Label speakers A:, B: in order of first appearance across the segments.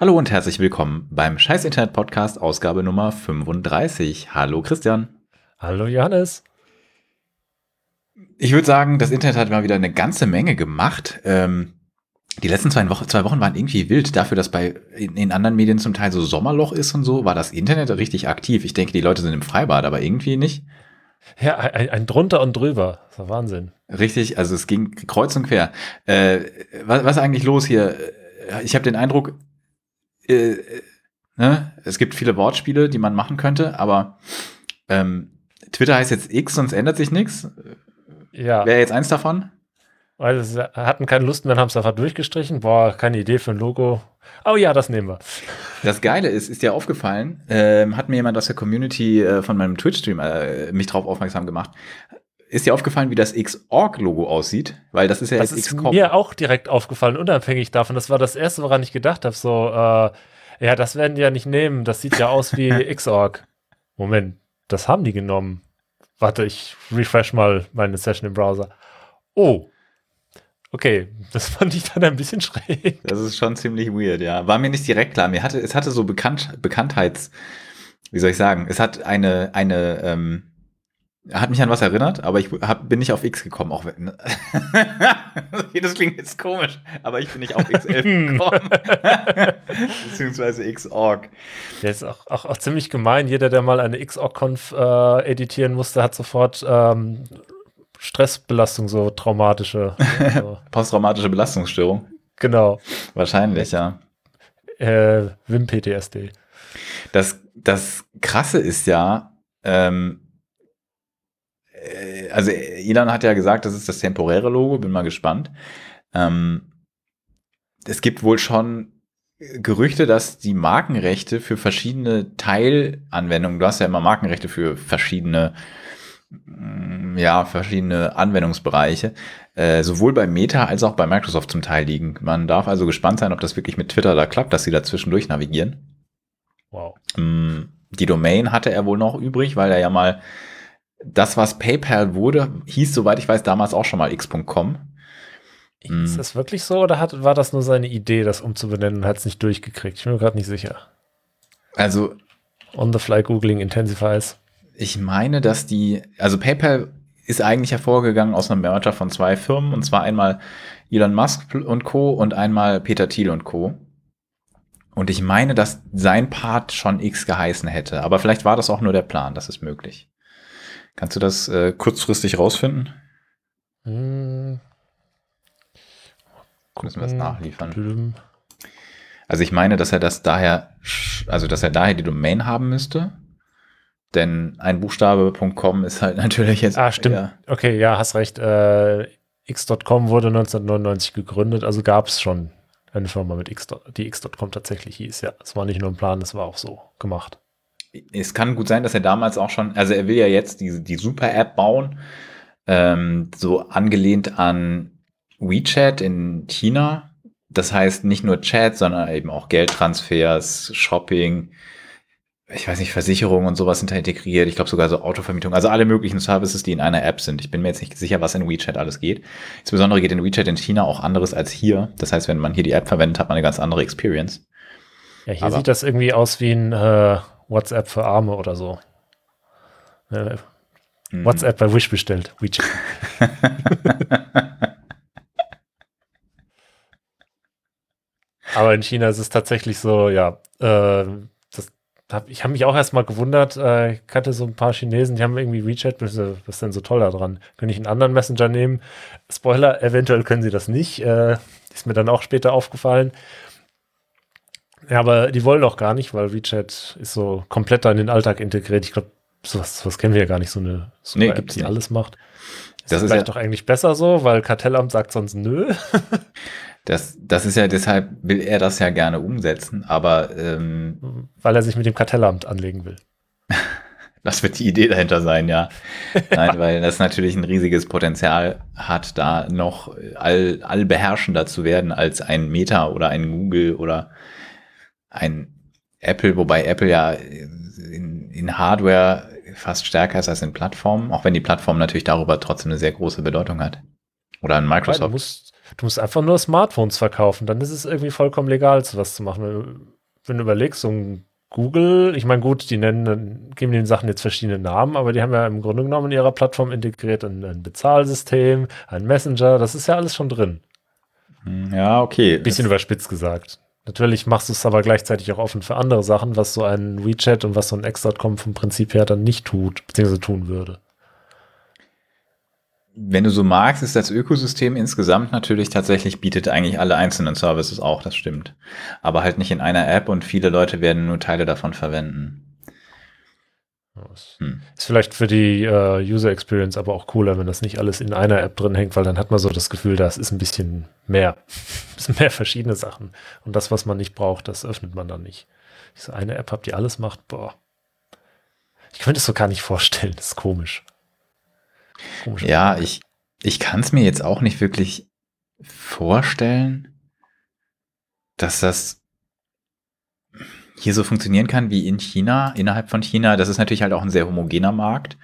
A: Hallo und herzlich willkommen beim Scheiß Internet Podcast Ausgabe Nummer 35. Hallo Christian.
B: Hallo Johannes.
A: Ich würde sagen, das Internet hat mal wieder eine ganze Menge gemacht. Ähm, die letzten zwei Wochen, zwei Wochen waren irgendwie wild. Dafür, dass bei in, in, anderen Medien zum Teil so Sommerloch ist und so, war das Internet richtig aktiv. Ich denke, die Leute sind im Freibad, aber irgendwie nicht.
B: Ja, ein, ein drunter und drüber. Das war Wahnsinn.
A: Richtig, also es ging kreuz und quer. Äh, was, was ist eigentlich los hier? Ich habe den Eindruck, äh, ne? es gibt viele Wortspiele, die man machen könnte, aber ähm, Twitter heißt jetzt X, sonst ändert sich nichts. Ja. Wäre jetzt eins davon?
B: Weil sie hatten keine Lust mehr, haben es einfach durchgestrichen. Boah, keine Idee für ein Logo. Oh ja, das nehmen wir.
A: Das Geile ist, ist dir aufgefallen, ähm, hat mir jemand aus der Community äh, von meinem Twitch-Stream äh, mich darauf aufmerksam gemacht. Ist dir aufgefallen, wie das X-Org-Logo aussieht? Weil das ist ja
B: das jetzt ist mir auch direkt aufgefallen, unabhängig davon. Das war das Erste, woran ich gedacht habe. So, äh, ja, das werden die ja nicht nehmen. Das sieht ja aus wie X-Org. Moment, das haben die genommen. Warte, ich refresh mal meine Session im Browser. Oh, Okay, das fand ich dann ein bisschen schräg.
A: Das ist schon ziemlich weird, ja. War mir nicht direkt klar. Mir hatte, es hatte so Bekannt, Bekanntheits, wie soll ich sagen, es hat eine, eine, ähm, hat mich an was erinnert, aber ich hab, bin nicht auf X gekommen, auch wenn. das klingt jetzt komisch, aber ich bin nicht auf X11 gekommen. Beziehungsweise Xorg.
B: Der ist auch, auch, auch, ziemlich gemein. Jeder, der mal eine Xorg-Conf äh, editieren musste, hat sofort ähm, Stressbelastung, so traumatische.
A: So. Posttraumatische Belastungsstörung.
B: Genau.
A: Wahrscheinlich, ja.
B: Äh, WIM-PTSD.
A: Das, das Krasse ist ja, ähm, äh, also Elon hat ja gesagt, das ist das temporäre Logo, bin mal gespannt. Ähm, es gibt wohl schon Gerüchte, dass die Markenrechte für verschiedene Teilanwendungen, du hast ja immer Markenrechte für verschiedene Mm, ja, verschiedene Anwendungsbereiche, äh, sowohl bei Meta als auch bei Microsoft zum Teil liegen. Man darf also gespannt sein, ob das wirklich mit Twitter da klappt, dass sie da zwischendurch navigieren. Wow. Mm, die Domain hatte er wohl noch übrig, weil er ja mal das, was PayPal wurde, hieß, soweit ich weiß, damals auch schon mal x.com.
B: Ist mm. das wirklich so oder hat, war das nur seine Idee, das umzubenennen und hat es nicht durchgekriegt? Ich bin mir gerade nicht sicher.
A: Also.
B: On the fly Googling intensifies.
A: Ich meine, dass die, also PayPal ist eigentlich hervorgegangen aus einem Merger von zwei Firmen, und zwar einmal Elon Musk und Co. und einmal Peter Thiel und Co. Und ich meine, dass sein Part schon X geheißen hätte. Aber vielleicht war das auch nur der Plan, das ist möglich. Kannst du das äh, kurzfristig rausfinden? Hm. Müssen wir es nachliefern. Also ich meine, dass er das daher, also dass er daher die Domain haben müsste. Denn ein Buchstabe.com ist halt natürlich jetzt.
B: Ah, stimmt. Eher okay, ja, hast recht. Äh, X.com wurde 1999 gegründet, also gab es schon eine Firma mit X, die X.com tatsächlich hieß. Ja, es war nicht nur ein Plan, das war auch so gemacht.
A: Es kann gut sein, dass er damals auch schon, also er will ja jetzt die, die Super-App bauen, ähm, so angelehnt an WeChat in China. Das heißt nicht nur Chat, sondern eben auch Geldtransfers, Shopping, ich weiß nicht, Versicherungen und sowas sind da integriert. Ich glaube sogar so Autovermietung. Also alle möglichen Services, die in einer App sind. Ich bin mir jetzt nicht sicher, was in WeChat alles geht. Insbesondere geht in WeChat in China auch anderes als hier. Das heißt, wenn man hier die App verwendet, hat man eine ganz andere Experience.
B: Ja, hier Aber sieht das irgendwie aus wie ein äh, WhatsApp für Arme oder so. Äh, mhm. WhatsApp bei Wish bestellt. WeChat. Aber in China ist es tatsächlich so, ja, äh, hab, ich habe mich auch erstmal gewundert, äh, ich kannte so ein paar Chinesen, die haben irgendwie WeChat, was ist denn so toll daran? Können ich einen anderen Messenger nehmen? Spoiler, eventuell können sie das nicht. Äh, ist mir dann auch später aufgefallen. Ja, aber die wollen auch gar nicht, weil WeChat ist so komplett in den Alltag integriert. Ich glaube, sowas, sowas kennen wir ja gar nicht, so eine
A: so nee, App, die
B: alles macht. Ist das ist vielleicht ja doch eigentlich besser so, weil Kartellamt sagt sonst nö.
A: Das, das ist ja deshalb, will er das ja gerne umsetzen, aber. Ähm,
B: Weil er sich mit dem Kartellamt anlegen will.
A: das wird die Idee dahinter sein, ja. Nein, weil das natürlich ein riesiges Potenzial hat, da noch all, allbeherrschender zu werden als ein Meta oder ein Google oder ein Apple, wobei Apple ja in, in Hardware fast stärker ist als in Plattformen, auch wenn die Plattform natürlich darüber trotzdem eine sehr große Bedeutung hat. Oder ein Microsoft.
B: Du musst, Du musst einfach nur Smartphones verkaufen, dann ist es irgendwie vollkommen legal, sowas zu machen. Wenn du überlegst, so ein Google, ich meine, gut, die nennen, geben den Sachen jetzt verschiedene Namen, aber die haben ja im Grunde genommen in ihrer Plattform integriert ein, ein Bezahlsystem, ein Messenger, das ist ja alles schon drin.
A: Hm, ja, okay.
B: Bisschen das überspitzt gesagt. Natürlich machst du es aber gleichzeitig auch offen für andere Sachen, was so ein WeChat und was so ein X.com vom Prinzip her dann nicht tut, beziehungsweise tun würde
A: wenn du so magst, ist das Ökosystem insgesamt natürlich tatsächlich bietet eigentlich alle einzelnen Services auch, das stimmt. Aber halt nicht in einer App und viele Leute werden nur Teile davon verwenden.
B: Hm. Ist vielleicht für die uh, User Experience aber auch cooler, wenn das nicht alles in einer App drin hängt, weil dann hat man so das Gefühl, das ist ein bisschen mehr. Es sind mehr verschiedene Sachen. Und das, was man nicht braucht, das öffnet man dann nicht. Diese eine App habt, die alles macht, boah. Ich könnte es so gar nicht vorstellen, das ist komisch.
A: Komisch. Ja, ich, ich kann es mir jetzt auch nicht wirklich vorstellen, dass das hier so funktionieren kann wie in China, innerhalb von China. Das ist natürlich halt auch ein sehr homogener Markt.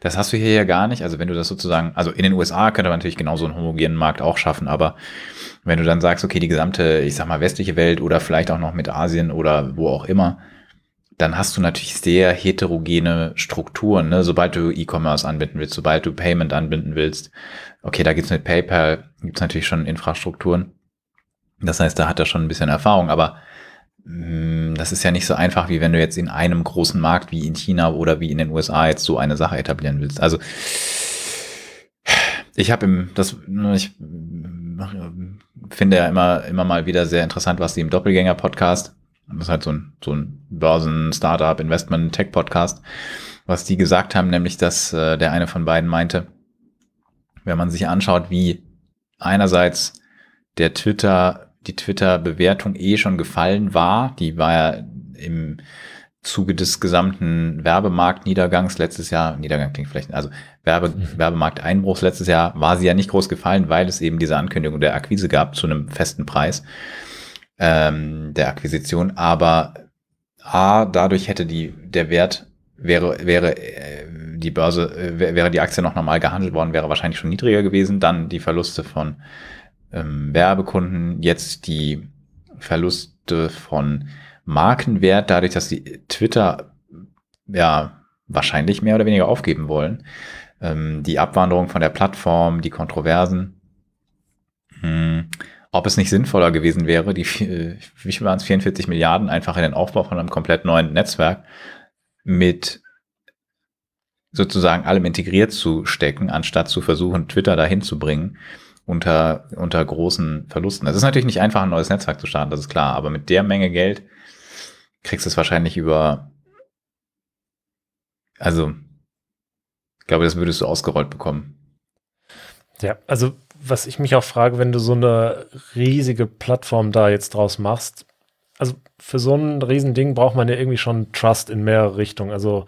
A: Das hast du hier ja gar nicht. Also wenn du das sozusagen, also in den USA könnte man natürlich genauso einen homogenen Markt auch schaffen, aber wenn du dann sagst, okay, die gesamte, ich sag mal, westliche Welt oder vielleicht auch noch mit Asien oder wo auch immer, dann hast du natürlich sehr heterogene Strukturen. Ne? Sobald du E-Commerce anbinden willst, sobald du Payment anbinden willst, okay, da gibt's mit PayPal, gibt's natürlich schon Infrastrukturen. Das heißt, da hat er schon ein bisschen Erfahrung, aber das ist ja nicht so einfach, wie wenn du jetzt in einem großen Markt wie in China oder wie in den USA jetzt so eine Sache etablieren willst. Also ich habe im, das, ich finde ja immer, immer mal wieder sehr interessant, was die im Doppelgänger-Podcast das ist halt so ein, so ein Börsen-Startup, Investment, Tech-Podcast, was die gesagt haben, nämlich, dass äh, der eine von beiden meinte, wenn man sich anschaut, wie einerseits der Twitter, die Twitter-Bewertung eh schon gefallen war, die war ja im Zuge des gesamten Werbemarkt-Niedergangs letztes Jahr, Niedergang klingt vielleicht, also Werbe, mhm. Werbemarkt-Einbruchs letztes Jahr, war sie ja nicht groß gefallen, weil es eben diese Ankündigung der Akquise gab zu einem festen Preis ähm, der Akquisition, aber A, dadurch hätte die, der Wert wäre, wäre äh, die Börse, äh, wäre die Aktie noch normal gehandelt worden, wäre wahrscheinlich schon niedriger gewesen. Dann die Verluste von ähm, Werbekunden, jetzt die Verluste von Markenwert, dadurch, dass die Twitter ja wahrscheinlich mehr oder weniger aufgeben wollen. Ähm, die Abwanderung von der Plattform, die Kontroversen. Hm ob es nicht sinnvoller gewesen wäre, die, wie viel waren es, 44 Milliarden einfach in den Aufbau von einem komplett neuen Netzwerk mit sozusagen allem integriert zu stecken, anstatt zu versuchen, Twitter dahin zu bringen unter, unter großen Verlusten. Es ist natürlich nicht einfach, ein neues Netzwerk zu starten, das ist klar, aber mit der Menge Geld kriegst du es wahrscheinlich über, also, ich glaube, das würdest du ausgerollt bekommen.
B: Ja, also was ich mich auch frage, wenn du so eine riesige Plattform da jetzt draus machst, also für so ein Riesending braucht man ja irgendwie schon Trust in mehrere Richtungen. Also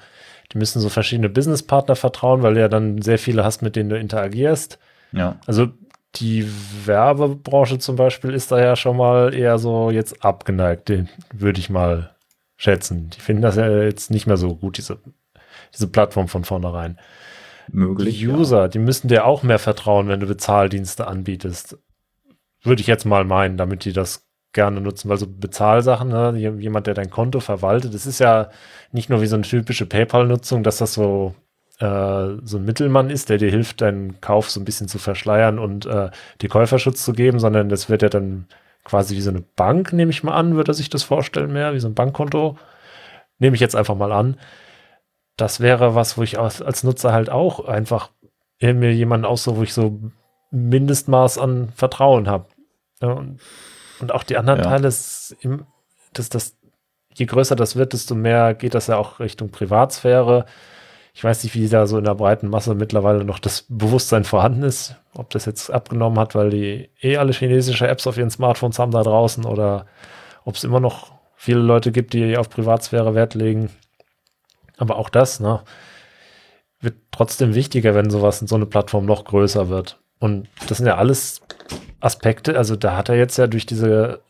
B: die müssen so verschiedene Businesspartner vertrauen, weil du ja dann sehr viele hast, mit denen du interagierst.
A: Ja.
B: Also die Werbebranche zum Beispiel ist da ja schon mal eher so jetzt abgeneigt, den würde ich mal schätzen. Die finden das ja jetzt nicht mehr so gut, diese, diese Plattform von vornherein
A: möglich.
B: Die User, ja. die müssen dir auch mehr vertrauen, wenn du Bezahldienste anbietest. Würde ich jetzt mal meinen, damit die das gerne nutzen, weil so Bezahlsachen, ne, jemand, der dein Konto verwaltet, das ist ja nicht nur wie so eine typische PayPal-Nutzung, dass das so, äh, so ein Mittelmann ist, der dir hilft, deinen Kauf so ein bisschen zu verschleiern und äh, dir Käuferschutz zu geben, sondern das wird ja dann quasi wie so eine Bank, nehme ich mal an, würde er sich das vorstellen mehr, wie so ein Bankkonto. Nehme ich jetzt einfach mal an das wäre was, wo ich als, als Nutzer halt auch einfach mir jemanden aussuche, wo ich so Mindestmaß an Vertrauen habe. Ja, und, und, auch die anderen ja. Teile, ist im, das, das, je größer das wird, desto mehr geht das ja auch Richtung Privatsphäre. Ich weiß nicht, wie da so in der breiten Masse mittlerweile noch das Bewusstsein vorhanden ist, ob das jetzt abgenommen hat, weil die eh alle chinesische Apps auf ihren Smartphones haben da draußen oder ob es immer noch viele Leute gibt, die auf Privatsphäre Wert legen. Aber auch das, ne, wird trotzdem wichtiger, wenn sowas in so eine Plattform noch größer wird. Und das sind ja alles Aspekte, also da hat er jetzt ja durch diese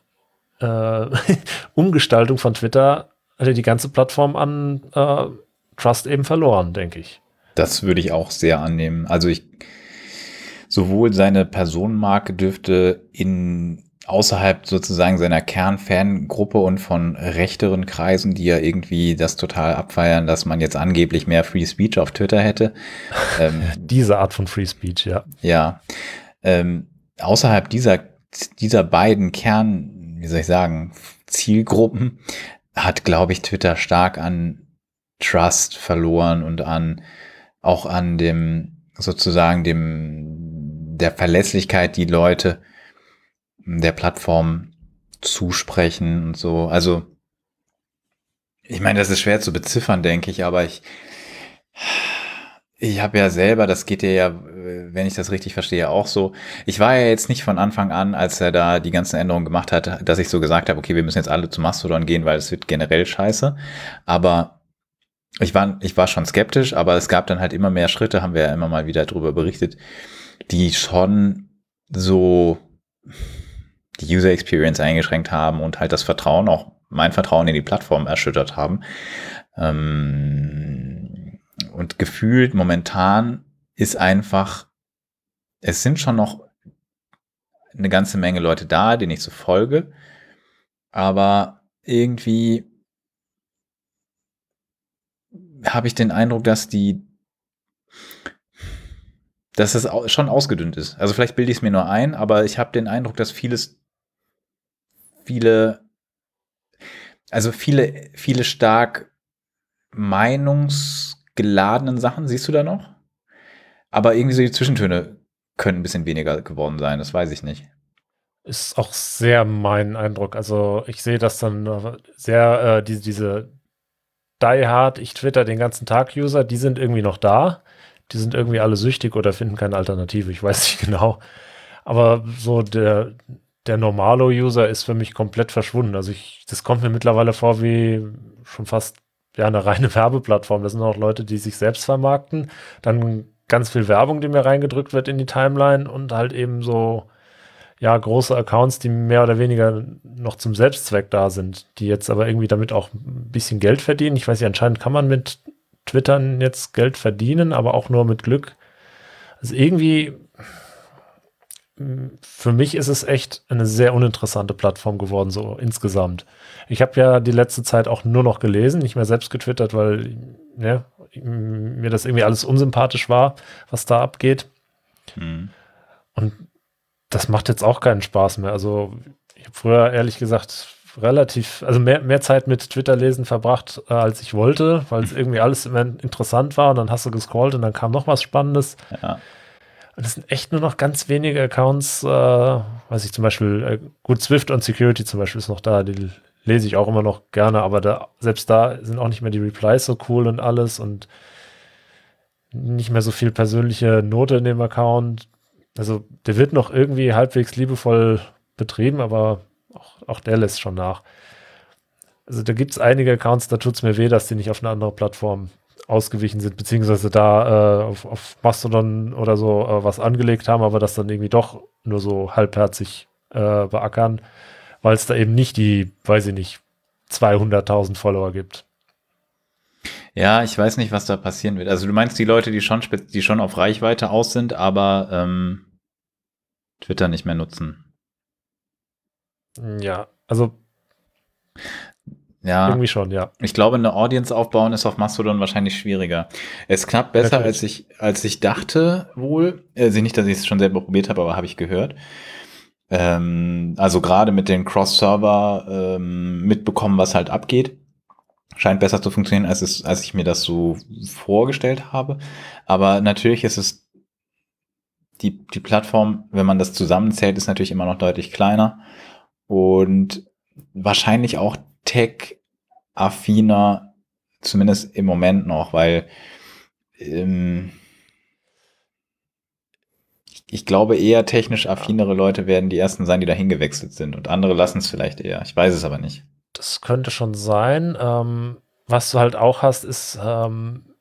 B: äh, Umgestaltung von Twitter hat er die ganze Plattform an äh, Trust eben verloren, denke ich.
A: Das würde ich auch sehr annehmen. Also ich sowohl seine Personenmarke dürfte in außerhalb sozusagen seiner Kernfangruppe und von rechteren Kreisen, die ja irgendwie das total abfeiern, dass man jetzt angeblich mehr Free Speech auf Twitter hätte.
B: ähm, Diese Art von Free Speech, ja.
A: Ja. Ähm, außerhalb dieser, dieser beiden Kern, wie soll ich sagen, Zielgruppen hat, glaube ich, Twitter stark an Trust verloren und an auch an dem sozusagen dem der Verlässlichkeit, die Leute der Plattform zusprechen und so. Also ich meine, das ist schwer zu beziffern, denke ich, aber ich ich habe ja selber, das geht dir ja, wenn ich das richtig verstehe, auch so. Ich war ja jetzt nicht von Anfang an, als er da die ganzen Änderungen gemacht hat, dass ich so gesagt habe, okay, wir müssen jetzt alle zu Mastodon gehen, weil es wird generell scheiße. Aber ich war, ich war schon skeptisch, aber es gab dann halt immer mehr Schritte, haben wir ja immer mal wieder darüber berichtet, die schon so die User Experience eingeschränkt haben und halt das Vertrauen, auch mein Vertrauen in die Plattform erschüttert haben. Ähm, und gefühlt momentan ist einfach, es sind schon noch eine ganze Menge Leute da, denen ich so folge, aber irgendwie habe ich den Eindruck, dass die, dass es schon ausgedünnt ist. Also vielleicht bilde ich es mir nur ein, aber ich habe den Eindruck, dass vieles, viele, also viele, viele stark meinungsgeladenen Sachen, siehst du da noch? Aber irgendwie so die Zwischentöne können ein bisschen weniger geworden sein, das weiß ich nicht.
B: Ist auch sehr mein Eindruck. Also ich sehe das dann sehr, äh, die, diese Die Hard, ich twitter den ganzen Tag User, die sind irgendwie noch da. Die sind irgendwie alle süchtig oder finden keine Alternative. Ich weiß nicht genau. Aber so der, der normale User ist für mich komplett verschwunden. Also ich, das kommt mir mittlerweile vor wie schon fast ja, eine reine Werbeplattform. Das sind auch Leute, die sich selbst vermarkten. Dann ganz viel Werbung, die mir reingedrückt wird in die Timeline und halt eben so ja, große Accounts, die mehr oder weniger noch zum Selbstzweck da sind, die jetzt aber irgendwie damit auch ein bisschen Geld verdienen. Ich weiß nicht, anscheinend kann man mit Twittern jetzt Geld verdienen, aber auch nur mit Glück. Also irgendwie, für mich ist es echt eine sehr uninteressante Plattform geworden, so insgesamt. Ich habe ja die letzte Zeit auch nur noch gelesen, nicht mehr selbst getwittert, weil ja, mir das irgendwie alles unsympathisch war, was da abgeht. Mhm. Und das macht jetzt auch keinen Spaß mehr. Also ich habe früher ehrlich gesagt relativ, also mehr, mehr Zeit mit Twitter lesen verbracht, äh, als ich wollte, weil es irgendwie alles immer interessant war und dann hast du gescrollt und dann kam noch was Spannendes. Ja. Und es sind echt nur noch ganz wenige Accounts, äh, weiß ich zum Beispiel, äh, gut, Swift und Security zum Beispiel ist noch da, die lese ich auch immer noch gerne, aber da, selbst da sind auch nicht mehr die Replies so cool und alles und nicht mehr so viel persönliche Note in dem Account. Also der wird noch irgendwie halbwegs liebevoll betrieben, aber auch, auch der lässt schon nach. Also da gibt es einige Accounts, da tut es mir weh, dass die nicht auf eine andere Plattform ausgewichen sind, beziehungsweise da äh, auf, auf, Mastodon oder so äh, was angelegt haben, aber das dann irgendwie doch nur so halbherzig äh, beackern, weil es da eben nicht die, weiß ich nicht, 200.000 Follower gibt.
A: Ja, ich weiß nicht, was da passieren wird. Also du meinst die Leute, die schon, die schon auf Reichweite aus sind, aber ähm, Twitter nicht mehr nutzen.
B: Ja, also
A: ja,
B: irgendwie schon, ja.
A: Ich glaube, eine Audience aufbauen ist auf Mastodon wahrscheinlich schwieriger. Es knapp besser, als ich, als ich dachte wohl. Also nicht, dass ich es schon selber probiert habe, aber habe ich gehört. Ähm, also gerade mit den Cross-Server ähm, mitbekommen, was halt abgeht. Scheint besser zu funktionieren, als, es, als ich mir das so vorgestellt habe. Aber natürlich ist es die, die Plattform, wenn man das zusammenzählt, ist natürlich immer noch deutlich kleiner und wahrscheinlich auch tech-affiner, zumindest im Moment noch, weil ähm, ich glaube eher technisch affinere Leute werden die ersten sein, die dahin gewechselt sind und andere lassen es vielleicht eher. Ich weiß es aber nicht.
B: Das könnte schon sein. Ähm, was du halt auch hast, ist ähm,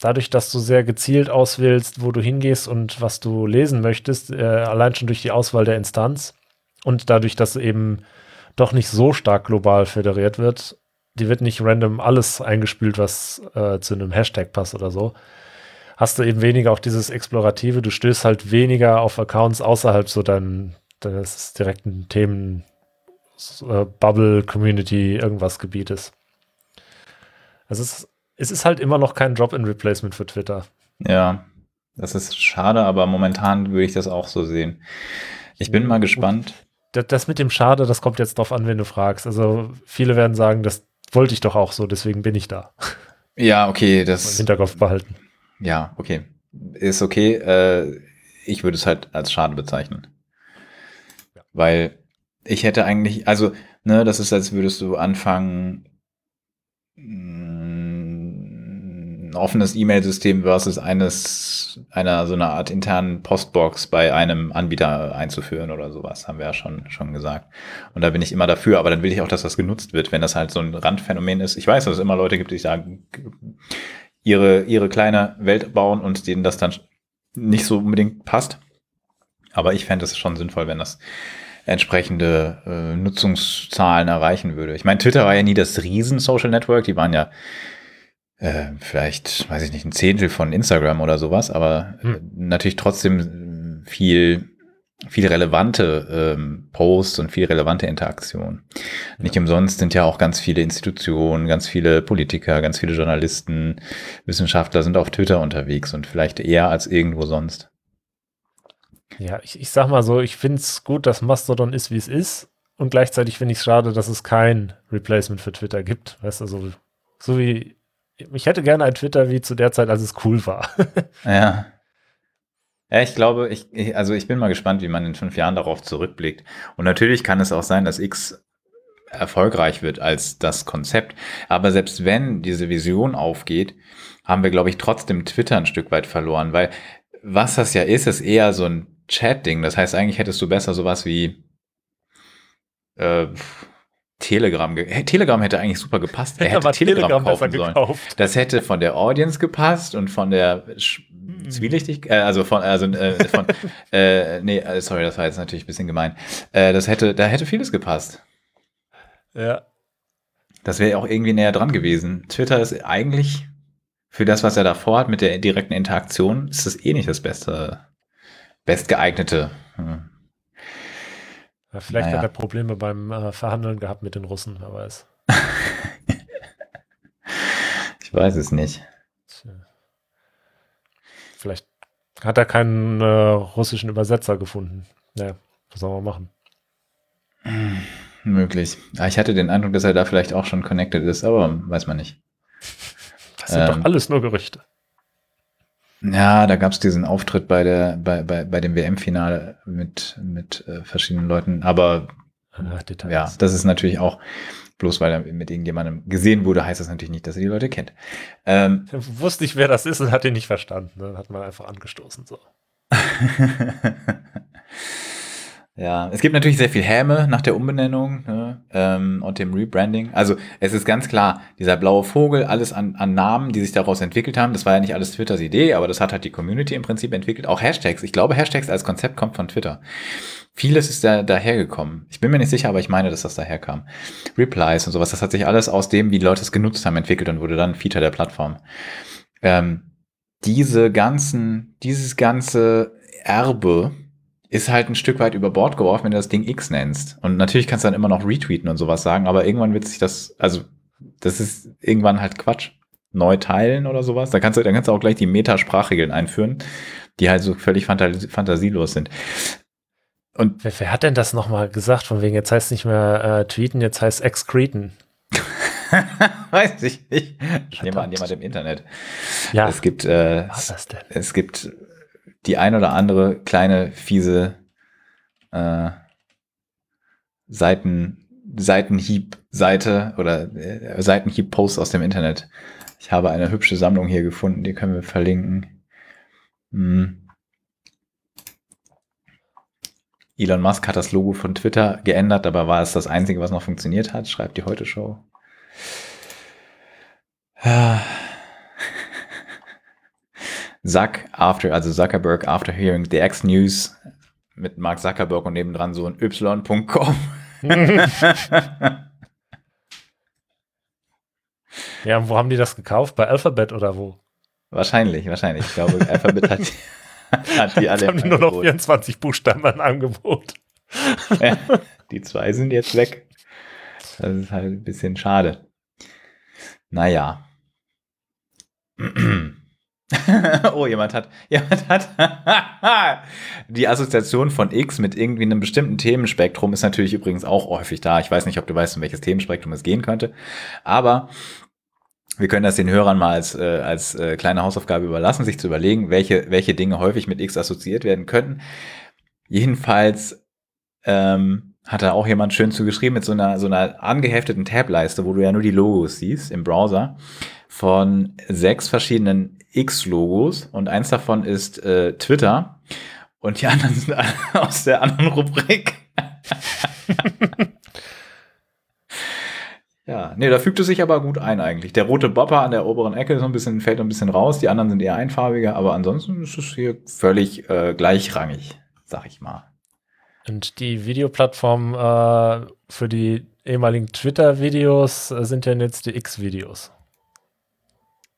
B: dadurch, dass du sehr gezielt auswählst, wo du hingehst und was du lesen möchtest, äh, allein schon durch die Auswahl der Instanz und dadurch, dass eben doch nicht so stark global föderiert wird, die wird nicht random alles eingespült, was äh, zu einem Hashtag passt oder so, hast du eben weniger auch dieses Explorative, du stößt halt weniger auf Accounts außerhalb so dein, deines direkten Themen, äh, Bubble, Community, irgendwas Gebietes. Also es ist, es ist halt immer noch kein Drop-in-Replacement für Twitter.
A: Ja, das ist schade, aber momentan würde ich das auch so sehen. Ich bin mal gespannt.
B: Das, mit dem Schade, das kommt jetzt drauf an, wenn du fragst. Also viele werden sagen, das wollte ich doch auch so, deswegen bin ich da.
A: Ja, okay, das.
B: Im Hinterkopf behalten.
A: Ja, okay. Ist okay. Äh, ich würde es halt als schade bezeichnen. Ja. Weil ich hätte eigentlich, also, ne, das ist, als würdest du anfangen, ein offenes E-Mail-System versus eines, einer so einer Art internen Postbox bei einem Anbieter einzuführen oder sowas, haben wir ja schon, schon gesagt. Und da bin ich immer dafür, aber dann will ich auch, dass das genutzt wird, wenn das halt so ein Randphänomen ist. Ich weiß, dass es immer Leute gibt, die sagen, ihre, ihre kleine Welt bauen und denen das dann nicht so unbedingt passt. Aber ich fände es schon sinnvoll, wenn das entsprechende äh, Nutzungszahlen erreichen würde. Ich meine, Twitter war ja nie das Riesen-Social Network, die waren ja äh, vielleicht, weiß ich nicht, ein Zehntel von Instagram oder sowas, aber hm. Äh, natürlich trotzdem viel, viel relevante ähm, Posts und viel relevante Interaktion. Ja. Nicht umsonst sind ja auch ganz viele Institutionen, ganz viele Politiker, ganz viele Journalisten, Wissenschaftler sind auf Twitter unterwegs und vielleicht eher als irgendwo sonst.
B: Ja, ich, ich sag mal so, ich finde es gut, dass Mastodon ist, wie es ist. Und gleichzeitig finde ich es schade, dass es kein Replacement für Twitter gibt. Weißt du, so, so wie ich hätte gerne ein Twitter wie zu der Zeit, als es cool war.
A: ja. Ja, ich glaube, ich, also ich bin mal gespannt, wie man in fünf Jahren darauf zurückblickt. Und natürlich kann es auch sein, dass X erfolgreich wird als das Konzept. Aber selbst wenn diese Vision aufgeht, haben wir, glaube ich, trotzdem Twitter ein Stück weit verloren, weil was das ja ist, ist eher so ein Chat-Ding. Das heißt, eigentlich hättest du besser sowas wie äh, Telegram. Telegram hätte eigentlich super gepasst. Er hätte Telegram, Telegram kaufen sollen. Gekauft. Das hätte von der Audience gepasst und von der hm. Zwielichtig, äh, also von, also äh, von, äh, nee, äh, sorry, das war jetzt natürlich ein bisschen gemein. Äh, das hätte, da hätte vieles gepasst.
B: Ja.
A: Das wäre auch irgendwie näher dran gewesen. Twitter ist eigentlich für das, was er davor hat mit der direkten Interaktion, ist das eh nicht das beste, bestgeeignete. Hm.
B: Ja, vielleicht naja. hat er Probleme beim äh, Verhandeln gehabt mit den Russen, wer weiß.
A: ich weiß es nicht.
B: Vielleicht hat er keinen äh, russischen Übersetzer gefunden. Naja, was soll man machen?
A: Hm, möglich. Ah, ich hatte den Eindruck, dass er da vielleicht auch schon connected ist, aber weiß man nicht.
B: Das sind ähm, doch alles nur Gerüchte.
A: Ja, da gab es diesen Auftritt bei der, bei, bei, bei dem WM-Finale mit, mit äh, verschiedenen Leuten. Aber Ach, ja, das ist natürlich auch, bloß weil er mit irgendjemandem gesehen wurde, heißt das natürlich nicht, dass er die Leute kennt.
B: Ähm, wusste nicht, wer das ist und hat ihn nicht verstanden. Dann ne? hat man einfach angestoßen. So.
A: Ja, es gibt natürlich sehr viel Häme nach der Umbenennung ne, ähm, und dem Rebranding. Also es ist ganz klar, dieser blaue Vogel, alles an, an Namen, die sich daraus entwickelt haben, das war ja nicht alles Twitters Idee, aber das hat halt die Community im Prinzip entwickelt. Auch Hashtags. Ich glaube, Hashtags als Konzept kommt von Twitter. Vieles ist da dahergekommen. Ich bin mir nicht sicher, aber ich meine, dass das daherkam. Replies und sowas, das hat sich alles aus dem, wie die Leute es genutzt haben, entwickelt und wurde dann Feature der Plattform. Ähm, diese ganzen, dieses ganze Erbe, ist halt ein Stück weit über Bord geworfen, wenn du das Ding X nennst. Und natürlich kannst du dann immer noch retweeten und sowas sagen, aber irgendwann wird sich das, also das ist irgendwann halt Quatsch. Neu teilen oder sowas. Da kannst du, dann kannst du auch gleich die Metasprachregeln einführen, die halt so völlig fantas fantasielos sind.
B: Und wer, wer, hat denn das nochmal gesagt? Von wegen, jetzt heißt es nicht mehr äh, tweeten, jetzt heißt excreten.
A: Weiß ich nicht. Ich nehme an jemand im Internet.
B: Ja.
A: Es gibt, äh, es gibt die ein oder andere kleine, fiese äh, Seiten, Seitenhieb-Seite oder äh, Seitenhieb-Post aus dem Internet. Ich habe eine hübsche Sammlung hier gefunden, die können wir verlinken. Hm. Elon Musk hat das Logo von Twitter geändert, aber war es das Einzige, was noch funktioniert hat, schreibt die Heute Show. Ah. Zuck after, also Zuckerberg after hearing the X News mit Mark Zuckerberg und nebendran so ein y.com.
B: ja, wo haben die das gekauft? Bei Alphabet oder wo?
A: Wahrscheinlich, wahrscheinlich. Ich glaube, Alphabet hat,
B: hat die alle. Jetzt haben die nur noch 24 Buchstaben im Angebot.
A: Ja, die zwei sind jetzt weg. Das ist halt ein bisschen schade. Naja. oh, jemand hat, jemand hat die Assoziation von X mit irgendwie einem bestimmten Themenspektrum ist natürlich übrigens auch häufig da. Ich weiß nicht, ob du weißt, um welches Themenspektrum es gehen könnte, aber wir können das den Hörern mal als, äh, als äh, kleine Hausaufgabe überlassen, sich zu überlegen, welche, welche Dinge häufig mit X assoziiert werden könnten. Jedenfalls ähm, hat da auch jemand schön zugeschrieben mit so einer, so einer angehefteten Tableiste, wo du ja nur die Logos siehst im Browser von sechs verschiedenen X-Logos und eins davon ist äh, Twitter und die anderen sind aus der anderen Rubrik. ja, nee, da fügt es sich aber gut ein eigentlich. Der rote Bopper an der oberen Ecke so ein bisschen, fällt ein bisschen raus, die anderen sind eher einfarbiger, aber ansonsten ist es hier völlig äh, gleichrangig, sag ich mal.
B: Und die Videoplattformen äh, für die ehemaligen Twitter-Videos äh, sind ja jetzt die X-Videos.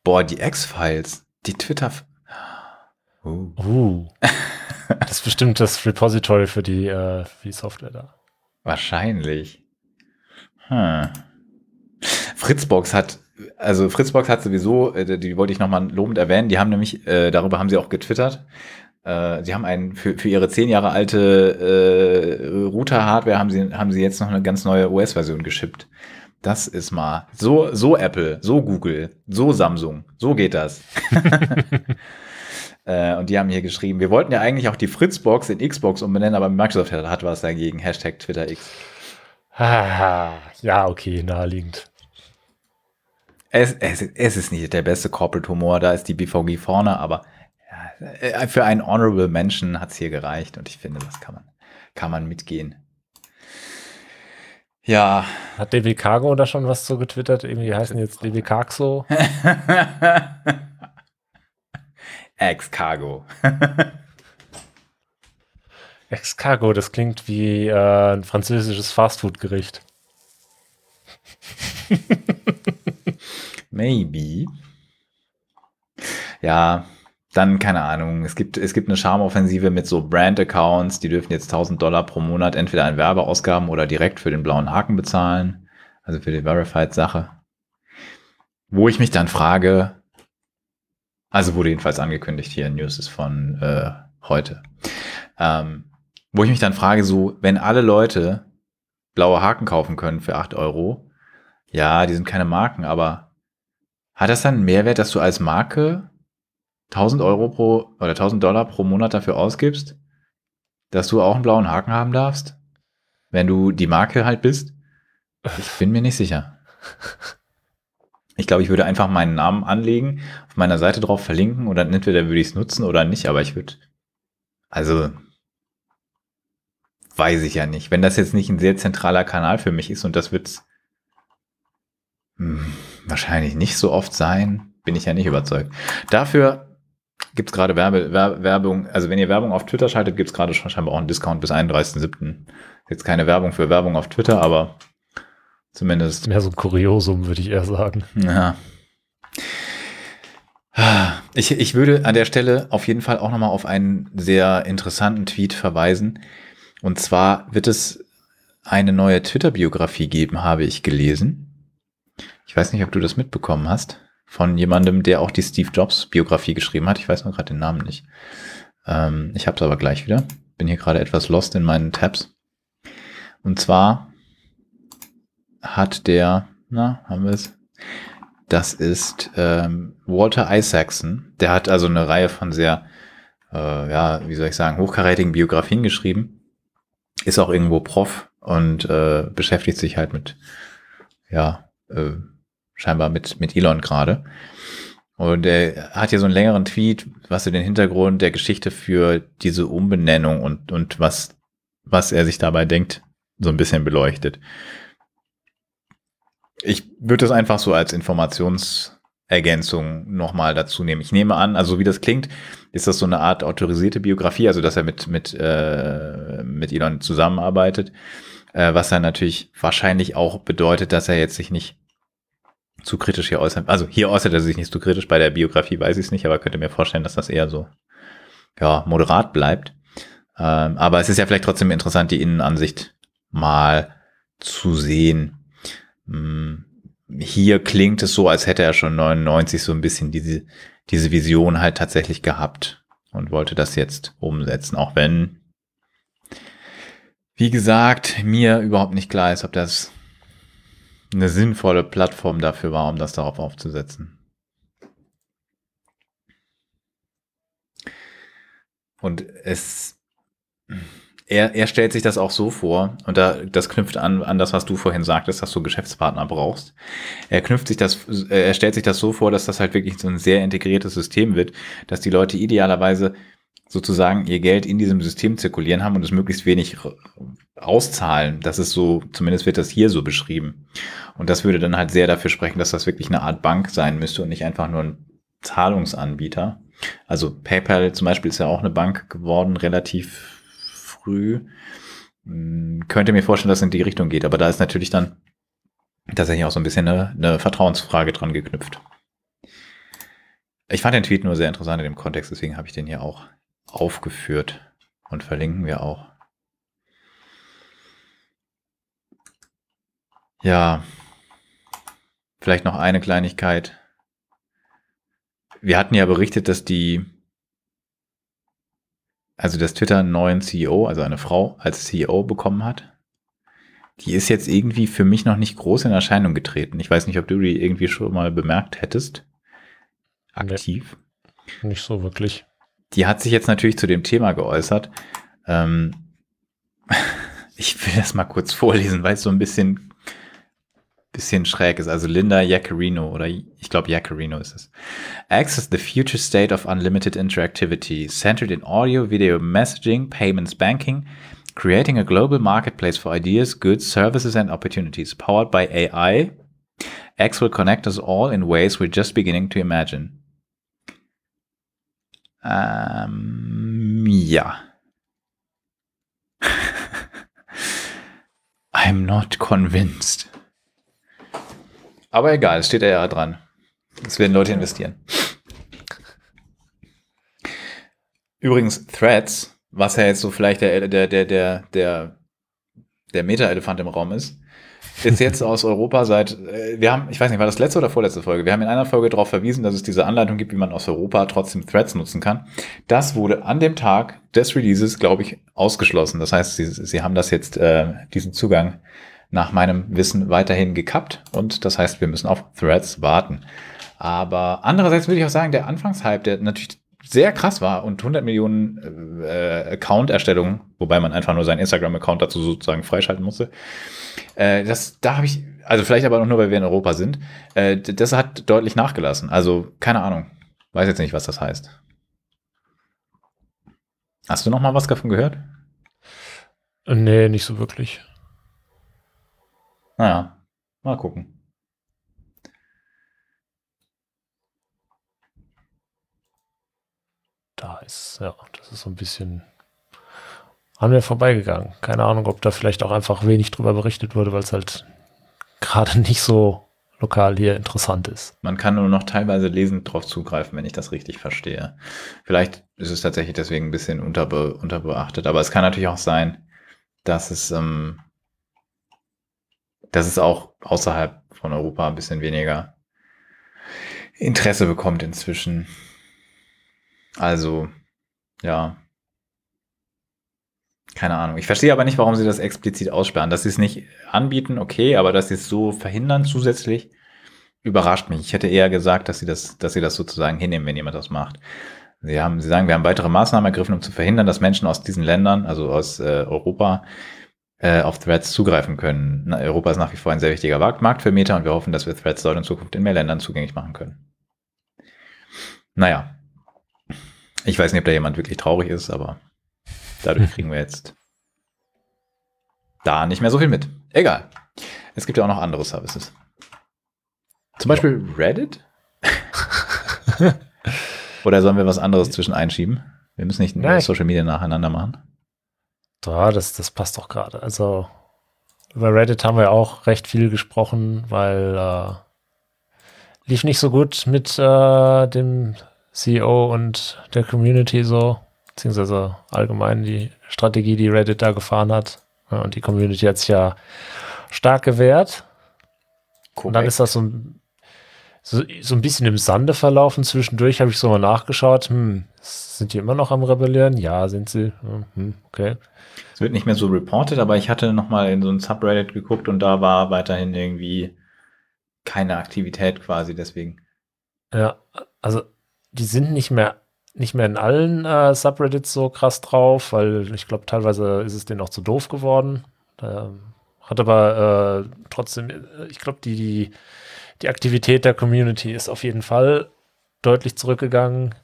A: Boah, die X-Files, die Twitter.
B: Uh. uh. das ist bestimmt das Repository für die, äh, für die Software da.
A: Wahrscheinlich. Hm. Fritzbox hat, also Fritzbox hat sowieso, äh, die wollte ich nochmal lobend erwähnen, die haben nämlich, äh, darüber haben sie auch getwittert. Äh, sie haben einen, für, für ihre zehn Jahre alte äh, Router-Hardware haben sie, haben sie jetzt noch eine ganz neue OS-Version geschippt. Das ist mal so, so Apple, so Google, so Samsung, so geht das. äh, und die haben hier geschrieben, wir wollten ja eigentlich auch die Fritzbox in Xbox umbenennen, aber Microsoft hat, hat was dagegen. Hashtag TwitterX.
B: ja, okay, naheliegend.
A: Es, es, es ist nicht der beste Corporate Humor, da ist die BVG vorne, aber ja, äh, für einen Honorable Menschen hat es hier gereicht und ich finde, das kann man, kann man mitgehen. Ja.
B: Hat DW Cargo da schon was so getwittert? Irgendwie heißen jetzt DW Cargo.
A: Ex-Cargo.
B: Ex-Cargo, das klingt wie äh, ein französisches Fastfood-Gericht.
A: Maybe. Ja, dann keine Ahnung. Es gibt, es gibt eine Charmoffensive mit so Brand-Accounts, die dürfen jetzt 1000 Dollar pro Monat entweder an Werbeausgaben oder direkt für den blauen Haken bezahlen. Also für die Verified-Sache. Wo ich mich dann frage, also wurde jedenfalls angekündigt hier in News ist von äh, heute. Ähm, wo ich mich dann frage, so, wenn alle Leute blaue Haken kaufen können für 8 Euro, ja, die sind keine Marken, aber hat das dann einen Mehrwert, dass du als Marke 1000 Euro pro oder 1000 Dollar pro Monat dafür ausgibst, dass du auch einen blauen Haken haben darfst, wenn du die Marke halt bist? Ich bin mir nicht sicher. Ich glaube, ich würde einfach meinen Namen anlegen, auf meiner Seite drauf verlinken und dann entweder würde ich es nutzen oder nicht, aber ich würde, also, weiß ich ja nicht. Wenn das jetzt nicht ein sehr zentraler Kanal für mich ist und das wird hm, wahrscheinlich nicht so oft sein, bin ich ja nicht überzeugt. Dafür gibt es gerade Werbe, Werbung, also wenn ihr Werbung auf Twitter schaltet, gibt es gerade schon scheinbar auch einen Discount bis 31.07. Jetzt keine Werbung für Werbung auf Twitter, aber zumindest.
B: Mehr so ein Kuriosum, würde ich eher sagen.
A: Ja. Ich, ich würde an der Stelle auf jeden Fall auch nochmal auf einen sehr interessanten Tweet verweisen. Und zwar wird es eine neue Twitter-Biografie geben, habe ich gelesen. Ich weiß nicht, ob du das mitbekommen hast von jemandem, der auch die Steve Jobs Biografie geschrieben hat. Ich weiß nur gerade den Namen nicht. Ähm, ich habe es aber gleich wieder. Bin hier gerade etwas lost in meinen Tabs. Und zwar hat der, na, haben wir es? Das ist ähm, Walter Isaacson. Der hat also eine Reihe von sehr, äh, ja, wie soll ich sagen, hochkarätigen Biografien geschrieben. Ist auch irgendwo Prof und äh, beschäftigt sich halt mit, ja, äh, scheinbar mit, mit Elon gerade. Und er hat hier so einen längeren Tweet, was er den Hintergrund der Geschichte für diese Umbenennung und, und was, was er sich dabei denkt, so ein bisschen beleuchtet. Ich würde das einfach so als Informationsergänzung nochmal dazu nehmen. Ich nehme an, also wie das klingt, ist das so eine Art autorisierte Biografie, also dass er mit, mit, äh, mit Elon zusammenarbeitet, äh, was dann natürlich wahrscheinlich auch bedeutet, dass er jetzt sich nicht zu kritisch hier äußern. Also hier äußert er sich nicht zu kritisch, bei der Biografie weiß ich es nicht, aber könnte mir vorstellen, dass das eher so ja, moderat bleibt. Ähm, aber es ist ja vielleicht trotzdem interessant, die Innenansicht mal zu sehen. Hm, hier klingt es so, als hätte er schon 99 so ein bisschen diese, diese Vision halt tatsächlich gehabt und wollte das jetzt umsetzen, auch wenn, wie gesagt, mir überhaupt nicht klar ist, ob das eine sinnvolle Plattform dafür war, um das darauf aufzusetzen. Und es, er, er stellt sich das auch so vor, und da, das knüpft an, an das, was du vorhin sagtest, dass du Geschäftspartner brauchst. Er knüpft sich das, er stellt sich das so vor, dass das halt wirklich so ein sehr integriertes System wird, dass die Leute idealerweise sozusagen ihr Geld in diesem System zirkulieren haben und es möglichst wenig auszahlen. Das ist so, zumindest wird das hier so beschrieben. Und das würde dann halt sehr dafür sprechen, dass das wirklich eine Art Bank sein müsste und nicht einfach nur ein Zahlungsanbieter. Also PayPal zum Beispiel ist ja auch eine Bank geworden, relativ früh. Hm, könnte mir vorstellen, dass es in die Richtung geht, aber da ist natürlich dann tatsächlich auch so ein bisschen eine, eine Vertrauensfrage dran geknüpft. Ich fand den Tweet nur sehr interessant in dem Kontext, deswegen habe ich den hier auch aufgeführt und verlinken wir auch. Ja, vielleicht noch eine Kleinigkeit. Wir hatten ja berichtet, dass die, also dass Twitter einen neuen CEO, also eine Frau als CEO bekommen hat. Die ist jetzt irgendwie für mich noch nicht groß in Erscheinung getreten. Ich weiß nicht, ob du die irgendwie schon mal bemerkt hättest. Aktiv.
B: Nee, nicht so wirklich
A: die hat sich jetzt natürlich zu dem Thema geäußert. Ähm, ich will das mal kurz vorlesen, weil es so ein bisschen, bisschen schräg ist. Also Linda Yaccarino oder ich glaube Yaccarino ist es. Access the future state of unlimited interactivity, centered in audio, video, messaging, payments, banking, creating a global marketplace for ideas, goods, services and opportunities, powered by AI. X will connect us all in ways we're just beginning to imagine. Ähm, ja. I'm not convinced. Aber egal, es steht ja dran. Es werden Leute investieren. Übrigens, Threads, was ja jetzt so vielleicht der, der, der, der, der, der Meta-Elefant im Raum ist, ist jetzt aus Europa seit, äh, wir haben, ich weiß nicht, war das letzte oder vorletzte Folge? Wir haben in einer Folge darauf verwiesen, dass es diese Anleitung gibt, wie man aus Europa trotzdem Threads nutzen kann. Das wurde an dem Tag des Releases, glaube ich, ausgeschlossen. Das heißt, sie, sie haben das jetzt, äh, diesen Zugang nach meinem Wissen weiterhin gekappt und das heißt, wir müssen auf Threads warten. Aber andererseits würde ich auch sagen, der Anfangshype, der natürlich sehr krass war und 100 Millionen äh, Account-Erstellungen, wobei man einfach nur seinen Instagram-Account dazu sozusagen freischalten musste. Äh, das, da habe ich, also vielleicht aber auch nur, weil wir in Europa sind, äh, das hat deutlich nachgelassen. Also keine Ahnung, weiß jetzt nicht, was das heißt. Hast du noch mal was davon gehört?
B: Nee, nicht so wirklich.
A: Naja, mal gucken.
B: da ist. Ja, das ist so ein bisschen an mir vorbeigegangen. Keine Ahnung, ob da vielleicht auch einfach wenig drüber berichtet wurde, weil es halt gerade nicht so lokal hier interessant ist.
A: Man kann nur noch teilweise lesend drauf zugreifen, wenn ich das richtig verstehe. Vielleicht ist es tatsächlich deswegen ein bisschen unterbe unterbeachtet, aber es kann natürlich auch sein, dass es, ähm, dass es auch außerhalb von Europa ein bisschen weniger Interesse bekommt inzwischen. Also, ja. Keine Ahnung. Ich verstehe aber nicht, warum sie das explizit aussperren. Dass sie es nicht anbieten, okay, aber dass sie es so verhindern zusätzlich, überrascht mich. Ich hätte eher gesagt, dass sie das, dass sie das sozusagen hinnehmen, wenn jemand das macht. Sie haben, sie sagen, wir haben weitere Maßnahmen ergriffen, um zu verhindern, dass Menschen aus diesen Ländern, also aus äh, Europa, äh, auf Threads zugreifen können. Na, Europa ist nach wie vor ein sehr wichtiger Markt für Meta und wir hoffen, dass wir Threads dort in Zukunft in mehr Ländern zugänglich machen können. Naja, ich weiß nicht, ob da jemand wirklich traurig ist, aber dadurch kriegen wir jetzt da nicht mehr so viel mit. Egal. Es gibt ja auch noch andere Services. Zum Beispiel Reddit? Oder sollen wir was anderes zwischen einschieben? Wir müssen nicht nur Social Media nacheinander machen.
B: Ja, das, das passt doch gerade. Also über Reddit haben wir auch recht viel gesprochen, weil äh, lief nicht so gut mit äh, dem CEO und der Community so, beziehungsweise allgemein die Strategie, die Reddit da gefahren hat. Ja, und die Community hat sich ja stark gewehrt. Korrekt. Und dann ist das so ein, so, so ein bisschen im Sande verlaufen. Zwischendurch habe ich so mal nachgeschaut. Hm, sind die immer noch am Rebellieren? Ja, sind sie. Hm, okay.
A: Es wird nicht mehr so reported, aber ich hatte noch mal in so ein Subreddit geguckt und da war weiterhin irgendwie keine Aktivität quasi deswegen.
B: Ja, also die sind nicht mehr nicht mehr in allen äh, Subreddits so krass drauf, weil ich glaube, teilweise ist es denen auch zu doof geworden. Ähm, hat aber äh, trotzdem, äh, ich glaube, die, die, die Aktivität der Community ist auf jeden Fall deutlich zurückgegangen.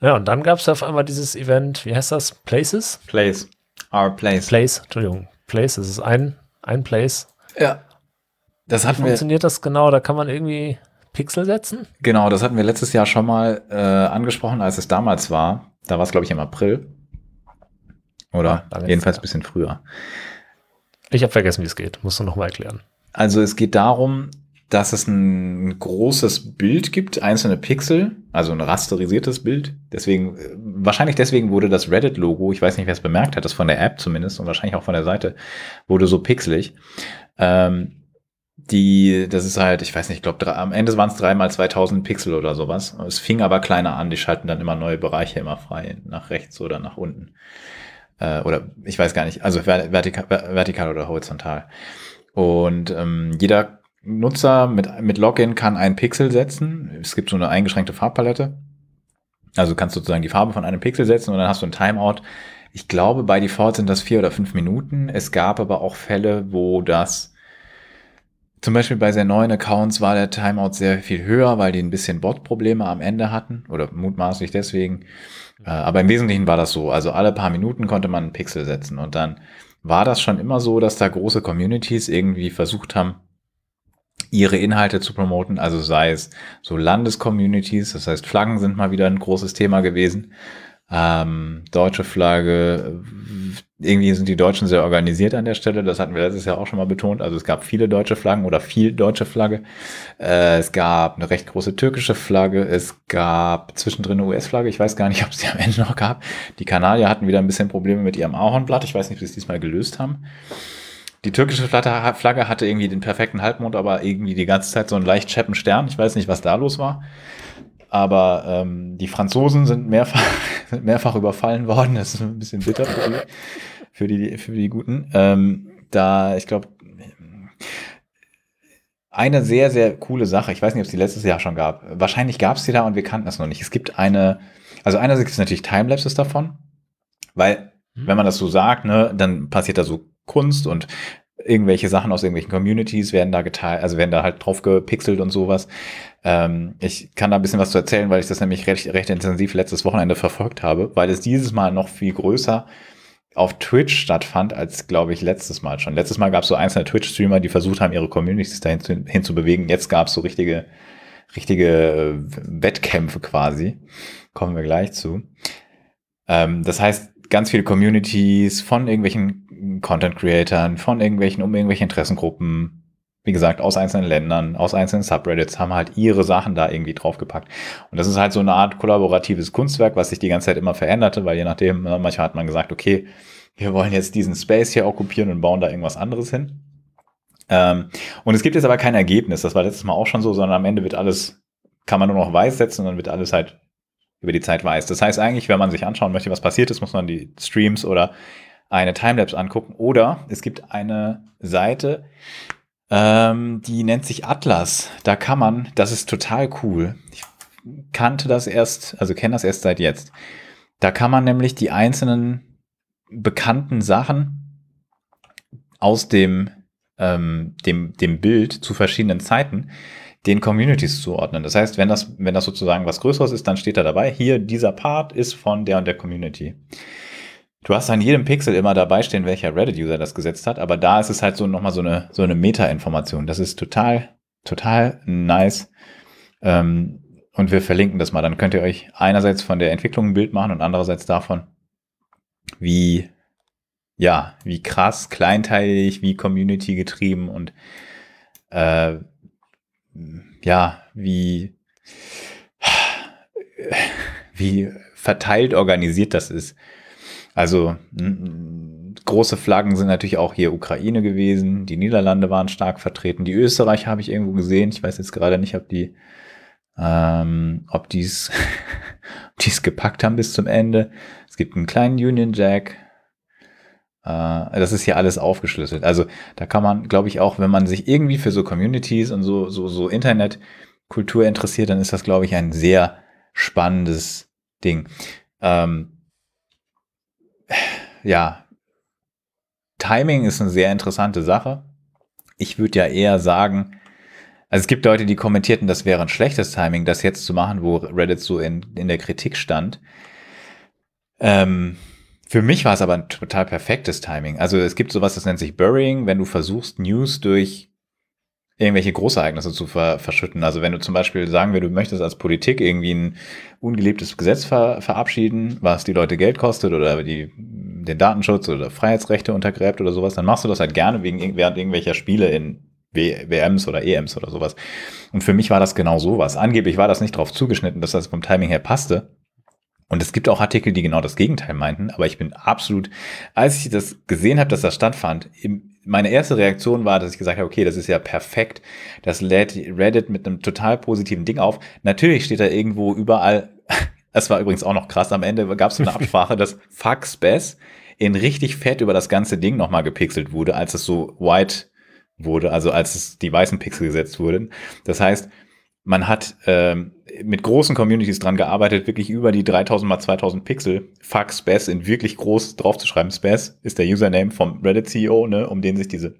B: Ja, und dann gab es auf einmal dieses Event, wie heißt das? Places?
A: Place. Our Place.
B: Place, Entschuldigung. Place, das ist ein, ein Place.
A: Ja.
B: Das hat Wie funktioniert das genau? Da kann man irgendwie Pixel setzen?
A: Genau, das hatten wir letztes Jahr schon mal äh, angesprochen, als es damals war. Da war es, glaube ich, im April. Oder ja, jedenfalls ein bisschen früher.
B: Ich habe vergessen, wie es geht. Musst du noch mal erklären.
A: Also es geht darum, dass es ein großes Bild gibt, einzelne Pixel, also ein rasterisiertes Bild. Deswegen, wahrscheinlich deswegen wurde das Reddit-Logo, ich weiß nicht, wer es bemerkt hat, das von der App zumindest und wahrscheinlich auch von der Seite, wurde so pixelig. Ähm, die, das ist halt, ich weiß nicht, ich glaube, am Ende waren es dreimal 2000 Pixel oder sowas. Es fing aber kleiner an, die schalten dann immer neue Bereiche immer frei, nach rechts oder nach unten. Äh, oder ich weiß gar nicht, also vertikal, vertikal oder horizontal. Und ähm, jeder Nutzer mit, mit Login kann einen Pixel setzen. Es gibt so eine eingeschränkte Farbpalette. Also kannst du sozusagen die Farbe von einem Pixel setzen und dann hast du ein Timeout. Ich glaube, bei Default sind das vier oder fünf Minuten. Es gab aber auch Fälle, wo das zum Beispiel bei sehr neuen Accounts war der Timeout sehr viel höher, weil die ein bisschen Bot-Probleme am Ende hatten oder mutmaßlich deswegen. Äh, aber im Wesentlichen war das so. Also alle paar Minuten konnte man einen Pixel setzen und dann war das schon immer so, dass da große Communities irgendwie versucht haben, ihre Inhalte zu promoten. Also sei es so Landescommunities, das heißt Flaggen sind mal wieder ein großes Thema gewesen ähm, deutsche Flagge. Irgendwie sind die Deutschen sehr organisiert an der Stelle. Das hatten wir letztes Jahr auch schon mal betont. Also es gab viele deutsche Flaggen oder viel deutsche Flagge. Äh, es gab eine recht große türkische Flagge. Es gab zwischendrin eine US-Flagge. Ich weiß gar nicht, ob es die am Ende noch gab. Die Kanadier hatten wieder ein bisschen Probleme mit ihrem Ahornblatt. Ich weiß nicht, ob sie es diesmal gelöst haben. Die türkische Flagge hatte irgendwie den perfekten Halbmond, aber irgendwie die ganze Zeit so einen leicht scheppen Stern. Ich weiß nicht, was da los war. Aber ähm, die Franzosen sind mehrfach, mehrfach überfallen worden. Das ist ein bisschen bitter für die, für die, für die Guten. Ähm, da, ich glaube, eine sehr, sehr coole Sache. Ich weiß nicht, ob es die letztes Jahr schon gab. Wahrscheinlich gab es die da und wir kannten das noch nicht. Es gibt eine, also einerseits gibt es natürlich Timelapses davon, weil, mhm. wenn man das so sagt, ne, dann passiert da so Kunst und irgendwelche Sachen aus irgendwelchen Communities werden da geteilt, also werden da halt drauf gepixelt und sowas. Ähm, ich kann da ein bisschen was zu erzählen, weil ich das nämlich recht, recht intensiv letztes Wochenende verfolgt habe, weil es dieses Mal noch viel größer auf Twitch stattfand, als glaube ich letztes Mal schon. Letztes Mal gab es so einzelne Twitch-Streamer, die versucht haben, ihre Communities dahin zu, hin zu bewegen. Jetzt gab es so richtige, richtige äh, Wettkämpfe quasi. Kommen wir gleich zu. Ähm, das heißt, ganz viele Communities von irgendwelchen Content-Creatern, von irgendwelchen, um irgendwelche Interessengruppen, wie gesagt, aus einzelnen Ländern, aus einzelnen Subreddits, haben halt ihre Sachen da irgendwie draufgepackt. Und das ist halt so eine Art kollaboratives Kunstwerk, was sich die ganze Zeit immer veränderte, weil je nachdem, ne, manchmal hat man gesagt, okay, wir wollen jetzt diesen Space hier okkupieren und bauen da irgendwas anderes hin. Ähm, und es gibt jetzt aber kein Ergebnis, das war letztes Mal auch schon so, sondern am Ende wird alles, kann man nur noch weiß setzen und dann wird alles halt über die Zeit weiß. Das heißt eigentlich, wenn man sich anschauen möchte, was passiert ist, muss man die Streams oder eine Timelapse angucken. Oder es gibt eine Seite, ähm, die nennt sich Atlas. Da kann man, das ist total cool. Ich kannte das erst, also kenne das erst seit jetzt. Da kann man nämlich die einzelnen bekannten Sachen aus dem, ähm, dem, dem Bild zu verschiedenen Zeiten den Communities zuordnen. Das heißt, wenn das, wenn das sozusagen was Größeres ist, dann steht da dabei, hier, dieser Part ist von der und der Community. Du hast an jedem Pixel immer dabei stehen, welcher Reddit-User das gesetzt hat, aber da ist es halt so nochmal so eine, so eine Meta-Information. Das ist total, total nice. Ähm, und wir verlinken das mal. Dann könnt ihr euch einerseits von der Entwicklung ein Bild machen und andererseits davon, wie, ja, wie krass, kleinteilig, wie Community getrieben und äh, ja, wie, wie verteilt organisiert das ist. Also große Flaggen sind natürlich auch hier Ukraine gewesen, die Niederlande waren stark vertreten, die Österreich habe ich irgendwo gesehen. Ich weiß jetzt gerade nicht, ob die ähm, ob die es gepackt haben bis zum Ende. Es gibt einen kleinen Union Jack. Äh, das ist hier alles aufgeschlüsselt. Also da kann man, glaube ich, auch, wenn man sich irgendwie für so Communities und so, so, so Internetkultur interessiert, dann ist das, glaube ich, ein sehr spannendes Ding. Ähm, ja, Timing ist eine sehr interessante Sache. Ich würde ja eher sagen, also es gibt Leute, die kommentierten, das wäre ein schlechtes Timing, das jetzt zu machen, wo Reddit so in, in der Kritik stand. Ähm, für mich war es aber ein total perfektes Timing. Also es gibt sowas, das nennt sich Burying, wenn du versuchst, News durch irgendwelche Großereignisse zu ver verschütten. Also wenn du zum Beispiel sagen wir, du möchtest als Politik irgendwie ein ungeliebtes Gesetz ver verabschieden, was die Leute Geld kostet oder die, den Datenschutz oder Freiheitsrechte untergräbt oder sowas, dann machst du das halt gerne wegen, während irgendwelcher Spiele in WMs oder EMs oder sowas. Und für mich war das genau sowas. Angeblich war das nicht darauf zugeschnitten, dass das vom Timing her passte. Und es gibt auch Artikel, die genau das Gegenteil meinten, aber ich bin absolut, als ich das gesehen habe, dass das stattfand, meine erste Reaktion war, dass ich gesagt habe, okay, das ist ja perfekt. Das lädt Reddit mit einem total positiven Ding auf. Natürlich steht da irgendwo überall, es war übrigens auch noch krass, am Ende gab es eine Absprache, dass Fuck Spaz in richtig fett über das ganze Ding nochmal gepixelt wurde, als es so white wurde, also als es die weißen Pixel gesetzt wurden. Das heißt, man hat ähm, mit großen Communities dran gearbeitet, wirklich über die 3000 mal 2000 Pixel Fuck Spaz in wirklich groß draufzuschreiben. Spaz ist der Username vom Reddit CEO, ne, um den sich diese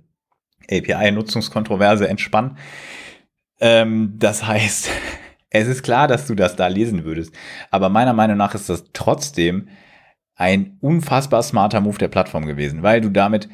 A: API-Nutzungskontroverse entspannt. Ähm, das heißt, es ist klar, dass du das da lesen würdest. Aber meiner Meinung nach ist das trotzdem ein unfassbar smarter Move der Plattform gewesen, weil du damit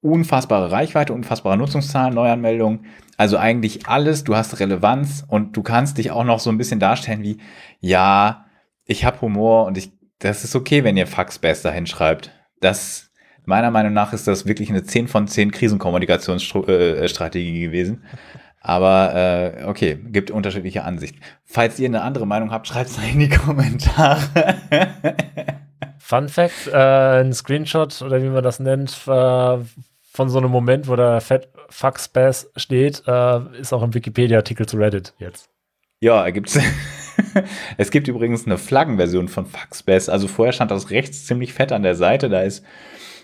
A: unfassbare Reichweite, unfassbare Nutzungszahlen, Neuanmeldungen. Also eigentlich alles, du hast Relevanz und du kannst dich auch noch so ein bisschen darstellen wie, ja, ich habe Humor und ich, das ist okay, wenn ihr Fax besser hinschreibt. Das, meiner Meinung nach ist das wirklich eine 10 von 10 Krisenkommunikationsstrategie gewesen. Aber äh, okay, gibt unterschiedliche Ansichten. Falls ihr eine andere Meinung habt, schreibt es in die Kommentare.
B: Fun Fact: äh, Ein Screenshot oder wie man das nennt, äh, von so einem Moment, wo da Fat Fuck Space steht, äh, ist auch im Wikipedia-Artikel zu Reddit jetzt.
A: Ja, gibt's. es gibt übrigens eine Flaggenversion von Fuck Space. Also vorher stand das rechts ziemlich fett an der Seite. Da ist,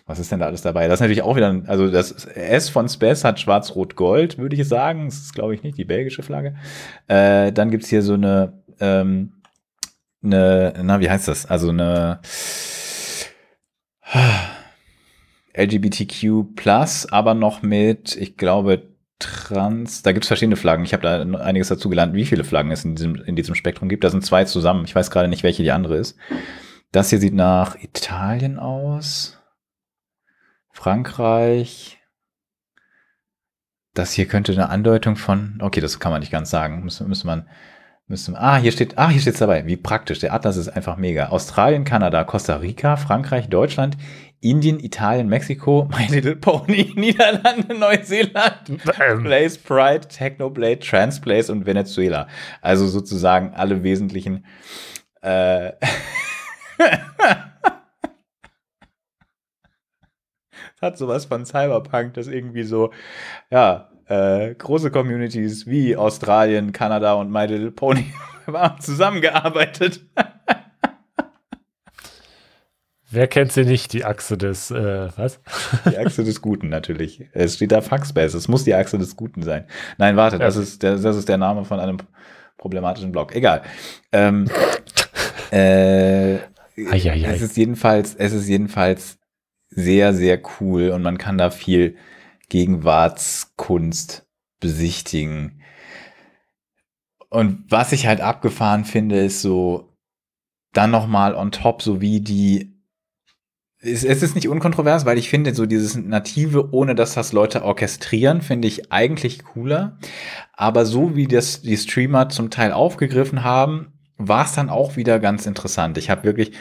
A: was ist denn da alles dabei? Das ist natürlich auch wieder, also das S von Space hat schwarz-rot-gold, würde ich sagen. Das ist, glaube ich, nicht die belgische Flagge. Äh, dann gibt's hier so eine, ähm, eine, na, wie heißt das? Also eine LGBTQ plus, aber noch mit, ich glaube, Trans, da gibt es verschiedene Flaggen. Ich habe da einiges dazu gelernt, wie viele Flaggen es in diesem, in diesem Spektrum gibt. Da sind zwei zusammen. Ich weiß gerade nicht, welche die andere ist. Das hier sieht nach Italien aus. Frankreich. Das hier könnte eine Andeutung von, okay, das kann man nicht ganz sagen. Müsste, müsste man, müsste, ah, hier steht, ah, hier steht's dabei. Wie praktisch. Der Atlas ist einfach mega. Australien, Kanada, Costa Rica, Frankreich, Deutschland, Indien, Italien, Mexiko, My Little Pony, Niederlande, Neuseeland, Place Pride, Technoblade, Transplace und Venezuela. Also sozusagen alle wesentlichen. Äh hat sowas von Cyberpunk, das irgendwie so, ja, äh, große Communities wie Australien, Kanada und My Little Pony haben zusammengearbeitet.
B: Wer kennt sie nicht, die Achse des, äh, was?
A: Die Achse des Guten natürlich. Es steht da Fuckspace, es muss die Achse des Guten sein. Nein, warte, das, ist der, das ist der Name von einem problematischen Blog. Egal. Ähm, äh, es ist jedenfalls, es ist jedenfalls sehr, sehr cool und man kann da viel Gegenwartskunst besichtigen. Und was ich halt abgefahren finde, ist so dann nochmal on top, so wie die es, ist nicht unkontrovers, weil ich finde, so dieses Native, ohne dass das Leute orchestrieren, finde ich eigentlich cooler. Aber so wie das die Streamer zum Teil aufgegriffen haben, war es dann auch wieder ganz interessant. Ich habe wirklich,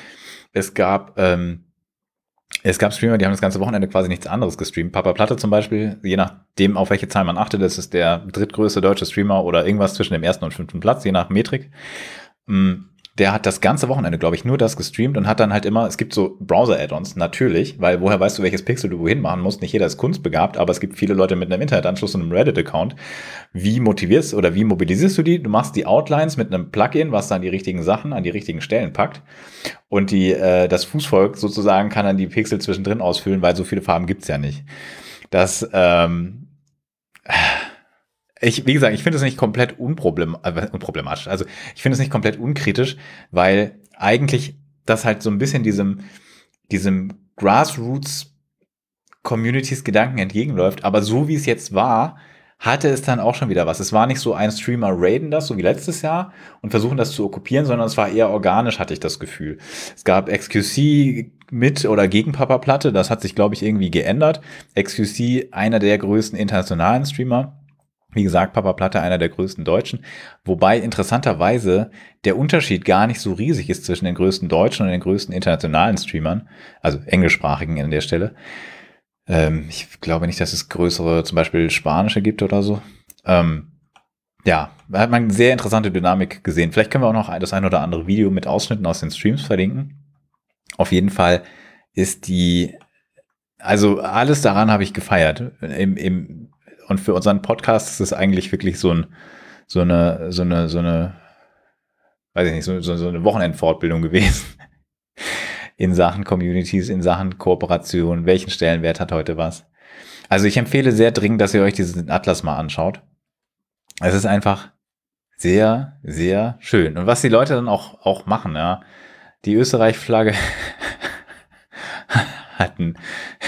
A: es gab ähm, Es gab Streamer, die haben das ganze Wochenende quasi nichts anderes gestreamt. Papa Platte zum Beispiel, je nachdem, auf welche Zahl man achtet, das ist der drittgrößte deutsche Streamer oder irgendwas zwischen dem ersten und fünften Platz, je nach Metrik. Mm, der hat das ganze Wochenende, glaube ich, nur das gestreamt und hat dann halt immer, es gibt so Browser-Add-ons, natürlich, weil woher weißt du, welches Pixel du wohin machen musst? Nicht jeder ist kunstbegabt, aber es gibt viele Leute mit einem Internetanschluss und einem Reddit-Account. Wie motivierst oder wie mobilisierst du die? Du machst die Outlines mit einem Plugin, was dann die richtigen Sachen an die richtigen Stellen packt. Und die, äh, das Fußvolk sozusagen kann dann die Pixel zwischendrin ausfüllen, weil so viele Farben gibt's ja nicht. Das, ähm, ich, wie gesagt, ich finde es nicht komplett unproblem äh, unproblematisch. Also ich finde es nicht komplett unkritisch, weil eigentlich das halt so ein bisschen diesem, diesem Grassroots Communities Gedanken entgegenläuft. Aber so wie es jetzt war, hatte es dann auch schon wieder was. Es war nicht so ein Streamer raiden das, so wie letztes Jahr und versuchen das zu okkupieren, sondern es war eher organisch, hatte ich das Gefühl. Es gab XQC mit oder gegen Papa Platte, das hat sich, glaube ich, irgendwie geändert. XQC, einer der größten internationalen Streamer, wie gesagt, Papa Platte, einer der größten Deutschen. Wobei interessanterweise der Unterschied gar nicht so riesig ist zwischen den größten deutschen und den größten internationalen Streamern, also englischsprachigen an der Stelle. Ähm, ich glaube nicht, dass es größere, zum Beispiel spanische gibt oder so. Ähm, ja, da hat man sehr interessante Dynamik gesehen. Vielleicht können wir auch noch das ein oder andere Video mit Ausschnitten aus den Streams verlinken. Auf jeden Fall ist die, also alles daran habe ich gefeiert. Im, im und für unseren Podcast ist es eigentlich wirklich so, ein, so eine, so eine, so eine, weiß ich nicht, so, so, so eine Wochenendfortbildung gewesen. In Sachen Communities, in Sachen Kooperation, welchen Stellenwert hat heute was. Also ich empfehle sehr dringend, dass ihr euch diesen Atlas mal anschaut. Es ist einfach sehr, sehr schön. Und was die Leute dann auch, auch machen, ja. Die Österreich-Flagge hatten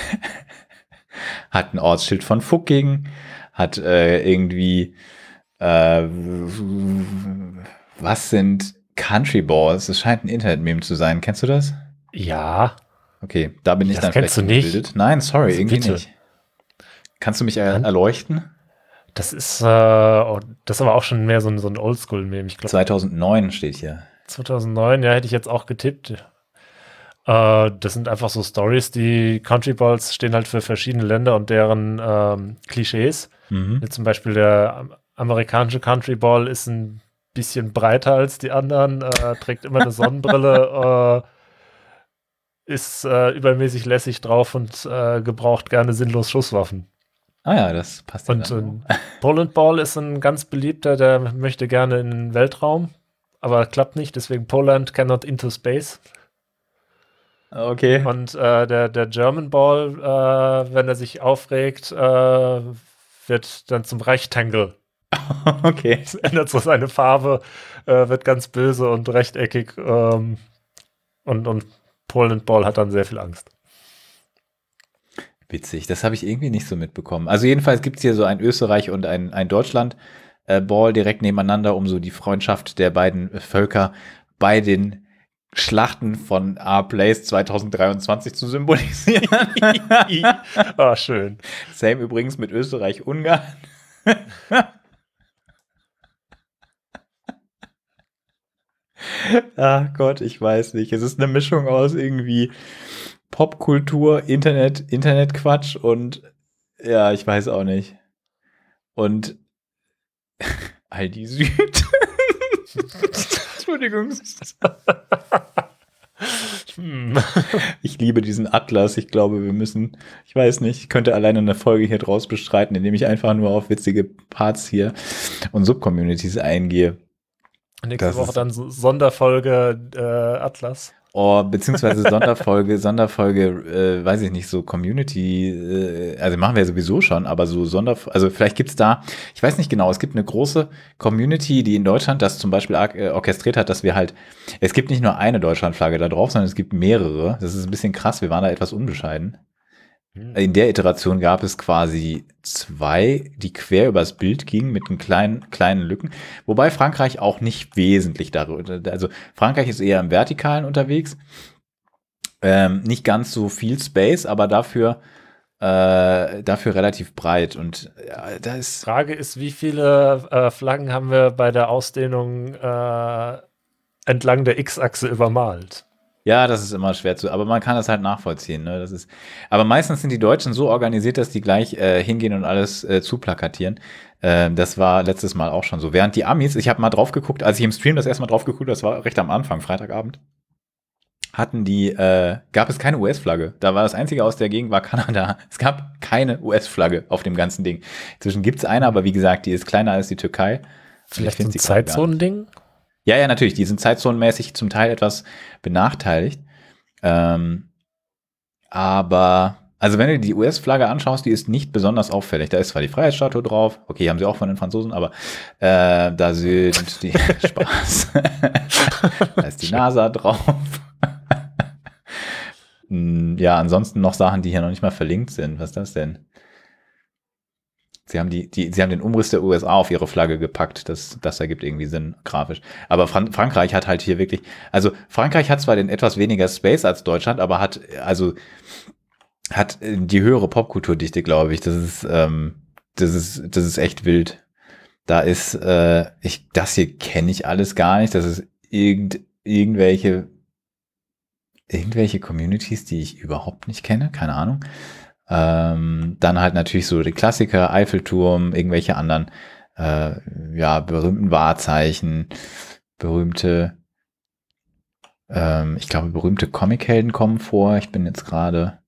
A: hat ein Ortsschild von Fucking, hat äh, irgendwie, äh, was sind Country Balls? Es scheint ein Internet-Meme zu sein. Kennst du das?
B: Ja.
A: Okay, da bin ich
B: das
A: dann
B: kennst du nicht.
A: Gebildet. Nein, sorry,
B: Also
A: irgendwie
B: bitte.
A: nicht. Kannst du mich er erleuchten?
B: Das ist, äh, oh, das ist aber auch schon mehr so ein, so ein Oldschool-Meme. Ich glaube,
A: 2009 steht hier.
B: 2009, ja, hätte ich jetzt auch getippt. Äh, das sind einfach so Stories, die Country Balls stehen halt für verschiedene Länder und deren ähm, Klischees.
A: Mhm.
B: Zum Beispiel der am- amerikanische Country Ball ist ein bisschen breiter als die anderen, äh, trägt immer eine Sonnenbrille, äh, ist äh, übermäßig lässig drauf und äh, gebraucht gerne sinnlos Schusswaffen.
A: Ah ja, das passt ja
B: Und ein Poland Ball ist ein ganz beliebter, der möchte gerne in den Weltraum, aber klappt nicht, deswegen Poland cannot into space.
A: Okay.
B: Und äh, der, der German Ball, äh, wenn er sich aufregt, äh, wird dann zum Rectangle.
A: Okay.
B: Es ändert so seine Farbe, äh, wird ganz böse und rechteckig. Ähm, und, und Poland Ball hat dann sehr viel Angst.
A: Witzig, das habe ich irgendwie nicht so mitbekommen. Also jedenfalls gibt es hier so ein Österreich und ein, ein Deutschland äh, Ball direkt nebeneinander, um so die Freundschaft der beiden Völker bei den Schlachten von R-Place 2023 zu symbolisieren.
B: Ah, schön.
A: Same übrigens mit Österreich-Ungarn. Ach Gott, ich weiß nicht. Es ist eine Mischung aus irgendwie Popkultur, Internet, Internetquatsch und ja, ich weiß auch nicht. Und Aldi Süd. Entschuldigung.
B: Hm.
A: Ich liebe diesen Atlas. Ich glaube, wir müssen, ich weiß nicht, ich könnte alleine eine Folge hier draus bestreiten, indem ich einfach nur auf witzige Parts hier und Subcommunities eingehe.
B: Nächste
A: Das
B: Woche dann so Sonderfolge äh, Atlas.
A: Oh, beziehungsweise Sonderfolge, Sonderfolge, äh, weiß ich nicht, so Community, äh, also machen wir sowieso schon, aber so Sonder, also vielleicht gibt's da, ich weiß nicht genau, es gibt eine große Community, die in Deutschland das zum Beispiel äh, orchestriert hat, dass wir halt, es gibt nicht nur eine Deutschlandflagge da drauf, sondern es gibt mehrere. Das ist ein bisschen krass, wir waren da etwas unbescheiden. In der Iteration gab es quasi zwei, die quer übers Bild gingen mit einen kleinen, kleinen Lücken. Wobei Frankreich auch nicht wesentlich darüber, also Frankreich ist eher im Vertikalen unterwegs. Ähm, nicht ganz so viel Space, aber dafür, äh, dafür relativ breit. Und ja, da ist,
B: Frage ist, wie viele äh, Flaggen haben wir bei der Ausdehnung äh, entlang der X-Achse übermalt?
A: Ja, das ist immer schwer zu, aber man kann das halt nachvollziehen. Ne? Das ist, aber meistens sind die Deutschen so organisiert, dass die gleich äh, hingehen und alles äh, zuplakatieren. Äh, das war letztes Mal auch schon so. Während die Amis, ich habe mal drauf geguckt, als ich im Stream das erste Mal drauf geguckt, das war recht am Anfang, Freitagabend, hatten die, äh, gab es keine US-Flagge. Da war das einzige aus der Gegend war Kanada. Es gab keine US-Flagge auf dem ganzen Ding. Inzwischen gibt es eine, aber wie gesagt, die ist kleiner als die Türkei.
B: Vielleicht ein Zeitzonending?
A: Ja, ja, natürlich. Die sind zeitzonenmäßig zum Teil etwas benachteiligt. Ähm, aber, also wenn du die US-Flagge anschaust, die ist nicht besonders auffällig. Da ist zwar die Freiheitsstatue drauf, okay, haben sie auch von den Franzosen, aber äh, da sind die Spaß. da ist die NASA drauf. Hm, ja, ansonsten noch Sachen, die hier noch nicht mal verlinkt sind. Was ist das denn? Sie haben, die, die, sie haben den Umriss der USA auf ihre Flagge gepackt. Das, das ergibt irgendwie Sinn grafisch. Aber Fran Frankreich hat halt hier wirklich, also Frankreich hat zwar den etwas weniger Space als Deutschland, aber hat, also, hat die höhere Popkulturdichte, glaube ich. Das ist, ähm, das ist, das ist echt wild. Da ist, äh, ich, das hier kenne ich alles gar nicht. Das ist irgend, irgendwelche, irgendwelche Communities, die ich überhaupt nicht kenne. Keine Ahnung. Ähm, dann halt natürlich so die Klassiker, Eiffelturm, irgendwelche anderen, äh, ja, berühmten Wahrzeichen, berühmte, ähm, ich glaube, berühmte Comichelden kommen vor. Ich bin jetzt gerade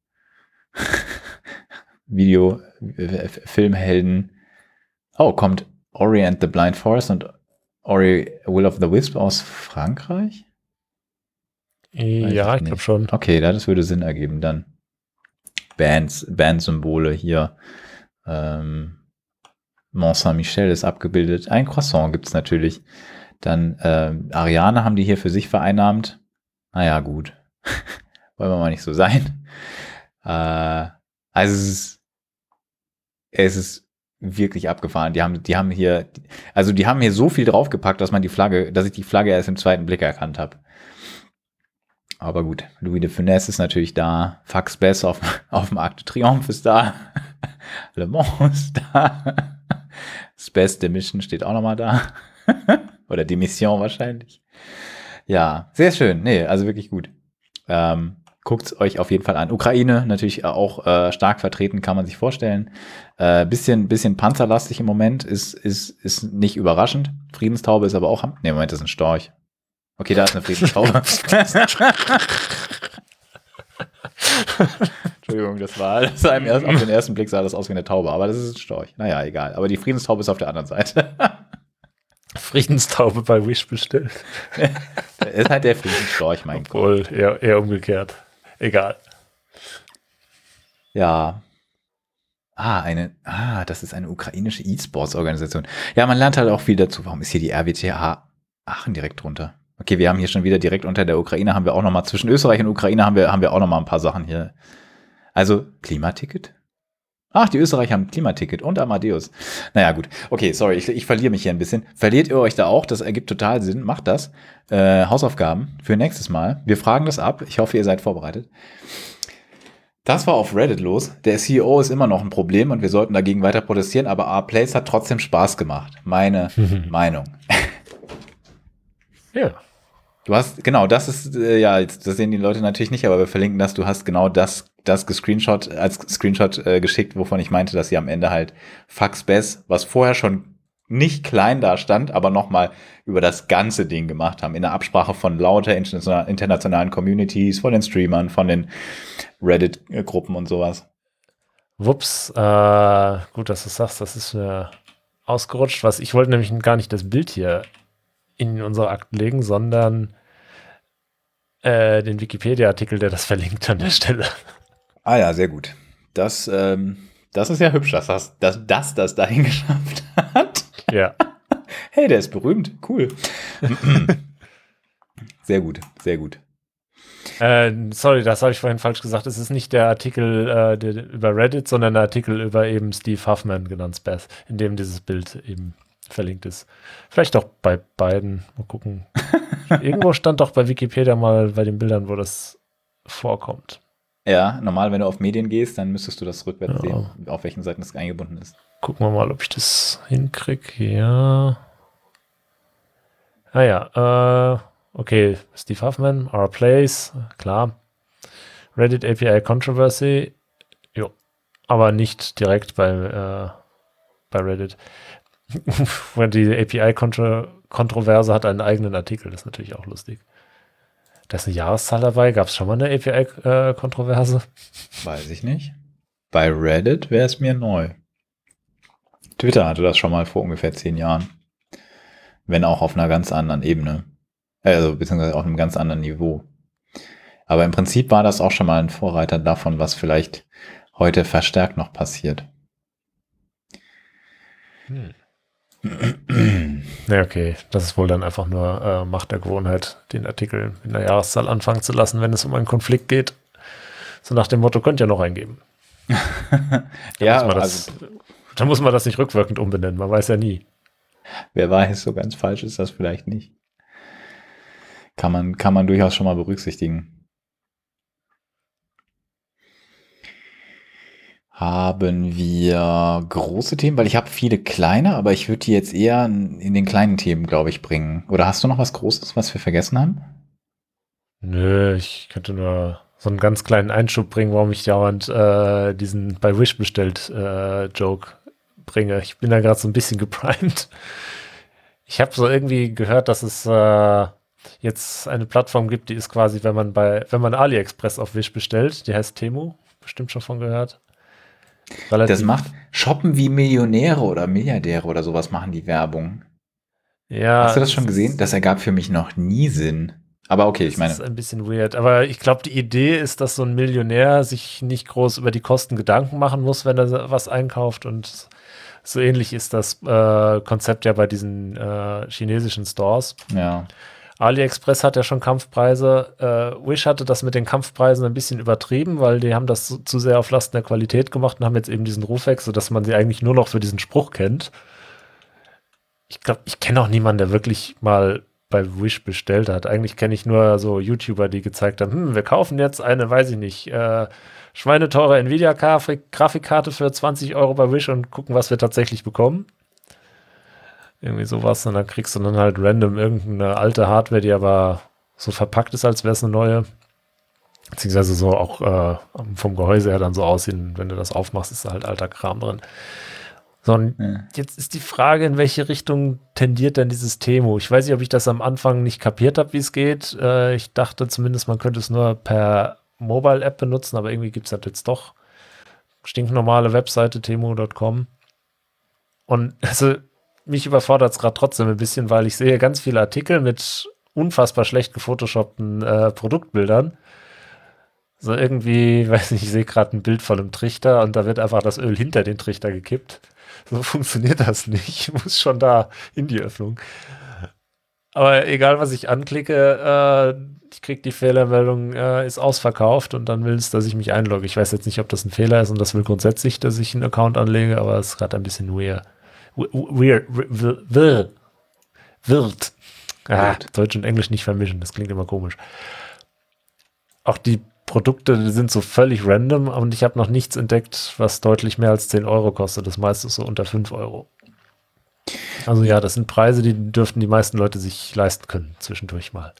A: Video, äh, Filmhelden. Oh, kommt Ori and the Blind Forest und Ori Will of the Wisp aus Frankreich?
B: ja, ich, ich glaube schon.
A: Okay, das würde Sinn ergeben dann. Bands, Bandsymbole hier. Ähm, Mont Saint-Michel ist abgebildet. Ein Croissant gibt es natürlich. Dann äh, Ariane haben die hier für sich vereinnahmt. Naja, gut. Wollen wir mal nicht so sein. Äh, also es ist, es ist wirklich abgefahren. Die haben, die haben hier, also die haben hier so viel draufgepackt, dass man die Flagge, dass ich die Flagge erst im zweiten Blick erkannt habe. Aber gut, Louis de Funès ist natürlich da, Fax Bess auf, auf dem Arc de Triomphe ist da, Le Mans ist da, Space Mission steht auch nochmal da. Oder die Mission wahrscheinlich. Ja, sehr schön. Nee, also wirklich gut. Ähm, Guckt es euch auf jeden Fall an. Ukraine natürlich auch äh, stark vertreten, kann man sich vorstellen. Äh, bisschen, bisschen panzerlastig im Moment, ist, ist, ist nicht überraschend. Friedenstaube ist aber auch. Ne, Moment, das ist ein Storch. Okay, da ist eine Friedenstaube. Entschuldigung, das war, das war erst, auf den ersten Blick sah das aus wie eine Taube, aber das ist ein Storch. Naja, egal. Aber die Friedenstaube ist auf der anderen Seite.
B: Friedenstaube bei Wish bestellt.
A: ist halt der Friedensstorch, mein
B: Obwohl, Gott. Eher, eher umgekehrt. Egal.
A: Ja. Ah, eine, ah, das ist eine ukrainische E-Sports-Organisation. Ja, man lernt halt auch viel dazu. Warum ist hier die RWTH Aachen direkt drunter? Okay, wir haben hier schon wieder direkt unter der Ukraine haben wir auch noch mal zwischen Österreich und Ukraine haben wir haben wir auch noch mal ein paar Sachen hier. Also Klimaticket? Ach, die Österreicher haben Klimaticket und Amadeus. Naja, gut. Okay, sorry, ich, ich verliere mich hier ein bisschen. Verliert ihr euch da auch? Das ergibt total Sinn. Macht das. Äh, Hausaufgaben für nächstes Mal. Wir fragen das ab. Ich hoffe, ihr seid vorbereitet. Das war auf Reddit los. Der CEO ist immer noch ein Problem und wir sollten dagegen weiter protestieren, aber R-Place hat trotzdem Spaß gemacht. Meine Meinung.
B: ja.
A: Du hast, genau, das ist, äh, ja, das sehen die Leute natürlich nicht, aber wir verlinken das. Du hast genau das, das gescreenshot, als Screenshot äh, geschickt, wovon ich meinte, dass sie am Ende halt Fax Bess, was vorher schon nicht klein da stand, aber nochmal über das ganze Ding gemacht haben, in der Absprache von lauter internationalen Communities, von den Streamern, von den Reddit-Gruppen und sowas.
B: Wups, äh, gut, dass du sagst, das ist mir ausgerutscht. Was ich wollte nämlich gar nicht das Bild hier in unsere Akten legen, sondern äh, den Wikipedia-Artikel, der das verlinkt an der Stelle.
A: Ah ja, sehr gut. Das, ähm, das ist ja hübsch, dass das, dass, dass das dahin geschafft hat.
B: Ja.
A: Hey, der ist berühmt. Cool. sehr gut, sehr gut.
B: Äh, sorry, das habe ich vorhin falsch gesagt. Es ist nicht der Artikel äh, der, über Reddit, sondern der Artikel über eben Steve Huffman, genannt Spaz, in dem dieses Bild eben verlinkt ist. Vielleicht auch bei beiden. Mal gucken. Irgendwo stand doch bei Wikipedia mal bei den Bildern, wo das vorkommt.
A: Ja, normal, wenn du auf Medien gehst, dann müsstest du das rückwärts ja. sehen, auf welchen Seiten das eingebunden ist.
B: Gucken wir mal, ob ich das hinkriege. Ja. Ah ja, äh, okay, Steve Huffman, Our Place, klar. Reddit API Controversy, jo, aber nicht direkt bei, äh, bei Reddit. die API-Kontroverse hat einen eigenen Artikel, das ist natürlich auch lustig. Da ist eine Jahreszahl dabei. Gab es schon mal eine API-Kontroverse?
A: Weiß ich nicht. Bei Reddit wäre es mir neu. Twitter hatte das schon mal vor ungefähr zehn Jahren. Wenn auch auf einer ganz anderen Ebene. Also beziehungsweise auf einem ganz anderen Niveau. Aber im Prinzip war das auch schon mal ein Vorreiter davon, was vielleicht heute verstärkt noch passiert.
B: Hm. Ja, okay. Das ist wohl dann einfach nur äh, Macht der Gewohnheit, den Artikel in der Jahreszahl anfangen zu lassen, wenn es um einen Konflikt geht. So nach dem Motto, könnt ihr noch eingeben. ja, muss das, also, dann muss man das nicht rückwirkend umbenennen, man weiß ja nie.
A: Wer weiß, so ganz falsch ist das vielleicht nicht. Kann man, kann man durchaus schon mal berücksichtigen. Haben wir große Themen? Weil ich habe viele kleine, aber ich würde die jetzt eher in den kleinen Themen, glaube ich, bringen. Oder hast du noch was Großes, was wir vergessen haben?
B: Nö, ich könnte nur so einen ganz kleinen Einschub bringen, warum ich dauernd äh, diesen bei Wish bestellt äh, Joke bringe. Ich bin da gerade so ein bisschen geprimed. Ich habe so irgendwie gehört, dass es äh, jetzt eine Plattform gibt, die ist quasi, wenn man bei, wenn man AliExpress auf Wish bestellt, die heißt Temu, bestimmt schon von gehört.
A: Relativ das macht Shoppen wie Millionäre oder Milliardäre oder sowas machen die Werbung. Ja. Hast du das schon gesehen? Das ergab für mich noch nie Sinn. Aber okay, ich meine. Das
B: ist ein bisschen weird. Aber ich glaube, die Idee ist, dass so ein Millionär sich nicht groß über die Kosten Gedanken machen muss, wenn er was einkauft. Und so ähnlich ist das äh, Konzept ja bei diesen äh, chinesischen Stores.
A: Ja.
B: AliExpress hat ja schon Kampfpreise. Äh, Wish hatte das mit den Kampfpreisen ein bisschen übertrieben, weil die haben das zu, sehr auf Lasten der Qualität gemacht und haben jetzt eben diesen Rufwechsel, dass man sie eigentlich nur noch für diesen Spruch kennt. Ich glaube, ich kenne auch niemanden, der wirklich mal bei Wish bestellt hat. Eigentlich kenne ich nur so YouTuber, die gezeigt haben, hm, wir kaufen jetzt eine, weiß ich nicht, äh, schweineteure Nvidia-Grafikkarte für 20 Euro bei Wish und gucken, was wir tatsächlich bekommen. Irgendwie sowas. Und dann kriegst du dann halt random irgendeine alte Hardware, die aber so verpackt ist, als wäre es eine neue. Beziehungsweise so auch äh, vom Gehäuse her dann so aussehen, wenn du das aufmachst, ist da halt alter Kram drin. So, und ja. jetzt ist die Frage, in welche Richtung tendiert denn dieses Thema? Ich weiß nicht, ob ich das am Anfang nicht kapiert habe, wie es geht. Äh, ich dachte zumindest, man könnte es nur per Mobile-App benutzen, aber irgendwie gibt es das jetzt doch. Stinknormale Webseite, temo.com. Und also mich überfordert es gerade trotzdem ein bisschen, weil ich sehe ganz viele Artikel mit unfassbar schlecht gefotoshoppten äh, Produktbildern. So irgendwie, weiß nicht, ich sehe gerade ein Bild von einem Trichter und da wird einfach das Öl hinter den Trichter gekippt. So funktioniert das nicht. Ich muss schon da in die Öffnung. Aber egal, was ich anklicke, äh, ich kriege die Fehlermeldung, äh, ist ausverkauft und dann will es, dass ich mich einlogge. Ich weiß jetzt nicht, ob das ein Fehler ist und das will grundsätzlich, dass ich einen Account anlege, aber es ist gerade ein bisschen weird weird, wird. wird. Ah, Deutsch und Englisch nicht vermischen, das klingt immer komisch. Auch die Produkte sind so völlig random und ich habe noch nichts entdeckt, was deutlich mehr als 10 Euro kostet. Das meiste ist so unter 5 Euro. Also ja, das sind Preise, die dürften die meisten Leute sich leisten können, zwischendurch mal.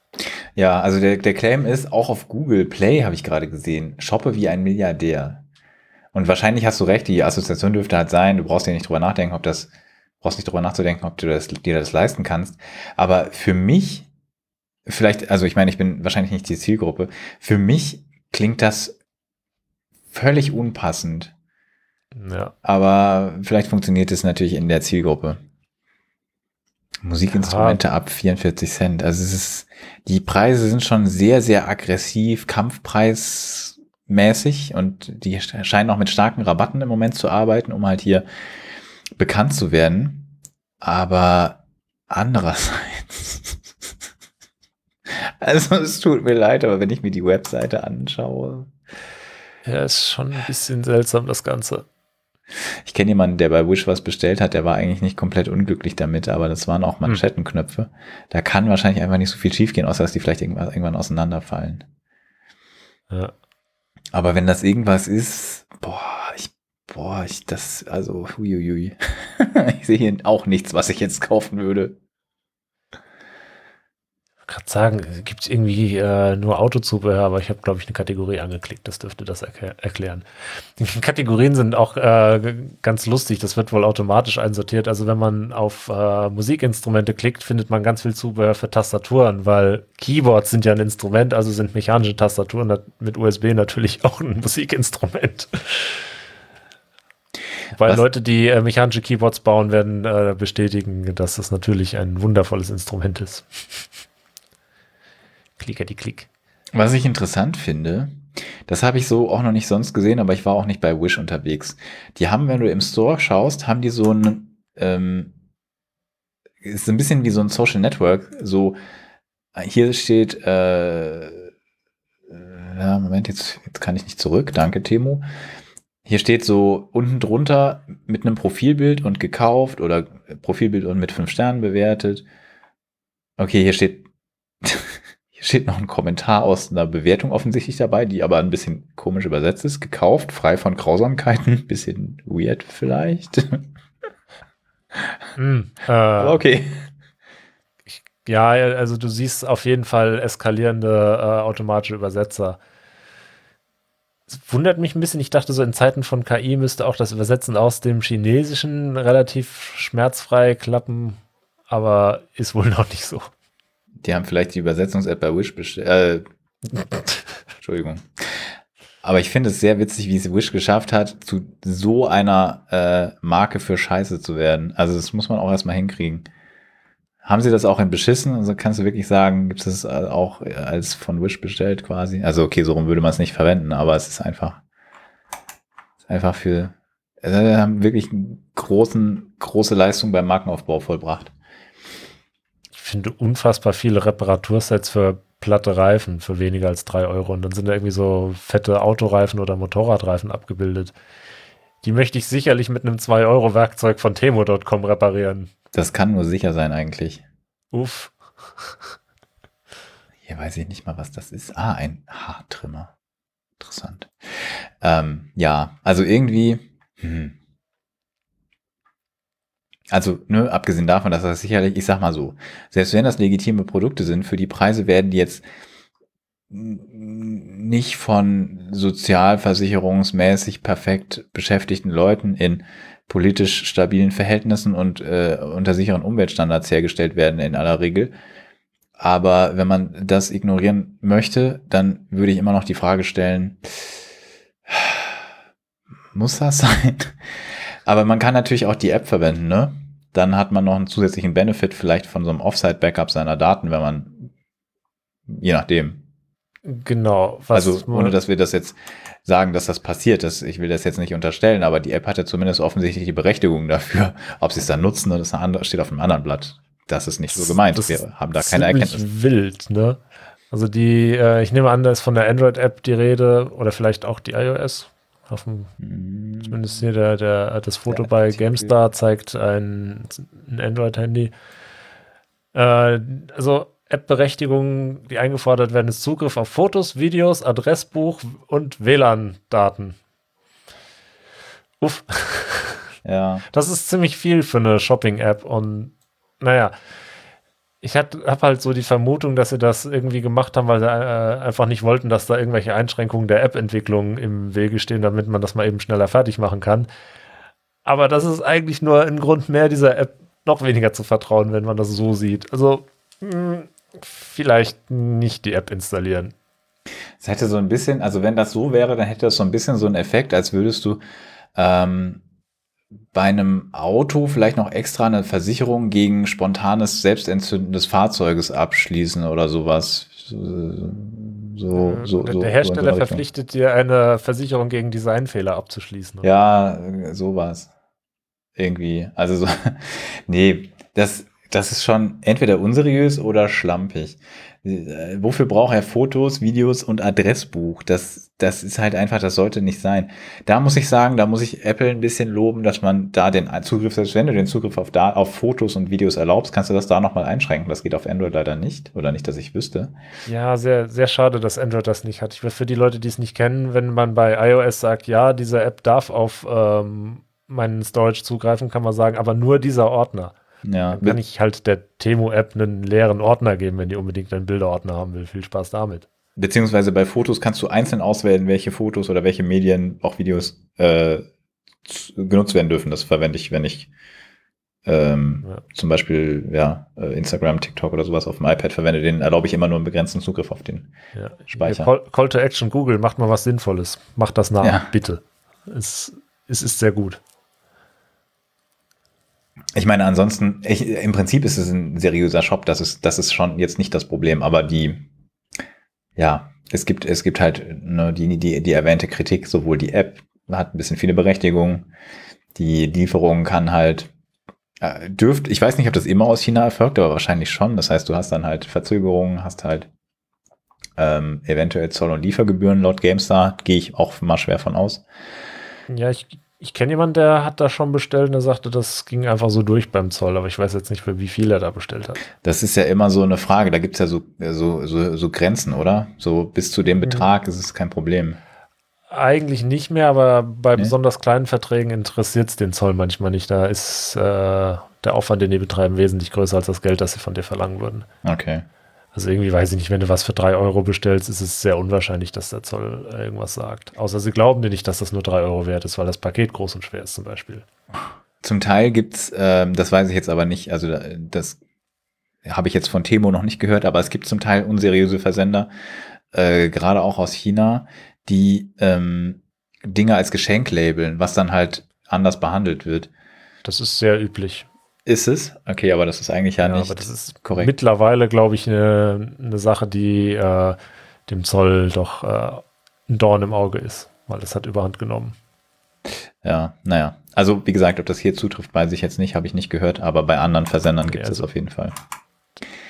A: Ja, also der, der Claim ist, auch auf Google Play habe ich gerade gesehen, shoppe wie ein Milliardär. Und wahrscheinlich hast du recht, die Assoziation dürfte halt sein, du brauchst ja nicht drüber nachdenken, ob das brauchst nicht drüber nachzudenken, ob du das, dir das leisten kannst. Aber für mich, vielleicht, also ich meine, ich bin wahrscheinlich nicht die Zielgruppe, für mich klingt das völlig unpassend.
B: Ja.
A: Aber vielleicht funktioniert es natürlich in der Zielgruppe. Musikinstrumente ja. ab 44 Cent. Also es ist, die Preise sind schon sehr, sehr aggressiv, kampfpreismäßig und die scheinen auch mit starken Rabatten im Moment zu arbeiten, um halt hier bekannt zu werden. Aber andererseits, also es tut mir leid, aber wenn ich mir die Webseite anschaue.
B: Ja, ist schon ein bisschen seltsam, das Ganze.
A: Ich kenne jemanden, der bei Wish was bestellt hat, der war eigentlich nicht komplett unglücklich damit, aber das waren auch Manschettenknöpfe. Hm. Da kann wahrscheinlich einfach nicht so viel schiefgehen, außer dass die vielleicht irgendwann, irgendwann auseinanderfallen.
B: Ja.
A: Aber wenn das irgendwas ist, boah, ich Boah, ich das, also, huiuiui. ich sehe hier auch nichts, was ich jetzt kaufen würde.
B: gerade sagen, gibt es irgendwie äh, nur Autozubehör, aber ich habe, glaube ich, eine Kategorie angeklickt. Das dürfte das erklär erklären. Die Kategorien sind auch äh, ganz lustig. Das wird wohl automatisch einsortiert. Also wenn man auf äh, Musikinstrumente klickt, findet man ganz viel Zubehör für Tastaturen, weil Keyboards sind ja ein Instrument, also sind mechanische Tastaturen mit USB natürlich auch ein Musikinstrument. Weil Was? Leute, die äh, mechanische Keyboards bauen, werden äh, bestätigen, dass es natürlich ein wundervolles Instrument ist. Klicker die Klick.
A: Was ich interessant finde, das habe ich so auch noch nicht sonst gesehen, aber ich war auch nicht bei Wish unterwegs. Die haben, wenn du im Store schaust, haben die so ein, ähm, ist ein bisschen wie so ein Social Network. So, hier steht, äh, ja, Moment, jetzt, jetzt kann ich nicht zurück. Danke, Temo. Hier steht so unten drunter mit einem Profilbild und gekauft oder Profilbild und mit fünf Sternen bewertet. Okay, hier steht hier steht noch ein Kommentar aus einer Bewertung offensichtlich dabei, die aber ein bisschen komisch übersetzt ist. Gekauft, frei von Grausamkeiten. Bisschen weird vielleicht.
B: Mm, äh, okay. Ich, ja, also du siehst auf jeden Fall eskalierende äh, automatische Übersetzer. Es wundert mich ein bisschen. Ich dachte so, in Zeiten von KI müsste auch das Übersetzen aus dem Chinesischen relativ schmerzfrei klappen, aber ist wohl noch nicht so.
A: Die haben vielleicht die Übersetzungs-App bei Wish bestellt. Äh, Entschuldigung. Aber ich finde es sehr witzig, wie es Wish geschafft hat, zu so einer äh, Marke für Scheiße zu werden. Also das muss man auch erstmal hinkriegen. Haben sie das auch in beschissen? Also kannst du wirklich sagen, gibt es das auch als von Wish bestellt quasi? Also okay, so rum würde man es nicht verwenden, aber es ist einfach, ist einfach für, also haben wirklich großen, große Leistung beim Markenaufbau vollbracht
B: finde unfassbar viele Reparatursets für platte Reifen für weniger als drei Euro. Und dann sind da irgendwie so fette Autoreifen oder Motorradreifen abgebildet. Die möchte ich sicherlich mit einem 2-Euro-Werkzeug von Temo.com reparieren.
A: Das kann nur sicher sein eigentlich.
B: Uff.
A: Hier weiß ich nicht mal, was das ist. Ah, ein Haartrimmer. Interessant. Ähm, ja, also irgendwie, hm, also, ne, abgesehen davon, dass das sicherlich, ich sag mal so, selbst wenn das legitime Produkte sind, für die Preise werden die jetzt nicht von sozialversicherungsmäßig perfekt beschäftigten Leuten in politisch stabilen Verhältnissen und äh, unter sicheren Umweltstandards hergestellt werden in aller Regel. Aber wenn man das ignorieren möchte, dann würde ich immer noch die Frage stellen, muss das sein? Aber man kann natürlich auch die App verwenden, ne? Dann hat man noch einen zusätzlichen Benefit vielleicht von so einem Offsite-Backup seiner Daten, wenn man, je nachdem.
B: Genau.
A: also ohne, dass wir das jetzt sagen, dass das passiert. Das, ich will das jetzt nicht unterstellen, aber die App hatte zumindest offensichtlich die Berechtigung dafür. Ob sie es dann nutzen, das steht auf einem anderen Blatt. Das ist nicht so gemeint.
B: Das wir haben da keine Erkenntnis. wild, ne? Also die, äh, ich nehme an, da ist von der Android-App die Rede oder vielleicht auch die iOS. Auf dem, mm. Zumindest hier der, der, das Foto der bei GameStar zeigt ein, ein Android-Handy. Äh, also App-Berechtigungen, die eingefordert werden, ist Zugriff auf Fotos, Videos, Adressbuch und WLAN-Daten. Uff.
A: Ja.
B: Das ist ziemlich viel für eine Shopping-App und naja, ich habe halt so die Vermutung, dass sie das irgendwie gemacht haben, weil sie äh, einfach nicht wollten, dass da irgendwelche Einschränkungen der App-Entwicklung im Wege stehen, damit man das mal eben schneller fertig machen kann. Aber das ist eigentlich nur ein Grund mehr, dieser App noch weniger zu vertrauen, wenn man das so sieht. Also mh, hm, vielleicht nicht die App installieren.
A: Es hätte so ein bisschen, also wenn das so wäre, dann hätte das so ein bisschen so einen Effekt, als würdest du ähm, bei einem Auto vielleicht noch extra eine Versicherung gegen spontanes Selbstentzünden des Fahrzeuges abschließen oder sowas. So,
B: so, so, der Hersteller verpflichtet dir eine Versicherung gegen Designfehler abzuschließen.
A: Oder? Ja, sowas. Irgendwie. Also so, nee, das, das ist schon entweder unseriös oder schlampig. Äh, wofür braucht er Fotos, Videos und Adressbuch? Das, das ist halt einfach, das sollte nicht sein. Da muss ich sagen, da muss ich Apple ein bisschen loben, dass man da den Zugriff, selbst wenn du den Zugriff auf, da, auf Fotos und Videos erlaubst, kannst du das da nochmal einschränken. Das geht auf Android leider nicht. Oder nicht, dass ich wüsste.
B: Ja, sehr, sehr schade, dass Android das nicht hat. Ich will für die Leute, die es nicht kennen, wenn man bei iOS sagt, ja, diese App darf auf ähm, meinen Storage zugreifen, kann man sagen, aber nur dieser Ordner.
A: Ja,
B: Dann kann ich halt der Temo-App einen leeren Ordner geben, wenn die unbedingt einen Bilderordner haben will. Viel Spaß damit.
A: beziehungsweise bei Fotos kannst du einzeln auswählen, welche Fotos oder welche Medien, auch Videos, äh, genutzt werden dürfen. Das verwende ich, wenn ich ähm,
B: Ja.
A: zum Beispiel ja, äh, Instagram, TikTok oder sowas auf dem iPad verwende. Den erlaube ich immer nur einen begrenzten Zugriff auf den.
B: Ja.
A: Speicher.
B: Call, Call to Action Google, macht mal was Sinnvolles. Macht das nach,
A: Ja.
B: bitte. Es, es ist sehr gut.
A: Ich meine, ansonsten, ich, im Prinzip ist es ein seriöser Shop, das ist, das ist schon jetzt nicht das Problem, aber die, ja, es gibt, es gibt halt ne, die, die, die erwähnte Kritik, sowohl die App hat ein bisschen viele Berechtigungen, die Lieferung kann halt, äh, dürft, ich weiß nicht, ob das immer aus China erfolgt, aber wahrscheinlich schon. Das heißt, du hast dann halt Verzögerungen, hast halt ähm, eventuell Zoll- und Liefergebühren laut GameStar, gehe ich auch mal schwer von aus.
B: Ja, ich, ich kenne jemanden, der hat da schon bestellt und der sagte, das ging einfach so durch beim Zoll, aber ich weiß jetzt nicht, für wie viel er da bestellt hat.
A: Das ist ja immer so eine Frage. Da gibt's ja so, so, so, so Grenzen, oder? So bis zu dem Betrag ist es kein Problem.
B: Eigentlich nicht mehr, aber bei
A: Nee.
B: besonders kleinen Verträgen interessiert es den Zoll manchmal nicht. Da ist äh, der Aufwand, den die betreiben, wesentlich größer als das Geld, das sie von dir verlangen würden.
A: Okay.
B: Also irgendwie weiß ich nicht, wenn du was für drei Euro bestellst, ist es sehr unwahrscheinlich, dass der Zoll äh, irgendwas sagt. Außer sie glauben dir nicht, dass das nur drei Euro wert ist, weil das Paket groß und schwer ist zum Beispiel.
A: Zum Teil gibt's, ähm, das weiß ich jetzt aber nicht, also da- das habe ich jetzt von Temo noch nicht gehört, aber es gibt zum Teil unseriöse Versender, äh, gerade auch aus China, die ähm, Dinge als Geschenk labeln, was dann halt anders behandelt wird.
B: Das ist sehr üblich.
A: Ist es? Okay, aber das ist eigentlich ja,
B: Ja,
A: nicht
B: aber das ist
A: korrekt.
B: mittlerweile, glaube ich, eine, eine Sache, die äh, dem Zoll doch äh, ein Dorn im Auge ist, weil das hat überhand genommen.
A: Ja, naja. Also wie gesagt, ob das hier zutrifft, weiß ich jetzt nicht, habe ich nicht gehört, aber bei anderen Versendern gibt es
B: also-
A: auf jeden Fall.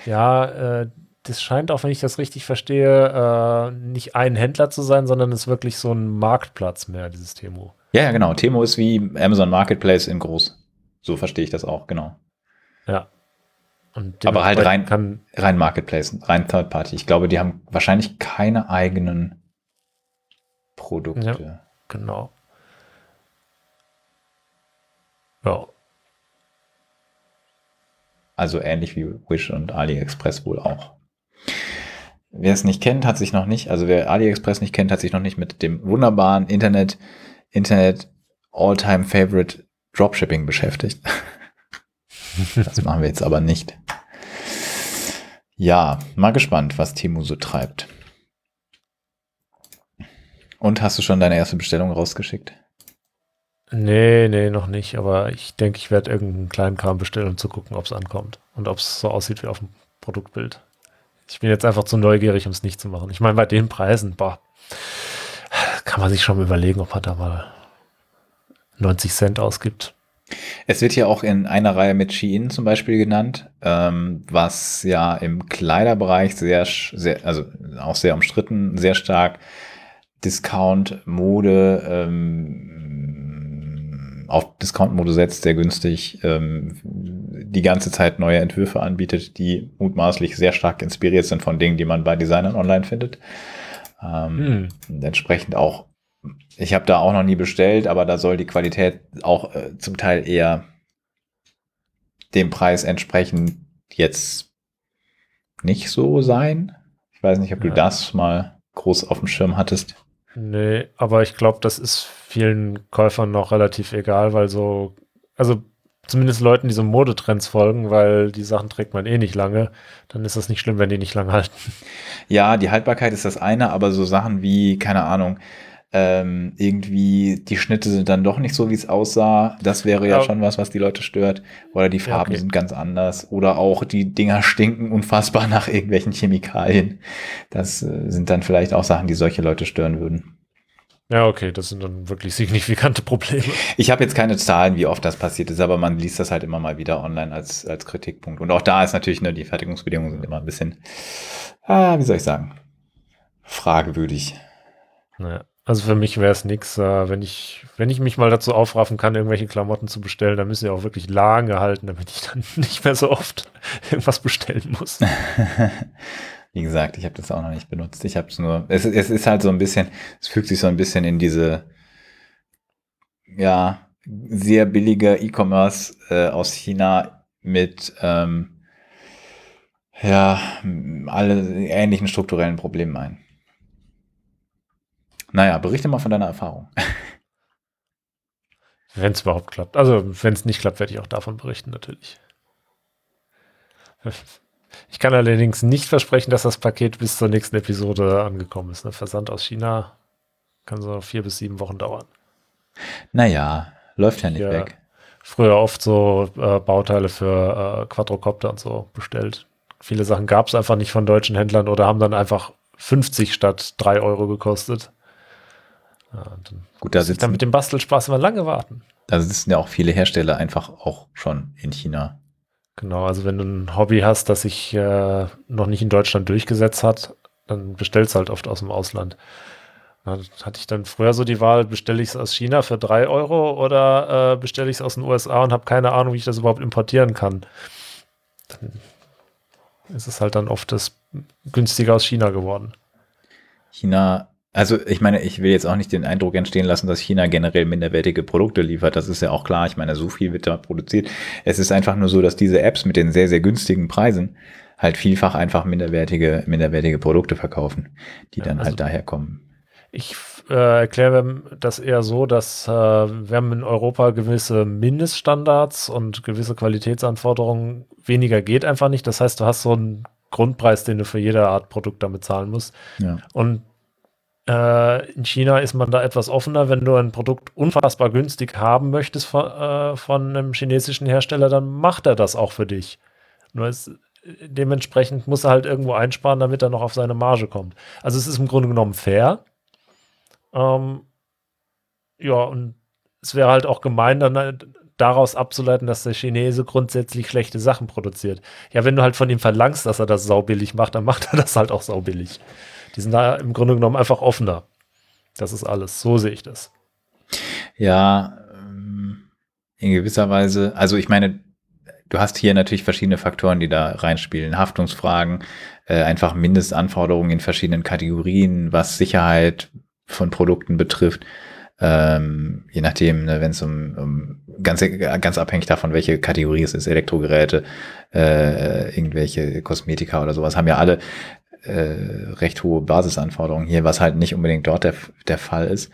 B: Ja, äh, das scheint auch, wenn ich das richtig verstehe, äh, nicht ein Händler zu sein, sondern es ist wirklich so ein Marktplatz mehr, dieses Temo.
A: Ja, ja, genau. Temo ist wie Amazon Marketplace in groß. So verstehe ich das auch, genau.
B: Ja. Und
A: Aber halt rein-
B: kann,
A: Rein Marketplace, rein Third Party. Ich glaube, die haben wahrscheinlich keine eigenen Produkte.
B: genau. Ja,
A: Also ähnlich wie Wish und AliExpress wohl auch. Wer es nicht kennt, hat sich noch nicht, also wer AliExpress nicht kennt, hat sich noch nicht mit dem wunderbaren Internet, Internet All-Time Favorite Dropshipping beschäftigt. das machen wir jetzt aber nicht. Ja, mal gespannt, was Temu so treibt. Und hast du schon deine erste Bestellung rausgeschickt?
B: nee, nee, noch nicht. Aber ich denke, ich werde irgendeinen kleinen Kram bestellen, um zu gucken, ob es ankommt. Und ob es so aussieht wie auf dem Produktbild. Ich bin jetzt einfach zu neugierig, um es nicht zu machen. Ich meine, bei den Preisen, boah, kann man sich schon überlegen, ob man da mal 90 Cent ausgibt.
A: Es wird hier auch in einer Reihe mit Shein zum Beispiel genannt, ähm, was ja im Kleiderbereich sehr, sehr, also auch sehr umstritten, sehr stark Discount, Mode, ähm, auf Discount-Mode setzt, sehr günstig, ähm, die ganze Zeit neue Entwürfe anbietet, die mutmaßlich sehr stark inspiriert sind von Dingen, die man bei Designern online findet. Ähm,
B: Hm.
A: und entsprechend auch, ich habe da auch noch nie bestellt, aber da soll die Qualität auch äh, zum Teil eher dem Preis entsprechend jetzt nicht so sein. Ich weiß nicht, ob du
B: Ja.
A: das mal groß auf dem Schirm hattest.
B: Nee, aber ich glaube, das ist vielen Käufern noch relativ egal, weil so, also zumindest Leuten, die so Modetrends folgen, weil die Sachen trägt man eh nicht lange, dann ist das nicht schlimm, wenn die nicht lange halten.
A: Ja, die Haltbarkeit ist das eine, aber so Sachen wie, keine Ahnung, ähm, irgendwie die Schnitte sind dann doch nicht so, wie es aussah. Das wäre ja
B: Ja.
A: schon was, was die Leute stört. Oder die
B: Ja,
A: Farben
B: okay.
A: sind ganz anders. Oder auch die Dinger stinken unfassbar nach irgendwelchen Chemikalien. Das äh, sind dann vielleicht auch Sachen, die solche Leute stören würden.
B: Ja, okay, das sind dann wirklich signifikante Probleme.
A: Ich habe jetzt keine Zahlen, wie oft das passiert ist, aber man liest das halt immer mal wieder online als, als Kritikpunkt. Und auch da ist natürlich, ne, die Fertigungsbedingungen sind immer ein bisschen, ah, wie soll ich sagen, fragewürdig.
B: Naja, also für mich wäre es nix, äh, wenn ich, wenn ich mich mal dazu aufraffen kann, irgendwelche Klamotten zu bestellen, dann müssen sie auch wirklich lange halten, damit ich dann nicht mehr so oft irgendwas bestellen muss.
A: Wie gesagt, ich habe das auch noch nicht benutzt. Ich habe es nur, es ist halt so ein bisschen, es fügt sich so ein bisschen in diese, ja, sehr billige E-Commerce äh, aus China mit ähm, ja, alle ähnlichen strukturellen Problemen ein. Naja, berichte mal von deiner Erfahrung.
B: Wenn es überhaupt klappt. Also, wenn es nicht klappt, werde ich auch davon berichten, natürlich. Ich kann allerdings nicht versprechen, dass das Paket bis zur nächsten Episode angekommen ist. Ein Versand aus China kann so vier bis sieben Wochen dauern.
A: Naja, läuft ja nicht ja, weg.
B: Früher oft so äh, Bauteile für äh, Quadrocopter und so bestellt. Viele Sachen gab es einfach nicht von deutschen Händlern oder haben dann einfach 50 statt 3 Euro gekostet.
A: Ja, Gut, da sitzen
B: dann mit dem Bastelspaß immer lange warten.
A: Da sitzen ja auch viele Hersteller einfach auch schon in China.
B: Genau, also wenn du ein Hobby hast, das sich äh, noch nicht in Deutschland durchgesetzt hat, dann bestellst du halt oft aus dem Ausland. Da hatte ich dann früher so die Wahl, bestelle ich es aus China für 3 Euro oder äh, bestelle ich es aus den USA und habe keine Ahnung, wie ich das überhaupt importieren kann. Dann ist es halt dann oft das günstiger aus China geworden.
A: China also ich meine, ich will jetzt auch nicht den Eindruck entstehen lassen, dass China generell minderwertige Produkte liefert. Das ist ja auch klar. Ich meine, so viel wird da produziert. Es ist einfach nur so, dass diese Apps mit den sehr, sehr günstigen Preisen halt vielfach einfach minderwertige, minderwertige Produkte verkaufen, die dann halt also halt daher kommen.
B: Ich äh, erkläre das eher so, dass äh, wir haben in Europa gewisse Mindeststandards und gewisse Qualitätsanforderungen. Weniger geht einfach nicht. Das heißt, du hast so einen Grundpreis, den du für jede Art Produkt damit zahlen musst. Ja. Und äh, in China ist man da etwas offener. Wenn du ein Produkt unfassbar günstig haben möchtest von, äh, von einem chinesischen Hersteller, dann macht er das auch für dich. Nur es, dementsprechend muss er halt irgendwo einsparen, damit er noch auf seine Marge kommt. Also es ist im Grunde genommen fair. Ähm, ja, und es wäre halt auch gemein, dann halt daraus abzuleiten, dass der Chinese grundsätzlich schlechte Sachen produziert. Ja, wenn du halt von ihm verlangst, dass er das saubillig macht, dann macht er das halt auch saubillig. Die sind da im Grunde genommen einfach offener. Das ist alles. So sehe ich das.
A: Ja, ähm, in gewisser Weise. Also ich meine, du hast hier natürlich verschiedene Faktoren, die da reinspielen. Haftungsfragen, äh, einfach Mindestanforderungen in verschiedenen Kategorien, was Sicherheit von Produkten betrifft. Ähm, je nachdem, ne, wenn es um, um ganz, ganz abhängig davon, welche Kategorie es ist, Elektrogeräte, äh, irgendwelche Kosmetika oder sowas, haben ja alle äh, recht hohe Basisanforderungen hier, was halt nicht unbedingt dort der, der Fall ist.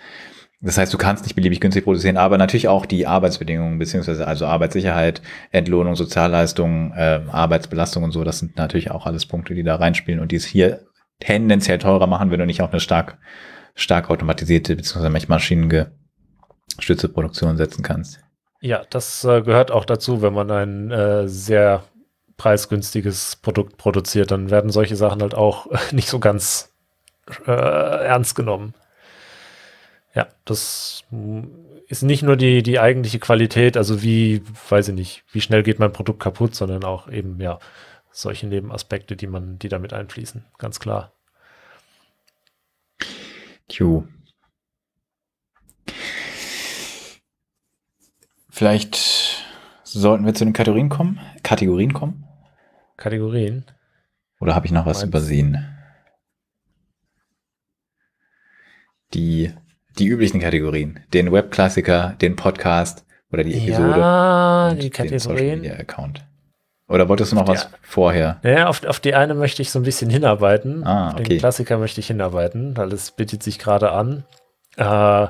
A: Das heißt, du kannst nicht beliebig günstig produzieren, aber natürlich auch die Arbeitsbedingungen, beziehungsweise also Arbeitssicherheit, Entlohnung, Sozialleistungen, äh, Arbeitsbelastung und so, das sind natürlich auch alles Punkte, die da reinspielen und die es hier tendenziell teurer machen, wenn du nicht auf eine stark, stark automatisierte, beziehungsweise maschinengestützte Produktion setzen kannst.
B: Ja, das äh, gehört auch dazu, wenn man ein äh, sehr preisgünstiges Produkt produziert, dann werden solche Sachen halt auch nicht so ganz äh, ernst genommen. Ja, das ist nicht nur die, die eigentliche Qualität, also wie, weiß ich nicht, wie schnell geht mein Produkt kaputt, sondern auch eben, ja, solche Nebenaspekte, die man, die damit einfließen, ganz klar.
A: Tju. Vielleicht sollten wir zu den Kategorien kommen. Kategorien kommen.
B: Kategorien.
A: Oder habe ich noch was Meinst übersehen? Die, die üblichen Kategorien. Den Webklassiker, den Podcast oder die Episode.
B: Ja, die Kategorien. Den Social
A: Media Account. Oder wolltest du noch was vorher?
B: Naja, auf, auf die eine möchte ich so ein bisschen hinarbeiten.
A: Ah, okay.
B: Den Klassiker möchte ich hinarbeiten, weil es bietet sich gerade an. Äh,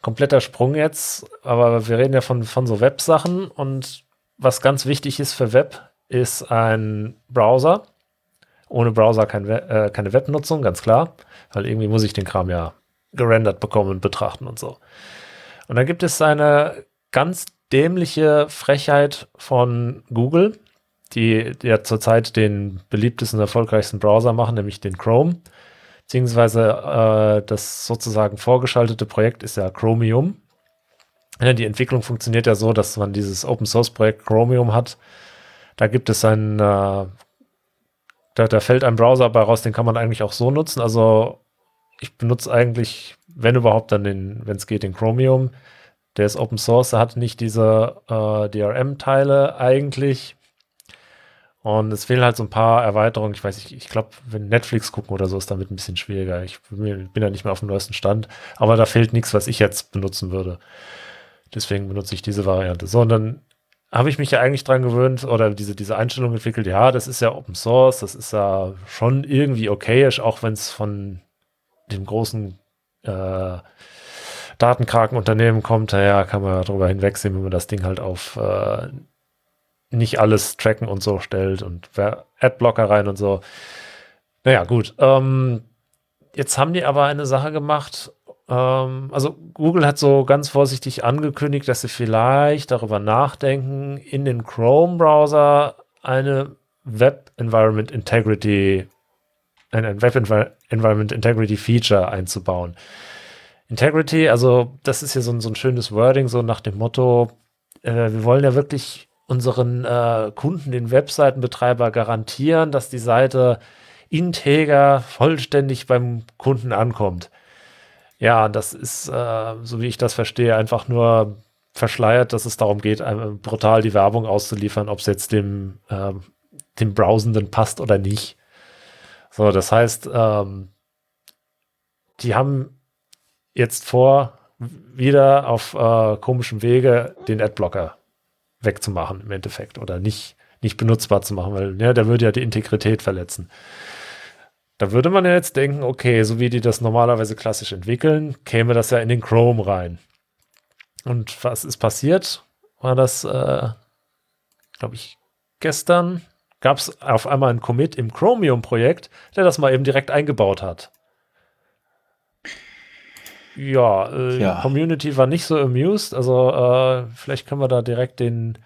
B: kompletter Sprung jetzt, aber wir reden ja von, von so Websachen und was ganz wichtig ist für Web, ist ein Browser. Ohne Browser kein We äh, keine Webnutzung, ganz klar. Weil irgendwie muss ich den Kram ja gerendert bekommen und betrachten und so. Und dann gibt es eine ganz dämliche Frechheit von Google, die ja zurzeit den beliebtesten, erfolgreichsten Browser machen, nämlich den Chrome. Beziehungsweise äh, das sozusagen vorgeschaltete Projekt ist ja Chromium. Ja, die Entwicklung funktioniert ja so, dass man dieses Open Source Projekt Chromium hat, da gibt es ein, äh, da, da fällt ein Browser bei raus, den kann man eigentlich auch so nutzen. Also ich benutze eigentlich, wenn überhaupt, dann den, wenn es geht, den Chromium. Der ist Open Source, hat nicht diese äh, DRM-Teile eigentlich. Und es fehlen halt so ein paar Erweiterungen. Ich weiß nicht, ich glaube, wenn Netflix gucken oder so, ist damit ein bisschen schwieriger. Ich bin ja nicht mehr auf dem neuesten Stand. Aber da fehlt nichts, was ich jetzt benutzen würde. Deswegen benutze ich diese Variante. So, und dann habe ich mich ja eigentlich dran gewöhnt oder diese, diese Einstellung entwickelt, ja, das ist ja Open Source, das ist ja schon irgendwie okayisch, auch wenn es von dem großen äh, Datenkrakenunternehmen kommt, naja, kann man darüber hinwegsehen, wenn man das Ding halt auf äh, nicht alles tracken und so stellt und Adblocker rein und so. Naja, gut. Ähm, jetzt haben die aber eine Sache gemacht. Ähm, also Google hat so ganz vorsichtig angekündigt, dass sie vielleicht darüber nachdenken, in den Chrome-Browser eine Web Environment Integrity, ein Web Environment Integrity Feature einzubauen. Integrity, also das ist hier so ein, so ein schönes Wording, so nach dem Motto, äh, wir wollen ja wirklich unseren äh, Kunden, den Webseitenbetreiber garantieren, dass die Seite integer, vollständig beim Kunden ankommt. Ja, das ist, äh, so wie ich das verstehe, einfach nur verschleiert, dass es darum geht, brutal die Werbung auszuliefern, ob es jetzt dem, äh, dem Browsenden passt oder nicht. So, das heißt, ähm, die haben jetzt vor, wieder auf äh, komischem Wege den Adblocker wegzumachen im Endeffekt oder nicht, nicht benutzbar zu machen, weil ja, der würde ja die Integrität verletzen. Da würde man ja jetzt denken, okay, so wie die das normalerweise klassisch entwickeln, käme das ja in den Chrome rein. Und was ist passiert? War das, äh, glaube ich, gestern gab es auf einmal einen Commit im Chromium-Projekt, der das mal eben direkt eingebaut hat. Ja, äh, ja. Community war nicht so amused. Also äh, vielleicht können wir da direkt den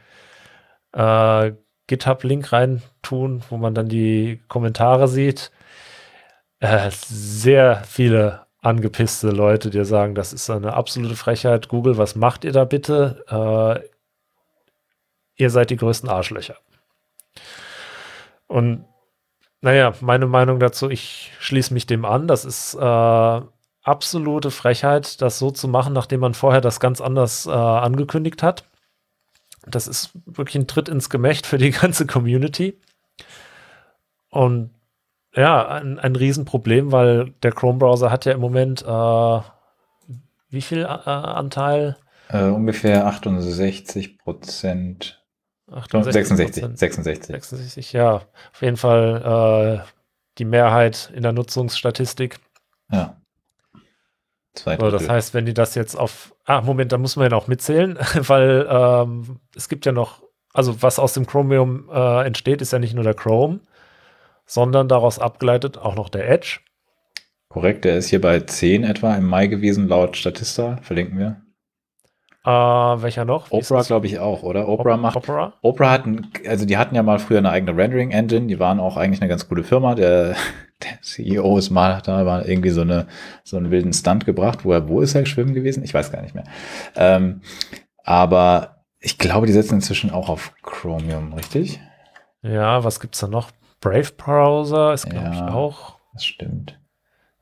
B: äh, GitHub-Link rein tun, wo man dann die Kommentare sieht. Äh, sehr viele angepisste Leute, die sagen, das ist eine absolute Frechheit. Google, was macht ihr da bitte? Äh, ihr seid die größten Arschlöcher. Und naja, meine Meinung dazu, ich schließe mich dem an. Das ist äh, absolute Frechheit, das so zu machen, nachdem man vorher das ganz anders äh, angekündigt hat. Das ist wirklich ein Tritt ins Gemächt für die ganze Community. Und ja, ein, ein Riesenproblem, weil der Chrome-Browser hat ja im Moment äh, wie viel äh, Anteil?
A: Äh, ungefähr 68 Prozent. 66, 66.
B: 66, ja. Auf jeden Fall äh, die Mehrheit in der Nutzungsstatistik.
A: Ja.
B: Zwei so, das heißt, wenn die das jetzt auf. Ah, Moment, da muss man ja noch mitzählen, weil ähm, es gibt ja noch, also was aus dem Chromium äh, entsteht, ist ja nicht nur der Chrome, sondern daraus abgeleitet auch noch der Edge.
A: Korrekt, der ist hier bei 10 etwa im Mai gewesen, laut Statista, verlinken wir.
B: Uh, welcher noch?
A: Wie Opera, glaube ich, auch, oder? Opera macht. Opera? Opera hatten, also die hatten ja mal früher eine eigene Rendering-Engine, die waren auch eigentlich eine ganz coole Firma. Der, der CEO ist mal da, war irgendwie so, eine, so einen wilden Stunt gebracht, wo er, wo ist er schwimmen gewesen? Ich weiß gar nicht mehr. Ähm, aber ich glaube, die setzen inzwischen auch auf Chromium, richtig?
B: Ja, was gibt's da noch? Brave Browser ist, glaube ja, ich, auch.
A: Das stimmt.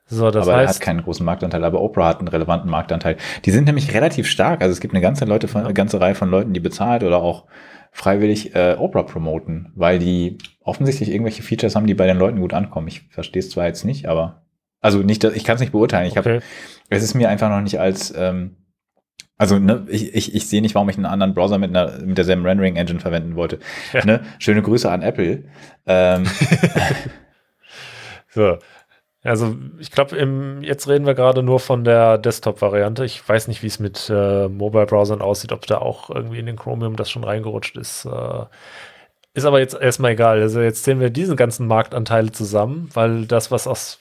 B: So, das
A: aber
B: heißt,
A: er hat keinen großen Marktanteil, aber Oprah hat einen relevanten Marktanteil. Die sind nämlich relativ stark. Also es gibt eine ganze, Leute von, eine ganze Reihe von Leuten, die bezahlt oder auch freiwillig äh, Oprah promoten, weil die offensichtlich irgendwelche Features haben, die bei den Leuten gut ankommen. Ich verstehe es zwar jetzt nicht, aber also nicht, ich kann es nicht beurteilen. Ich okay. habe, es ist mir einfach noch nicht als ähm, also ne, ich, ich, ich sehe nicht, warum ich einen anderen Browser mit einer mit derselben Rendering Engine verwenden wollte. Ja. Ne? Schöne Grüße an Apple. Ähm,
B: so, also ich glaube, jetzt reden wir gerade nur von der Desktop-Variante. Ich weiß nicht, wie es mit äh, Mobile-Browsern aussieht, ob da auch irgendwie in den Chromium das schon reingerutscht ist. Äh, ist aber jetzt erstmal egal. Also jetzt zählen wir diesen ganzen Marktanteile zusammen, weil das, was aus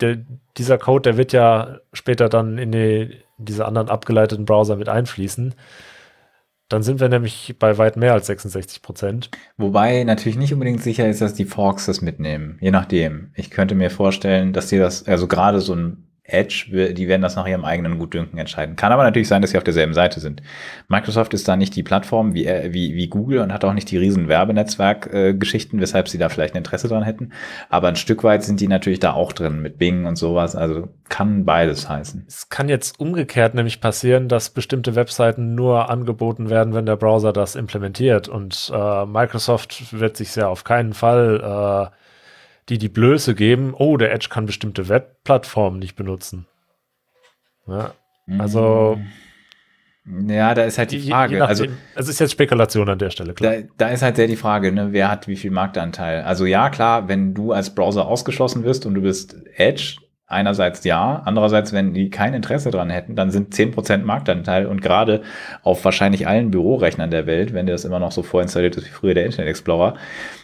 B: der, dieser Code, der wird ja später dann in, die, diese anderen abgeleiteten Browser mit einfließen. Dann sind wir nämlich bei weit mehr als 66 Prozent.
A: Wobei natürlich nicht unbedingt sicher ist, dass die Forks das mitnehmen. Je nachdem. Ich könnte mir vorstellen, dass die das, also gerade so ein Edge, die werden das nach ihrem eigenen Gutdünken entscheiden. Kann aber natürlich sein, dass sie auf derselben Seite sind. Microsoft ist da nicht die Plattform wie, äh, wie, wie Google und hat auch nicht die riesen Werbenetzwerk-Geschichten, äh, weshalb sie da vielleicht ein Interesse dran hätten. Aber ein Stück weit sind die natürlich da auch drin mit Bing und sowas. Also kann beides heißen.
B: Es kann jetzt umgekehrt nämlich passieren, dass bestimmte Webseiten nur angeboten werden, wenn der Browser das implementiert. Und äh, Microsoft wird sich ja auf keinen Fall äh, die die Blöße geben, oh, der Edge kann bestimmte Webplattformen nicht benutzen. Ja, also.
A: Ja, da ist halt die Frage. Je
B: also, es ist jetzt Spekulation an der Stelle,
A: klar. Da, da ist halt sehr die Frage, ne, wer hat wie viel Marktanteil. Also ja, klar, wenn du als Browser ausgeschlossen wirst und du bist Edge, einerseits ja, andererseits, wenn die kein Interesse dran hätten, dann sind 10% Marktanteil und gerade auf wahrscheinlich allen Bürorechnern der Welt, wenn dir das immer noch so vorinstalliert ist wie früher der Internet Explorer,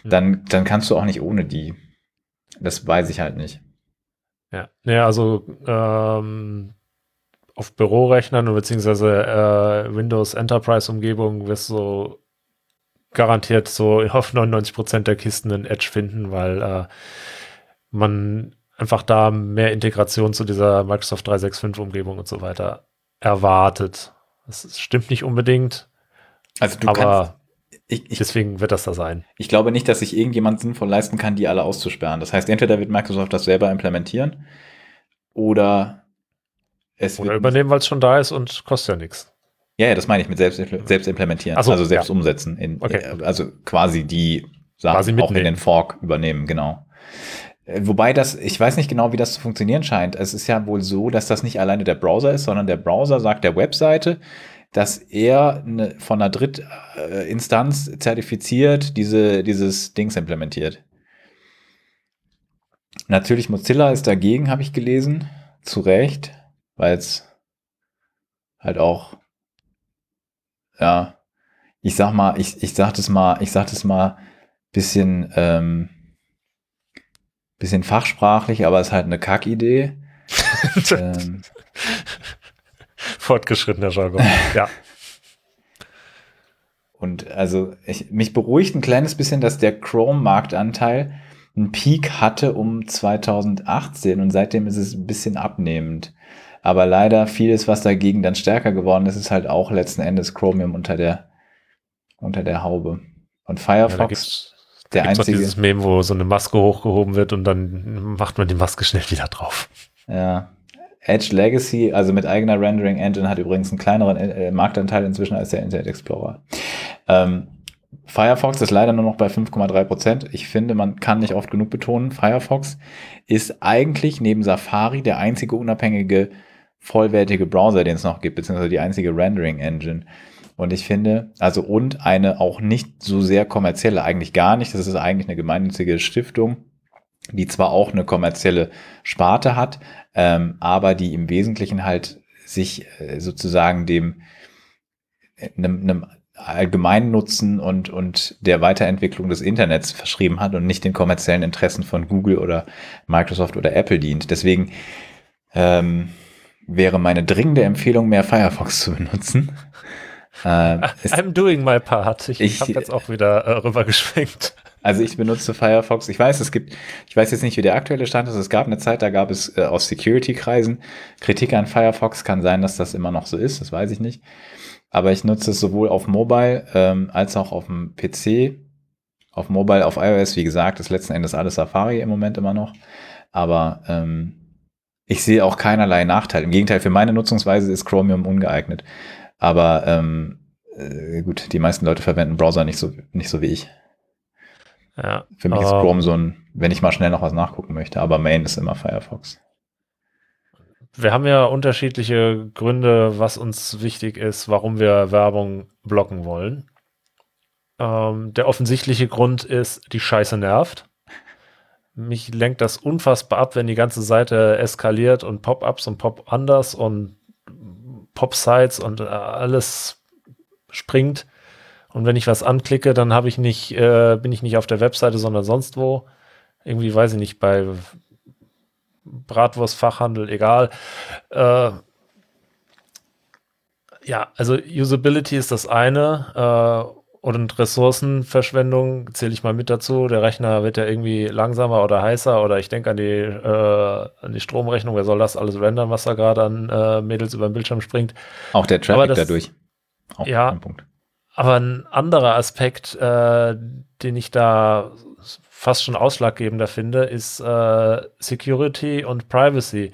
A: mhm. dann, dann kannst du auch nicht ohne die. Das weiß ich halt nicht.
B: Ja, ja also ähm, auf Bürorechnern beziehungsweise äh, Windows Enterprise Umgebung wirst du garantiert so auf 99 Prozent der Kisten in Edge finden, weil äh, man einfach da mehr Integration zu dieser Microsoft 365 Umgebung und so weiter erwartet. Das stimmt nicht unbedingt.
A: Also du
B: aber kannst, ich, ich, deswegen wird das da sein.
A: Ich glaube nicht, dass sich irgendjemand sinnvoll leisten kann, die alle auszusperren. Das heißt, entweder wird Microsoft das selber implementieren oder
B: es Oder übernehmen, weil es schon da ist und kostet ja nichts.
A: Ja, ja, das meine ich mit selbst, selbst implementieren, so, also selbst ja. umsetzen. In, okay. Äh, also quasi die Sachen quasi auch in den Fork übernehmen, genau. Äh, wobei das, ich weiß nicht genau, wie das zu funktionieren scheint. Es ist ja wohl so, dass das nicht alleine der Browser ist, sondern der Browser sagt der Webseite, dass er eine, von einer Drittinstanz zertifiziert diese, dieses Dings implementiert. Natürlich Mozilla ist dagegen, habe ich gelesen. Zu Recht weil es halt auch, ja, ich sag mal, ich, ich sag das mal, ich sag das mal bisschen, ähm, bisschen fachsprachlich, aber es ist halt eine Kackidee.
B: ähm, Fortgeschrittener Jargon, ja.
A: Und also ich, mich beruhigt ein kleines bisschen, dass der Chrome-Marktanteil einen Peak hatte um 2018 und seitdem ist es ein bisschen abnehmend. Aber leider vieles, was dagegen dann stärker geworden ist, ist halt auch letzten Endes Chromium unter der, unter der Haube. Und Firefox,
B: ja, der einzige. dieses Meme, wo so eine Maske hochgehoben wird und dann macht man die Maske schnell wieder drauf.
A: Ja. Edge Legacy, also mit eigener Rendering Engine, hat übrigens einen kleineren äh, Marktanteil inzwischen als der Internet Explorer. Ähm, Firefox ist leider nur noch bei 5,3 Prozent. Ich finde, man kann nicht oft genug betonen, Firefox ist eigentlich neben Safari der einzige unabhängige vollwertige Browser, den es noch gibt, beziehungsweise die einzige Rendering-Engine. Und ich finde, also und eine auch nicht so sehr kommerzielle, eigentlich gar nicht. Das ist eigentlich eine gemeinnützige Stiftung, die zwar auch eine kommerzielle Sparte hat, ähm, aber die im Wesentlichen halt sich äh, sozusagen dem einem, einem allgemeinen Nutzen und, und der Weiterentwicklung des Internets verschrieben hat und nicht den kommerziellen Interessen von Google oder Microsoft oder Apple dient. Deswegen ähm, wäre meine dringende Empfehlung, mehr Firefox zu benutzen.
B: Äh, I'm doing my part. Ich, ich habe jetzt auch wieder äh, rübergeschwenkt.
A: Also ich benutze Firefox. Ich weiß, es gibt, ich weiß jetzt nicht, wie der aktuelle Stand ist. Es gab eine Zeit, da gab es äh, aus Security-Kreisen Kritik an Firefox. Kann sein, dass das immer noch so ist. Das weiß ich nicht. Aber ich nutze es sowohl auf Mobile ähm, als auch auf dem PC. Auf Mobile, auf iOS, wie gesagt, ist letzten Endes alles Safari im Moment immer noch. Aber ähm, ich sehe auch keinerlei Nachteil. Im Gegenteil, für meine Nutzungsweise ist Chromium ungeeignet. Aber ähm, äh, gut, die meisten Leute verwenden Browser nicht so, nicht so wie ich.
B: Ja,
A: für mich ist Chrome so ein, wenn ich mal schnell noch was nachgucken möchte, aber Main ist immer Firefox.
B: Wir haben ja unterschiedliche Gründe, was uns wichtig ist, warum wir Werbung blocken wollen. Ähm, der offensichtliche Grund ist, die Scheiße nervt mich lenkt das unfassbar ab, wenn die ganze Seite eskaliert und Pop-ups und Pop-Unders und Pop-Sites und äh, alles springt. Und wenn ich was anklicke, dann habe ich nicht, äh, bin ich nicht auf der Webseite, sondern sonst wo. Irgendwie weiß ich nicht, bei Bratwurstfachhandel, egal. Äh, ja, also Usability ist das eine. Äh, und Ressourcenverschwendung zähle ich mal mit dazu. Der Rechner wird ja irgendwie langsamer oder heißer oder ich denke an die, äh, an die Stromrechnung. Wer soll das alles rendern, was da gerade an äh, Mädels über den Bildschirm springt?
A: Auch der Traffic das, dadurch.
B: Auch ja, ein Punkt. Aber ein anderer Aspekt, äh, den ich da fast schon ausschlaggebender finde, ist äh, Security und Privacy.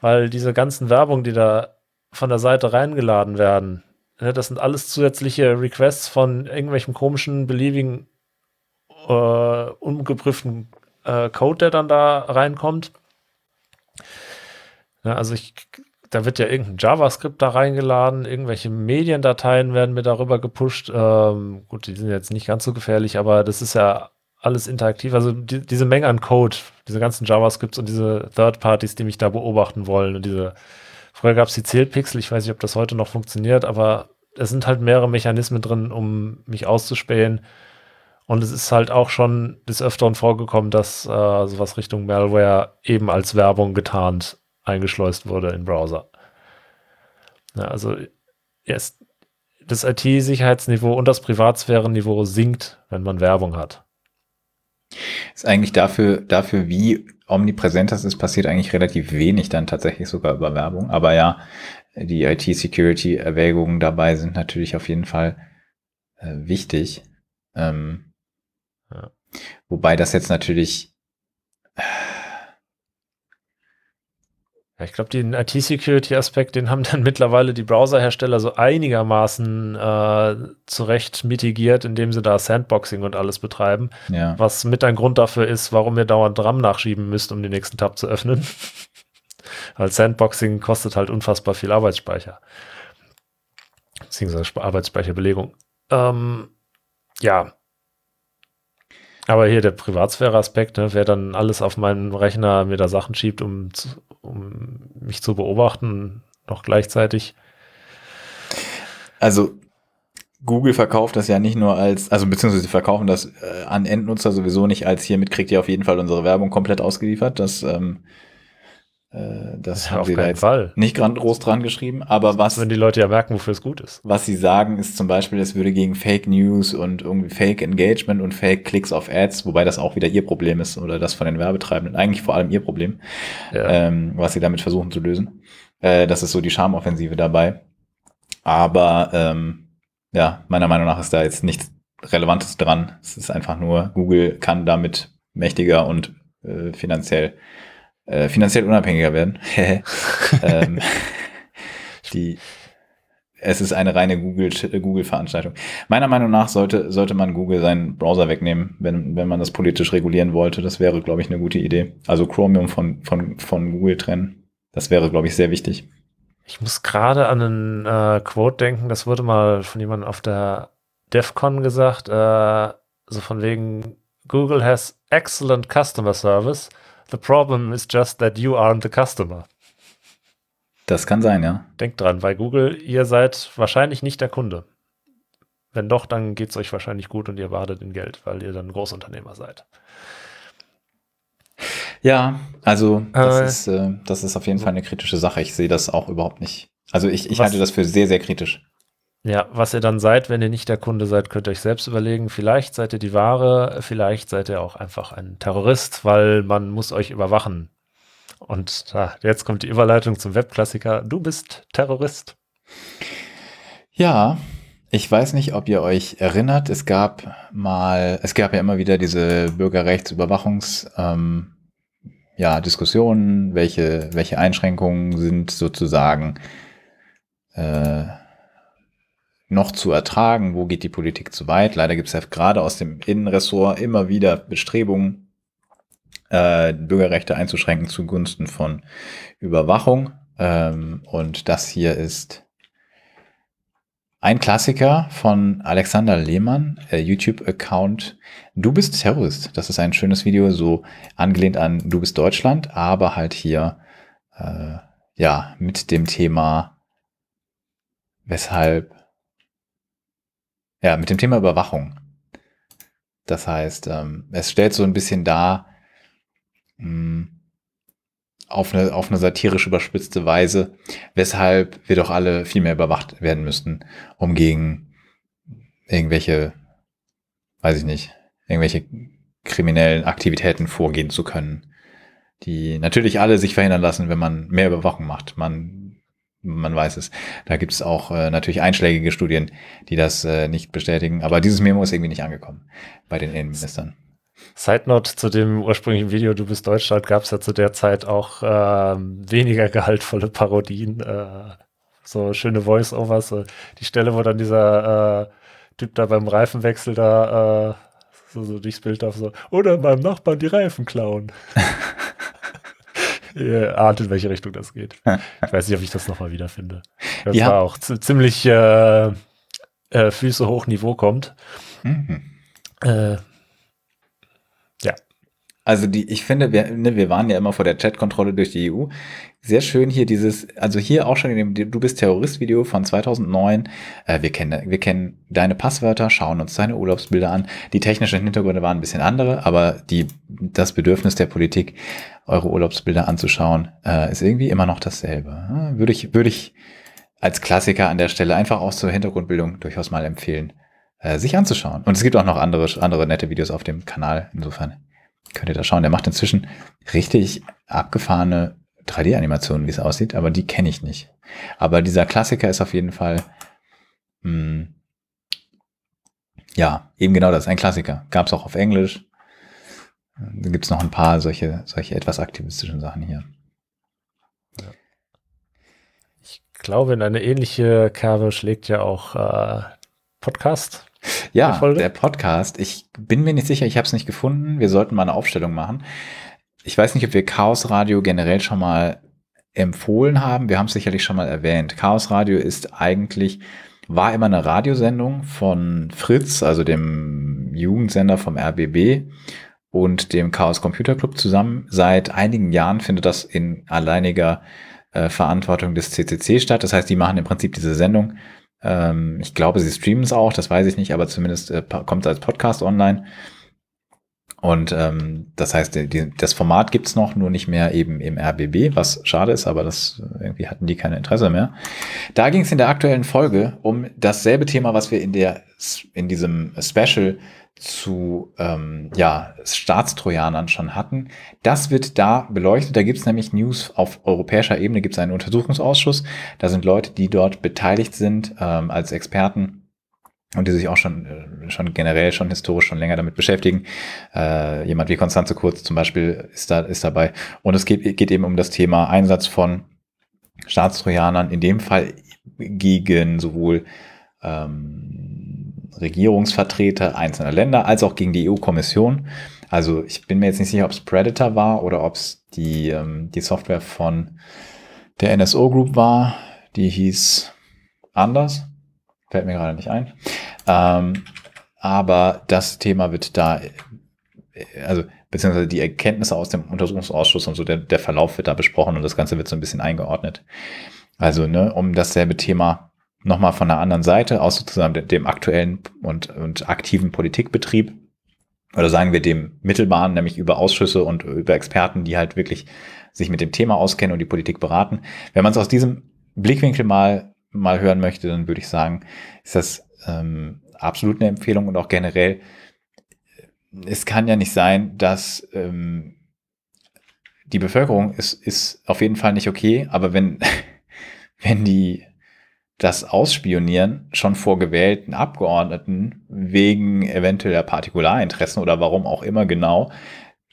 B: Weil diese ganzen Werbung, die da von der Seite reingeladen werden, Ne, das sind alles zusätzliche Requests von irgendwelchen komischen, beliebigen, äh, ungeprüften äh, Code, der dann da reinkommt. Ja, also ich da wird ja irgendein JavaScript da reingeladen, irgendwelche Mediendateien werden mir darüber gepusht. Ähm, gut, die sind jetzt nicht ganz so gefährlich, aber das ist ja alles interaktiv. Also die, diese Menge an Code, diese ganzen JavaScripts und diese Third Parties, die mich da beobachten wollen und diese, früher gab es die Zählpixel, ich weiß nicht, ob das heute noch funktioniert, aber es sind halt mehrere Mechanismen drin, um mich auszuspähen. Und es ist halt auch schon des Öfteren vorgekommen, dass äh, sowas Richtung Malware eben als Werbung getarnt eingeschleust wurde in Browser. Ja, also yes, das IT-Sicherheitsniveau und das Privatsphärenniveau sinkt, wenn man Werbung hat.
A: Ist eigentlich dafür, dafür, wie omnipräsent das ist, passiert eigentlich relativ wenig dann tatsächlich sogar über Werbung. Aber ja, die IT-Security-Erwägungen dabei sind natürlich auf jeden Fall äh, wichtig. Ähm, ja. Wobei das jetzt natürlich
B: Ja, ich glaube, den IT-Security-Aspekt, den haben dann mittlerweile die Browserhersteller so einigermaßen äh, zurecht mitigiert, indem sie da Sandboxing und alles betreiben. Ja. Was mit ein Grund dafür ist, warum ihr dauernd RAM nachschieben müsst, um den nächsten Tab zu öffnen. Weil Sandboxing kostet halt unfassbar viel Arbeitsspeicher. Beziehungsweise Arbeitsspeicherbelegung. Ähm, ja, aber hier der Privatsphäre-Aspekt, ne, wer dann alles auf meinen Rechner mir da Sachen schiebt, um, um mich zu beobachten, noch gleichzeitig.
A: Also Google verkauft das ja nicht nur als, also beziehungsweise sie verkaufen das äh, an Endnutzer sowieso nicht als hiermit kriegt ihr auf jeden Fall unsere Werbung komplett ausgeliefert. Das ähm, äh, das ja, haben sie da jetzt Fall. nicht groß dran geschrieben, aber was.
B: Wenn die Leute ja merken, wofür es gut ist.
A: Was sie sagen, ist zum Beispiel, es würde gegen Fake News und irgendwie Fake Engagement und Fake Clicks auf Ads, wobei das auch wieder ihr Problem ist oder das von den Werbetreibenden, eigentlich vor allem ihr Problem, ja. ähm, was sie damit versuchen zu lösen. Äh, das ist so die Charmoffensive dabei. Aber ähm, ja, meiner Meinung nach ist da jetzt nichts Relevantes dran. Es ist einfach nur, Google kann damit mächtiger und äh, finanziell äh, finanziell unabhängiger werden. ähm, die, es ist eine reine Google-Veranstaltung. Google Meiner Meinung nach sollte, sollte man Google seinen Browser wegnehmen, wenn, wenn man das politisch regulieren wollte. Das wäre, glaube ich, eine gute Idee. Also Chromium von, von, von Google trennen. Das wäre, glaube ich, sehr wichtig.
B: Ich muss gerade an einen äh, Quote denken, das wurde mal von jemandem auf der DEFCON gesagt, äh, so von wegen Google has excellent customer service, The problem is just that you aren't the customer.
A: Das kann sein, ja.
B: Denkt dran, bei Google, ihr seid wahrscheinlich nicht der Kunde. Wenn doch, dann geht es euch wahrscheinlich gut und ihr badet in Geld, weil ihr dann Großunternehmer seid.
A: Ja, also das, äh, ist, äh, das ist auf jeden Fall eine kritische Sache. Ich sehe das auch überhaupt nicht. Also ich, ich halte das für sehr, sehr kritisch.
B: Ja, was ihr dann seid, wenn ihr nicht der Kunde seid, könnt ihr euch selbst überlegen. Vielleicht seid ihr die Ware, vielleicht seid ihr auch einfach ein Terrorist, weil man muss euch überwachen. Und ja, jetzt kommt die Überleitung zum Webklassiker. Du bist Terrorist.
A: Ja, ich weiß nicht, ob ihr euch erinnert. Es gab mal, es gab ja immer wieder diese Bürgerrechtsüberwachungs, ähm, ja, Diskussionen, welche, welche Einschränkungen sind sozusagen äh, noch zu ertragen? Wo geht die Politik zu weit? Leider gibt es ja gerade aus dem Innenressort immer wieder Bestrebungen, äh, Bürgerrechte einzuschränken zugunsten von Überwachung. Ähm, und das hier ist ein Klassiker von Alexander Lehmann, äh, YouTube-Account Du bist Terrorist. Das ist ein schönes Video, so angelehnt an Du bist Deutschland, aber halt hier äh, ja mit dem Thema, weshalb ja, mit dem Thema Überwachung. Das heißt, ähm, es stellt so ein bisschen dar, hm, auf eine, auf eine satirisch überspitzte Weise, weshalb wir doch alle viel mehr überwacht werden müssten, um gegen irgendwelche, weiß ich nicht, irgendwelche kriminellen Aktivitäten vorgehen zu können, die natürlich alle sich verhindern lassen, wenn man mehr Überwachung macht. Man man weiß es. Da gibt es auch äh, natürlich einschlägige Studien, die das äh, nicht bestätigen. Aber dieses Memo ist irgendwie nicht angekommen bei den Innenministern.
B: Side Note zu dem ursprünglichen Video Du bist Deutschland gab es ja zu der Zeit auch äh, weniger gehaltvolle Parodien, äh, so schöne Voice-Overs. So die Stelle, wo dann dieser äh, Typ da beim Reifenwechsel da äh, so, so durchs Bild auf so, oder beim Nachbarn die Reifen klauen. Ihr ahnt, in welche Richtung das geht. Ich weiß nicht, ob ich das nochmal wiederfinde. Das
A: Ja.
B: war auch ziemlich äh, äh, Füße hoch Niveau kommt.
A: Mhm.
B: Äh,
A: Also die, ich finde, wir, ne, wir waren ja immer vor der Chatkontrolle durch die EU. Sehr schön hier dieses, also hier auch schon in dem Du bist Terrorist-Video von 2009. Äh, wir kennen, wir kennen deine Passwörter, schauen uns deine Urlaubsbilder an. Die technischen Hintergründe waren ein bisschen andere, aber die, das Bedürfnis der Politik, eure Urlaubsbilder anzuschauen, äh, ist irgendwie immer noch dasselbe. Hm, Würde ich, würde ich als Klassiker an der Stelle einfach auch zur Hintergrundbildung durchaus mal empfehlen, äh, sich anzuschauen. Und es gibt auch noch andere, andere nette Videos auf dem Kanal. Insofern könnt ihr da schauen. Der macht inzwischen richtig abgefahrene 3D-Animationen, wie es aussieht, aber die kenne ich nicht. Aber dieser Klassiker ist auf jeden Fall, mh, ja, eben genau das, ein Klassiker. Gab es auch auf Englisch. Da gibt es noch ein paar solche, solche etwas aktivistischen Sachen hier.
B: ich glaube, in eine ähnliche Kerbe schlägt ja auch äh, Podcast.
A: Ja,
B: Der
A: der Podcast. Ich bin mir nicht sicher, ich habe es nicht gefunden. Wir sollten mal eine Aufstellung machen. Ich weiß nicht, ob wir Chaos Radio generell schon mal empfohlen haben. Wir haben es sicherlich schon mal erwähnt. Chaos Radio ist eigentlich, war immer eine Radiosendung von Fritz, also dem Jugendsender vom RBB und dem Chaos Computer Club zusammen. Seit einigen Jahren findet das in alleiniger äh, Verantwortung des CCC statt. Das heißt, die machen im Prinzip diese Sendung ähm, ich glaube, sie streamen es auch, das weiß ich nicht, aber zumindest äh, kommt es als Podcast online. Und ähm, das heißt, die, die, das Format gibt's noch, nur nicht mehr eben im RBB, was schade ist, aber das äh, irgendwie hatten die kein Interesse mehr. Da ging es in der aktuellen Folge um dasselbe Thema, was wir in der in diesem Special zu ähm, ja, Staatstrojanern schon hatten. Das wird da beleuchtet. Da gibt's nämlich News auf europäischer Ebene, gibt's einen Untersuchungsausschuss. Da sind Leute, die dort beteiligt sind ähm, als Experten und die sich auch schon, äh, schon generell, schon historisch schon länger damit beschäftigen. Äh, jemand wie Konstanze Kurz zum Beispiel ist da ist dabei. Und es geht, geht eben um das Thema Einsatz von Staatstrojanern, in dem Fall gegen sowohl ähm, Regierungsvertreter einzelner Länder als auch gegen die EU-Kommission. Also ich bin mir jetzt nicht sicher, ob es Predator war oder ob es die, ähm, die Software von der NSO Group war. Die hieß anders. Fällt mir gerade nicht ein. Ähm, aber das Thema wird da, äh, also beziehungsweise die Erkenntnisse aus dem Untersuchungsausschuss und so, der, der Verlauf wird da besprochen und das Ganze wird so ein bisschen eingeordnet. Also, ne, um dasselbe Thema nochmal von der anderen Seite, aus sozusagen dem, aktuellen und, und aktiven Politikbetrieb, oder sagen wir dem mittelbaren, nämlich über Ausschüsse und über Experten, die halt wirklich sich mit dem Thema auskennen und die Politik beraten. Wenn man es aus diesem Blickwinkel mal, mal hören möchte, dann würde ich sagen, ist das ähm, absolut eine Empfehlung und auch generell, es kann ja nicht sein, dass ähm, die Bevölkerung ist, ist auf jeden Fall nicht okay, aber wenn, wenn die das Ausspionieren schon vor gewählten Abgeordneten wegen eventueller Partikularinteressen oder warum auch immer genau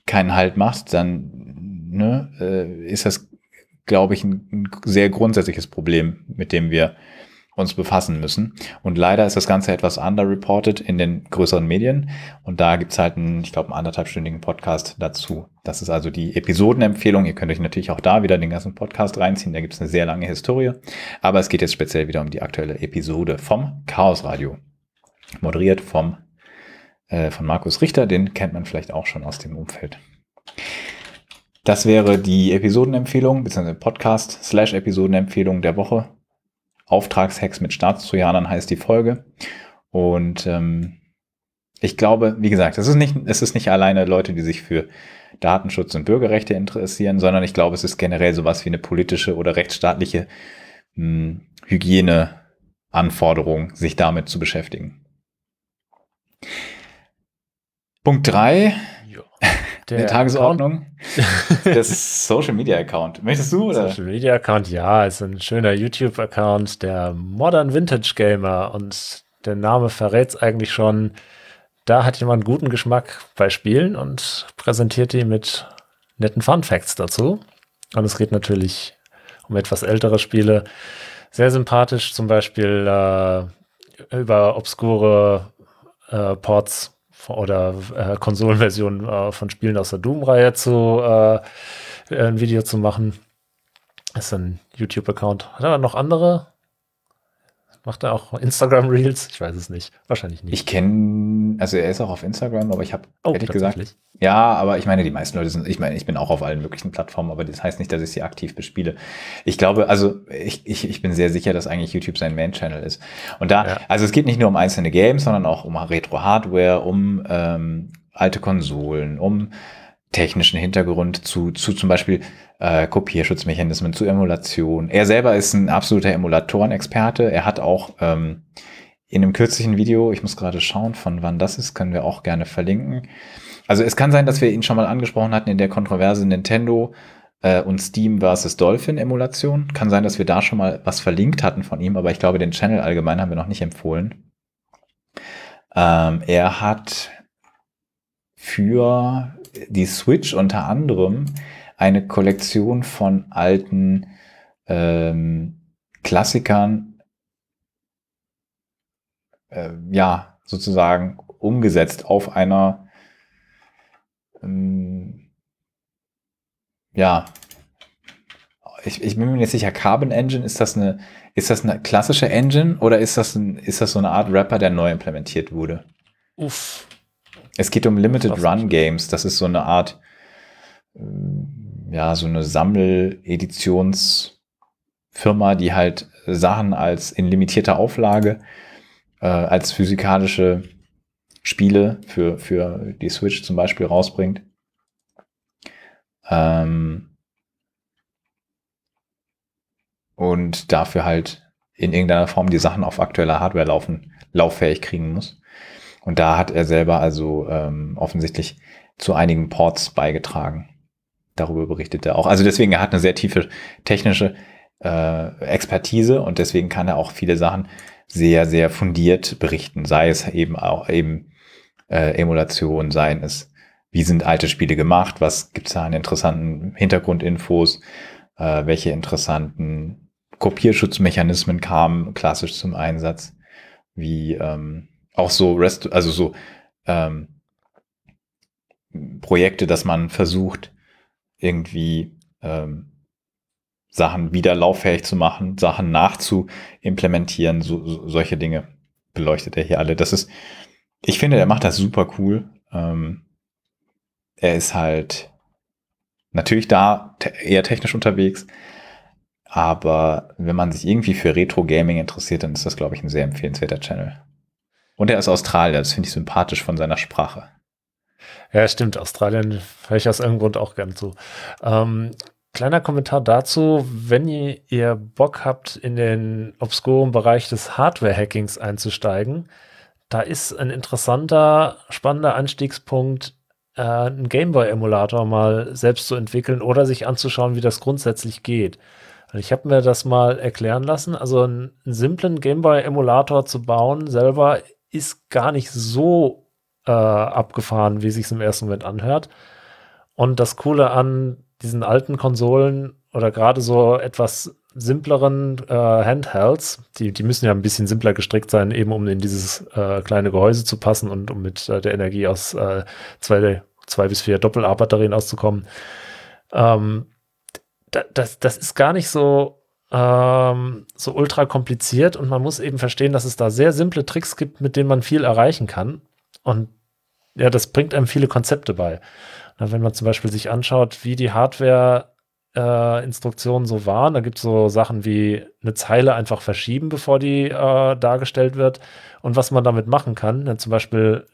A: keinen Halt macht, dann ne, äh, ist das, glaube ich, ein, ein sehr grundsätzliches Problem, mit dem wir uns befassen müssen. Und leider ist das Ganze etwas underreported in den größeren Medien. Und da gibt's halt einen, ich glaube, einen anderthalbstündigen Podcast dazu. Das ist also die Episodenempfehlung. Ihr könnt euch natürlich auch da wieder den ganzen Podcast reinziehen. Da gibt's eine sehr lange Historie. Aber es geht jetzt speziell wieder um die aktuelle Episode vom Chaos Radio. Moderiert vom, äh, von Markus Richter. Den kennt man vielleicht auch schon aus dem Umfeld. Das wäre die Episodenempfehlung, beziehungsweise Podcast slash Episodenempfehlung der Woche. Auftragshacks mit Staatstrojanern heißt die Folge. Und ähm, ich glaube, wie gesagt, es ist nicht, es ist nicht alleine Leute, die sich für Datenschutz und Bürgerrechte interessieren, sondern ich glaube, es ist generell sowas wie eine politische oder rechtsstaatliche mh, Hygieneanforderung, sich damit zu beschäftigen. Punkt drei
B: Der
A: der Tagesordnung des Social Media Account. Möchtest du oder?
B: Social Media Account, ja, ist ein schöner YouTube-Account, der Modern Vintage Gamer und der Name verrät es eigentlich schon. Da hat jemand guten Geschmack bei Spielen und präsentiert die mit netten Fun Facts dazu. Und es geht natürlich um etwas ältere Spiele. Sehr sympathisch, zum Beispiel äh, über obskure äh, Ports oder äh, Konsolenversionen äh, von Spielen aus der Doom-Reihe zu äh, ein Video zu machen. Ist ein YouTube-Account. Hat er noch andere? Macht er auch Instagram Reels? Ich weiß es nicht. Wahrscheinlich nicht.
A: Ich kenne, also er ist auch auf Instagram, aber ich habe
B: Oh,
A: ehrlich gesagt,
B: tatsächlich?
A: ja, aber ich meine, die meisten Leute sind, ich meine, ich bin auch auf allen möglichen Plattformen, aber das heißt nicht, dass ich sie aktiv bespiele. Ich glaube, also ich, ich, ich bin sehr sicher, dass eigentlich YouTube sein Main-Channel ist. Und da,
B: Ja.
A: also es geht nicht nur um einzelne Games, sondern auch um Retro-Hardware, um ähm, alte Konsolen, um technischen Hintergrund zu, zu zum Beispiel äh, Kopierschutzmechanismen, zu Emulation. Er selber ist ein absoluter Emulatorenexperte. Er hat auch ähm, in einem kürzlichen Video, ich muss gerade schauen, von wann das ist, können wir auch gerne verlinken. Also es kann sein, dass wir ihn schon mal angesprochen hatten in der Kontroverse Nintendo äh, und Steam versus Dolphin Emulation. Kann sein, dass wir da schon mal was verlinkt hatten von ihm, aber ich glaube, den Channel allgemein haben wir noch nicht empfohlen. Ähm, er hat für die Switch unter anderem eine Kollektion von alten ähm, Klassikern äh, ja sozusagen umgesetzt auf einer ähm, ja ich, ich bin mir nicht sicher Carbon Engine ist das eine ist das eine klassische Engine oder ist das ein, ist das so eine Art Wrapper der neu implementiert wurde
B: Uff.
A: Es geht um Limited Run Games. Das ist so eine Art, ja, so eine Sammeleditionsfirma, die halt Sachen als in limitierter Auflage, äh, als physikalische Spiele für, für die Switch zum Beispiel rausbringt. Ähm, und dafür halt in irgendeiner Form die Sachen auf aktueller Hardware laufen, lauffähig kriegen muss. Und da hat er selber also ähm, offensichtlich zu einigen Ports beigetragen. Darüber berichtet er auch. Also deswegen, er hat eine sehr tiefe technische äh, Expertise und deswegen kann er auch viele Sachen sehr, sehr fundiert berichten. Sei es eben auch eben äh, Emulation, seien es, wie sind alte Spiele gemacht, was gibt es da an interessanten Hintergrundinfos, äh, welche interessanten Kopierschutzmechanismen kamen klassisch zum Einsatz, wie ähm, auch so Rest, also so ähm, Projekte, dass man versucht, irgendwie ähm, Sachen wieder lauffähig zu machen, Sachen nachzuimplementieren, so, so, solche Dinge beleuchtet er hier alle. Das ist, ich finde, er macht das super cool. Ähm, er ist halt natürlich da te eher technisch unterwegs, aber wenn man sich irgendwie für Retro-Gaming interessiert, dann ist das, glaube ich, ein sehr empfehlenswerter Channel. Und er ist Australier, das finde ich sympathisch von seiner Sprache.
B: Ja, stimmt. Australien höre ich aus irgendeinem Grund auch gern zu. Ähm, kleiner Kommentar dazu, wenn ihr, Bock habt, in den obskuren Bereich des Hardware-Hackings einzusteigen, da ist ein interessanter, spannender Anstiegspunkt, äh, einen Gameboy-Emulator mal selbst zu entwickeln oder sich anzuschauen, wie das grundsätzlich geht. Ich habe mir das mal erklären lassen. Also einen, einen simplen Gameboy-Emulator zu bauen selber ist gar nicht so äh, abgefahren, wie sich im ersten Moment anhört. Und das Coole an diesen alten Konsolen oder gerade so etwas simpleren äh, Handhelds, die, die müssen ja ein bisschen simpler gestrickt sein, eben um in dieses äh, kleine Gehäuse zu passen und um mit äh, der Energie aus äh, zwei, zwei bis vier Doppel-A-Batterien auszukommen. Ähm, da, das, das ist gar nicht so, ähm, so ultra kompliziert und man muss eben verstehen, dass es da sehr simple Tricks gibt, mit denen man viel erreichen kann. Und ja, das bringt einem viele Konzepte bei. Na, wenn man zum Beispiel sich anschaut, wie die Hardware-Instruktionen so waren, da gibt es so Sachen wie eine Zeile einfach verschieben, bevor die äh, dargestellt wird. Und was man damit machen kann, ja, zum Beispiel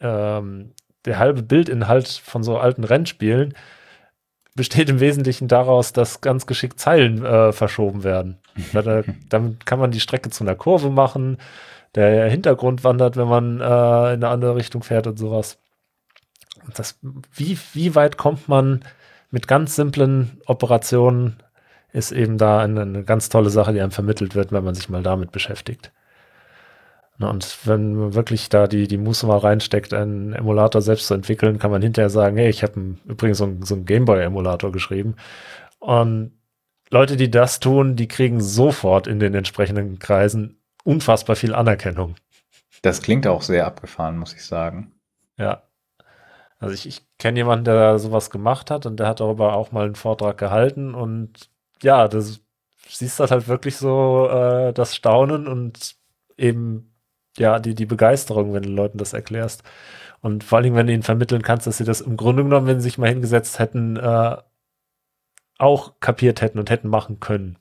B: ähm, der halbe Bildinhalt von so alten Rennspielen besteht im Wesentlichen daraus, dass ganz geschickt Zeilen äh, verschoben werden. Da, damit kann man die Strecke zu einer Kurve machen, der Hintergrund wandert, wenn man äh, in eine andere Richtung fährt und sowas. Und das, wie, wie weit kommt man mit ganz simplen Operationen, ist eben da eine, eine ganz tolle Sache, die einem vermittelt wird, wenn man sich mal damit beschäftigt. Na, und wenn man wirklich da die, die Muße mal reinsteckt, einen Emulator selbst zu entwickeln, kann man hinterher sagen, hey, ich habe übrigens so einen, so einen Gameboy-Emulator geschrieben. Und Leute, die das tun, die kriegen sofort in den entsprechenden Kreisen unfassbar viel Anerkennung.
A: Das klingt auch sehr abgefahren, muss ich sagen.
B: Ja. Also ich, ich kenne jemanden, der sowas gemacht hat und der hat darüber auch mal einen Vortrag gehalten und ja, das siehst halt, halt wirklich so äh, das Staunen und eben ja die, die Begeisterung, wenn du Leuten das erklärst. Und vor allem, wenn du ihnen vermitteln kannst, dass sie das im Grunde genommen, wenn sie sich mal hingesetzt hätten, äh, auch kapiert hätten und hätten machen können.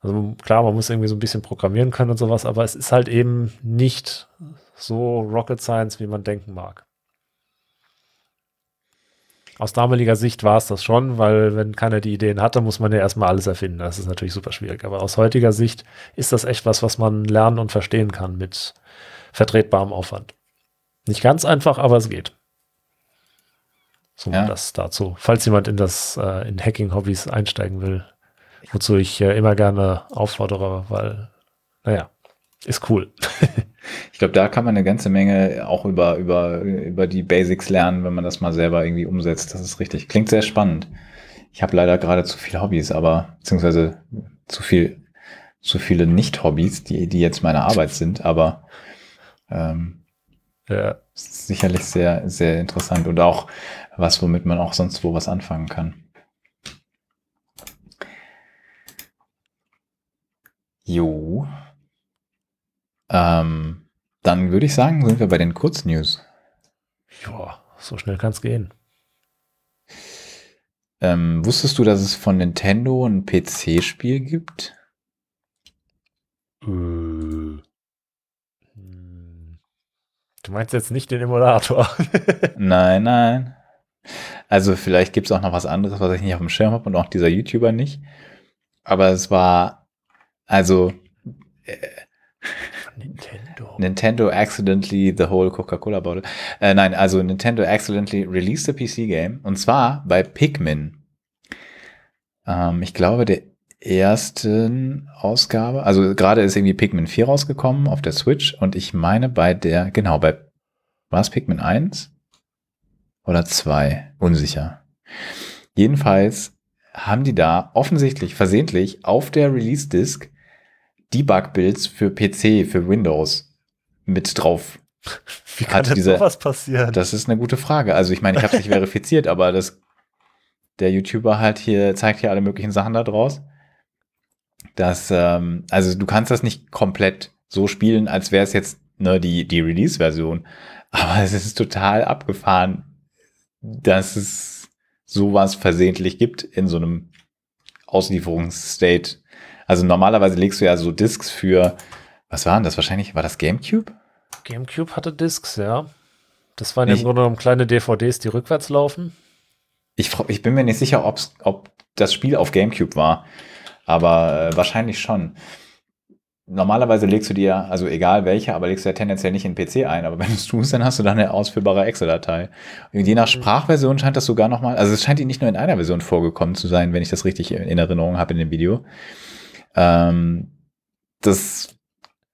B: Also klar, man muss irgendwie so ein bisschen programmieren können und sowas, aber es ist halt eben nicht so Rocket Science, wie man denken mag. Aus damaliger Sicht war es das schon, weil wenn keiner die Ideen hatte, muss man ja erstmal alles erfinden. Das ist natürlich super schwierig. Aber aus heutiger Sicht ist das echt was, was man lernen und verstehen kann mit vertretbarem Aufwand. Nicht ganz einfach, aber es geht. So ja. das dazu. Falls jemand in das äh, in Hacking-Hobbys einsteigen will, wozu ich äh, immer gerne auffordere, weil, naja, ist cool.
A: ich glaube, da kann man eine ganze Menge auch über, über, über die Basics lernen, wenn man das mal selber irgendwie umsetzt. Das ist richtig. Klingt sehr spannend. Ich habe leider gerade zu viele Hobbys, aber beziehungsweise zu viel, zu viele Nicht-Hobbys, die, die jetzt meine Arbeit sind, aber ähm, ja. sicherlich sehr, sehr interessant und auch was, womit man auch sonst wo was anfangen kann. Jo. Ähm, dann würde ich sagen, sind wir bei den Kurznews.
B: Ja, so schnell kann es gehen.
A: Ähm, wusstest du, dass es von Nintendo ein PC-Spiel gibt? Äh,
B: du meinst jetzt nicht den Emulator?
A: nein, nein. Also vielleicht gibt es auch noch was anderes, was ich nicht auf dem Schirm habe und auch dieser YouTuber nicht. Aber es war, also äh, Nintendo. Nintendo accidentally the whole Coca-Cola bottle. Äh, nein, also Nintendo accidentally released a PC game und zwar bei Pikmin. Ähm, ich glaube, der ersten Ausgabe, also gerade ist irgendwie Pikmin 4 rausgekommen auf der Switch und ich meine bei der, genau, bei, war es Pikmin 1 oder 2? Unsicher. Jedenfalls haben die da offensichtlich versehentlich auf der Release-Disk Debug-Builds für PC, für Windows mit drauf.
B: Wie kann denn diese, sowas passieren?
A: Das ist eine gute Frage. Also ich meine, ich habe es nicht verifiziert, aber das, der YouTuber halt hier zeigt hier alle möglichen Sachen da draus. Das, ähm, also du kannst das nicht komplett so spielen, als wäre es jetzt ne, die, die Release-Version. Aber es ist total abgefahren, dass es sowas versehentlich gibt in so einem Auslieferungsstate also normalerweise legst du ja so Discs für, was waren das wahrscheinlich? War das GameCube?
B: GameCube hatte Discs, ja. Das waren ja im Grunde genommen kleine DVDs, die rückwärts laufen.
A: Ich, ich bin mir nicht sicher, ob das Spiel auf GameCube war, aber äh, wahrscheinlich schon. Normalerweise legst du dir, also egal welche, aber legst du ja tendenziell nicht in den PC ein. Aber wenn du es tust, dann hast du da eine ausführbare Excel-Datei. Je nach mhm. Sprachversion scheint das sogar nochmal, also es scheint die nicht nur in einer Version vorgekommen zu sein, wenn ich das richtig in Erinnerung habe in dem Video. Ähm, das,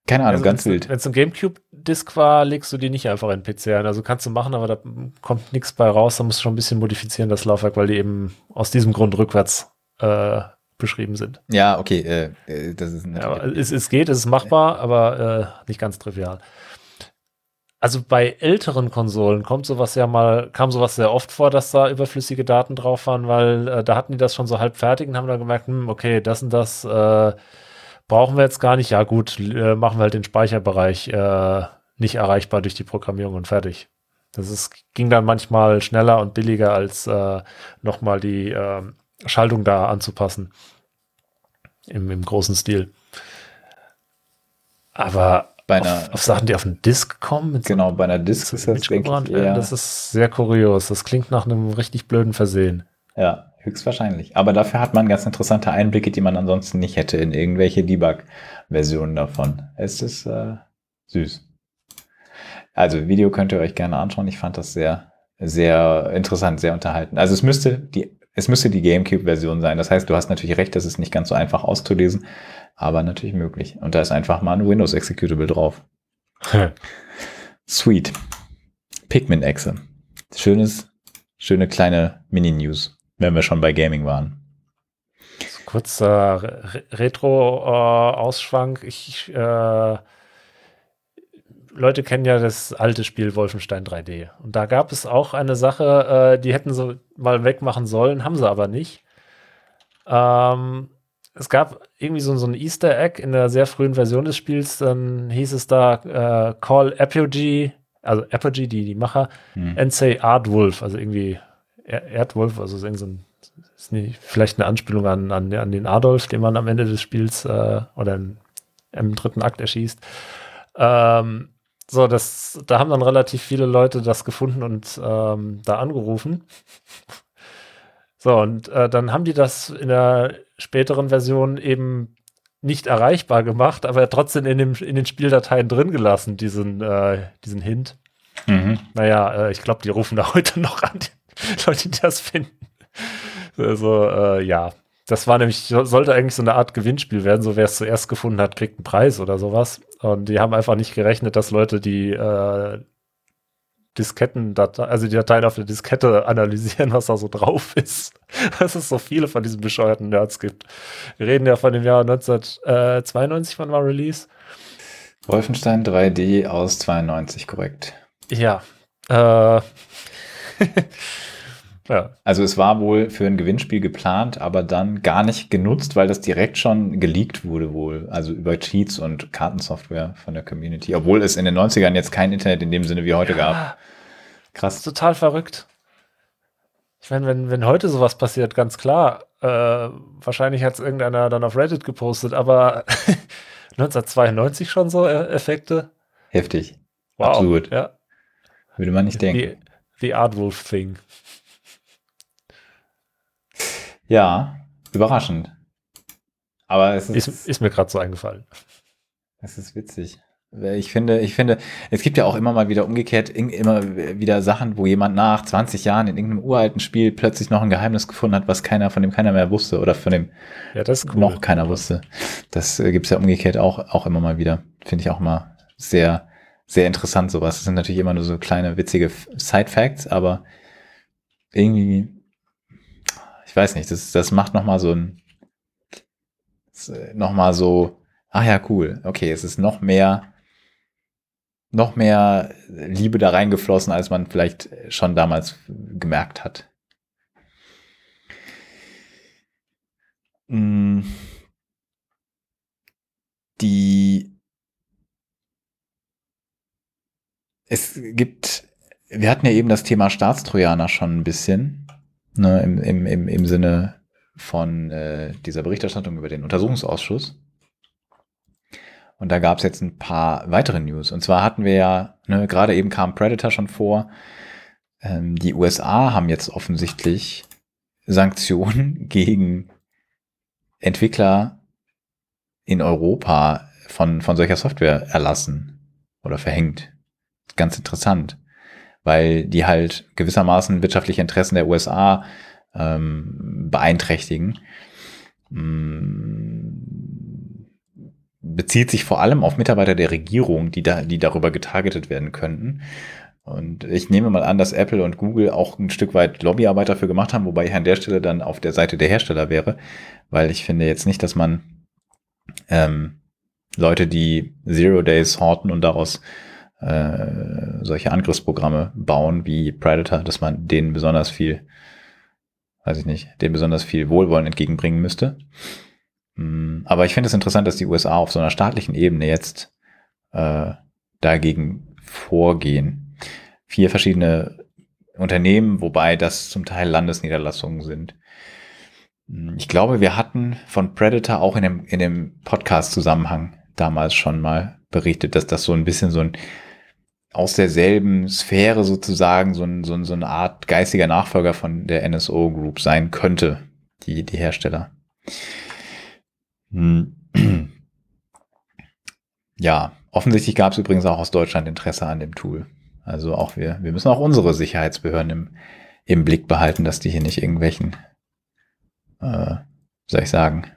A: keine Ahnung, also ganz wild.
B: Wenn es ein GameCube-Disk war, legst du die nicht einfach in den PC ein. Also kannst du machen, aber da kommt nichts bei raus. Da musst du schon ein bisschen modifizieren, das Laufwerk, weil die eben aus diesem Grund rückwärts äh, beschrieben sind.
A: Ja, okay. Äh, äh das ist
B: ja, es, es geht, es ist machbar, aber äh, nicht ganz trivial also bei älteren Konsolen kommt sowas ja mal, kam sowas sehr oft vor, dass da überflüssige Daten drauf waren, weil äh, da hatten die das schon so halb fertig und haben dann gemerkt, hm, okay, das und das äh, brauchen wir jetzt gar nicht. Ja gut, äh, machen wir halt den Speicherbereich äh, nicht erreichbar durch die Programmierung und fertig. Das ist, ging dann manchmal schneller und billiger, als äh, nochmal die äh, Schaltung da anzupassen. Im, Im großen Stil. Aber bei einer, auf, auf, Sachen, die auf den Disk kommen.
A: Genau, bei einer Disk ist das, denke
B: ich, eher, Das ist sehr kurios. Das klingt nach einem richtig blöden Versehen.
A: Ja, höchstwahrscheinlich. Aber dafür hat man ganz interessante Einblicke, die man ansonsten nicht hätte in irgendwelche Debug-Versionen davon. Es ist äh, süß. Also, Video könnt ihr euch gerne anschauen. Ich fand das sehr, sehr interessant, sehr unterhalten. Also, es müsste die, es müsste die GameCube-Version sein. Das heißt, du hast natürlich recht, das ist nicht ganz so einfach auszulesen aber natürlich möglich. Und da ist einfach mal ein Windows Executable drauf. Sweet. Pikmin-Exe. Schönes, schöne kleine Mini-News, wenn wir schon bei Gaming waren.
B: Kurzer Retro-Ausschwank. ich äh, Leute kennen ja das alte Spiel Wolfenstein 3D. Und da gab es auch eine Sache, äh, die hätten sie mal wegmachen sollen, haben sie aber nicht. Ähm, es gab irgendwie so, so ein Easter Egg in der sehr frühen Version des Spiels. Dann hieß es da äh, Call Apogee, also Apogee, die, die Macher, hm. and say Ardwolf, also irgendwie Erdwolf, also ist, so ein, ist nicht, vielleicht eine Anspielung an, an, an, den Adolf, den man am Ende des Spiels äh, oder im, im, dritten Akt erschießt. Ähm, so, das, da haben dann relativ viele Leute das gefunden und ähm, da angerufen. So, und äh, dann haben die das in der späteren Version eben nicht erreichbar gemacht, aber trotzdem in, dem, in den Spieldateien drin gelassen, diesen, äh, diesen Hint. Mhm. Naja, äh, ich glaube, die rufen da heute noch an, die Leute, die das finden. Also, äh, ja. Das war nämlich, sollte eigentlich so eine Art Gewinnspiel werden, so wer es zuerst gefunden hat, kriegt einen Preis oder sowas. Und die haben einfach nicht gerechnet, dass Leute, die äh, Disketten, also die Dateien auf der Diskette analysieren, was da so drauf ist. Dass es so viele von diesen bescheuerten Nerds gibt. Wir reden ja von dem Jahr 1992, wann war Release?
A: Wolfenstein 3D aus 92, korrekt.
B: Ja. Äh,
A: Ja. Also es war wohl für ein Gewinnspiel geplant, aber dann gar nicht genutzt, weil das direkt schon geleakt wurde wohl. Also über Cheats und Kartensoftware von der Community. Obwohl es in den 90ern jetzt kein Internet in dem Sinne wie heute ja. gab.
B: Krass. Total verrückt. Ich meine, wenn, wenn heute sowas passiert, ganz klar, äh, wahrscheinlich hat es irgendeiner dann auf Reddit gepostet, aber 1992 schon so äh, Effekte.
A: Heftig. Wow. Absolut.
B: Ja.
A: Würde man nicht denken.
B: The, the Artwolf Thing.
A: Ja, überraschend. Aber es
B: ist, ist, ist mir gerade so eingefallen.
A: Es ist witzig. Ich finde, ich finde, es gibt ja auch immer mal wieder umgekehrt immer wieder Sachen, wo jemand nach 20 Jahren in irgendeinem uralten Spiel plötzlich noch ein Geheimnis gefunden hat, was keiner, von dem keiner mehr wusste oder von dem
B: ja, cool.
A: noch keiner wusste. Das äh, gibt's ja umgekehrt auch, auch immer mal wieder. Finde ich auch mal sehr, sehr interessant sowas. Das sind natürlich immer nur so kleine witzige Side-Facts, aber irgendwie ich weiß nicht, das, das macht nochmal so ein, nochmal so, ah ja, cool, okay, es ist noch mehr, noch mehr Liebe da reingeflossen, als man vielleicht schon damals gemerkt hat. Mm. Die, es gibt, wir hatten ja eben das Thema Staatstrojaner schon ein bisschen ne, im, im, im, im Sinne von äh, dieser Berichterstattung über den Untersuchungsausschuss. Und da gab es jetzt ein paar weitere News. Und zwar hatten wir ja, ne, gerade eben kam Predator schon vor, ähm, die USA haben jetzt offensichtlich Sanktionen gegen Entwickler in Europa von, von solcher Software erlassen oder verhängt. Ganz interessant weil die halt gewissermaßen wirtschaftliche Interessen der USA ähm, beeinträchtigen. Mm, bezieht sich vor allem auf Mitarbeiter der Regierung, die da, die darüber getargetet werden könnten. Und ich nehme mal an, dass Apple und Google auch ein Stück weit Lobbyarbeit dafür gemacht haben, wobei ich an der Stelle dann auf der Seite der Hersteller wäre, weil ich finde jetzt nicht, dass man ähm, Leute, die Zero Days horten und daraus äh, solche Angriffsprogramme bauen wie Predator, dass man denen besonders viel, weiß ich nicht, denen besonders viel Wohlwollen entgegenbringen müsste. Mm, aber ich finde es interessant, dass die USA auf so einer staatlichen Ebene jetzt äh, dagegen vorgehen. Vier verschiedene Unternehmen, wobei das zum Teil Landesniederlassungen sind. Mm, ich glaube, wir hatten von Predator auch in dem, in dem Podcast-Zusammenhang damals schon mal berichtet, dass das so ein bisschen so ein aus derselben Sphäre sozusagen so, ein, so, ein, so eine Art geistiger Nachfolger von der NSO Group sein könnte, die, die Hersteller. Hm. Ja, offensichtlich gab es übrigens auch aus Deutschland Interesse an dem Tool. Also auch wir, wir müssen auch unsere Sicherheitsbehörden im, im Blick behalten, dass die hier nicht irgendwelchen, äh, soll ich sagen,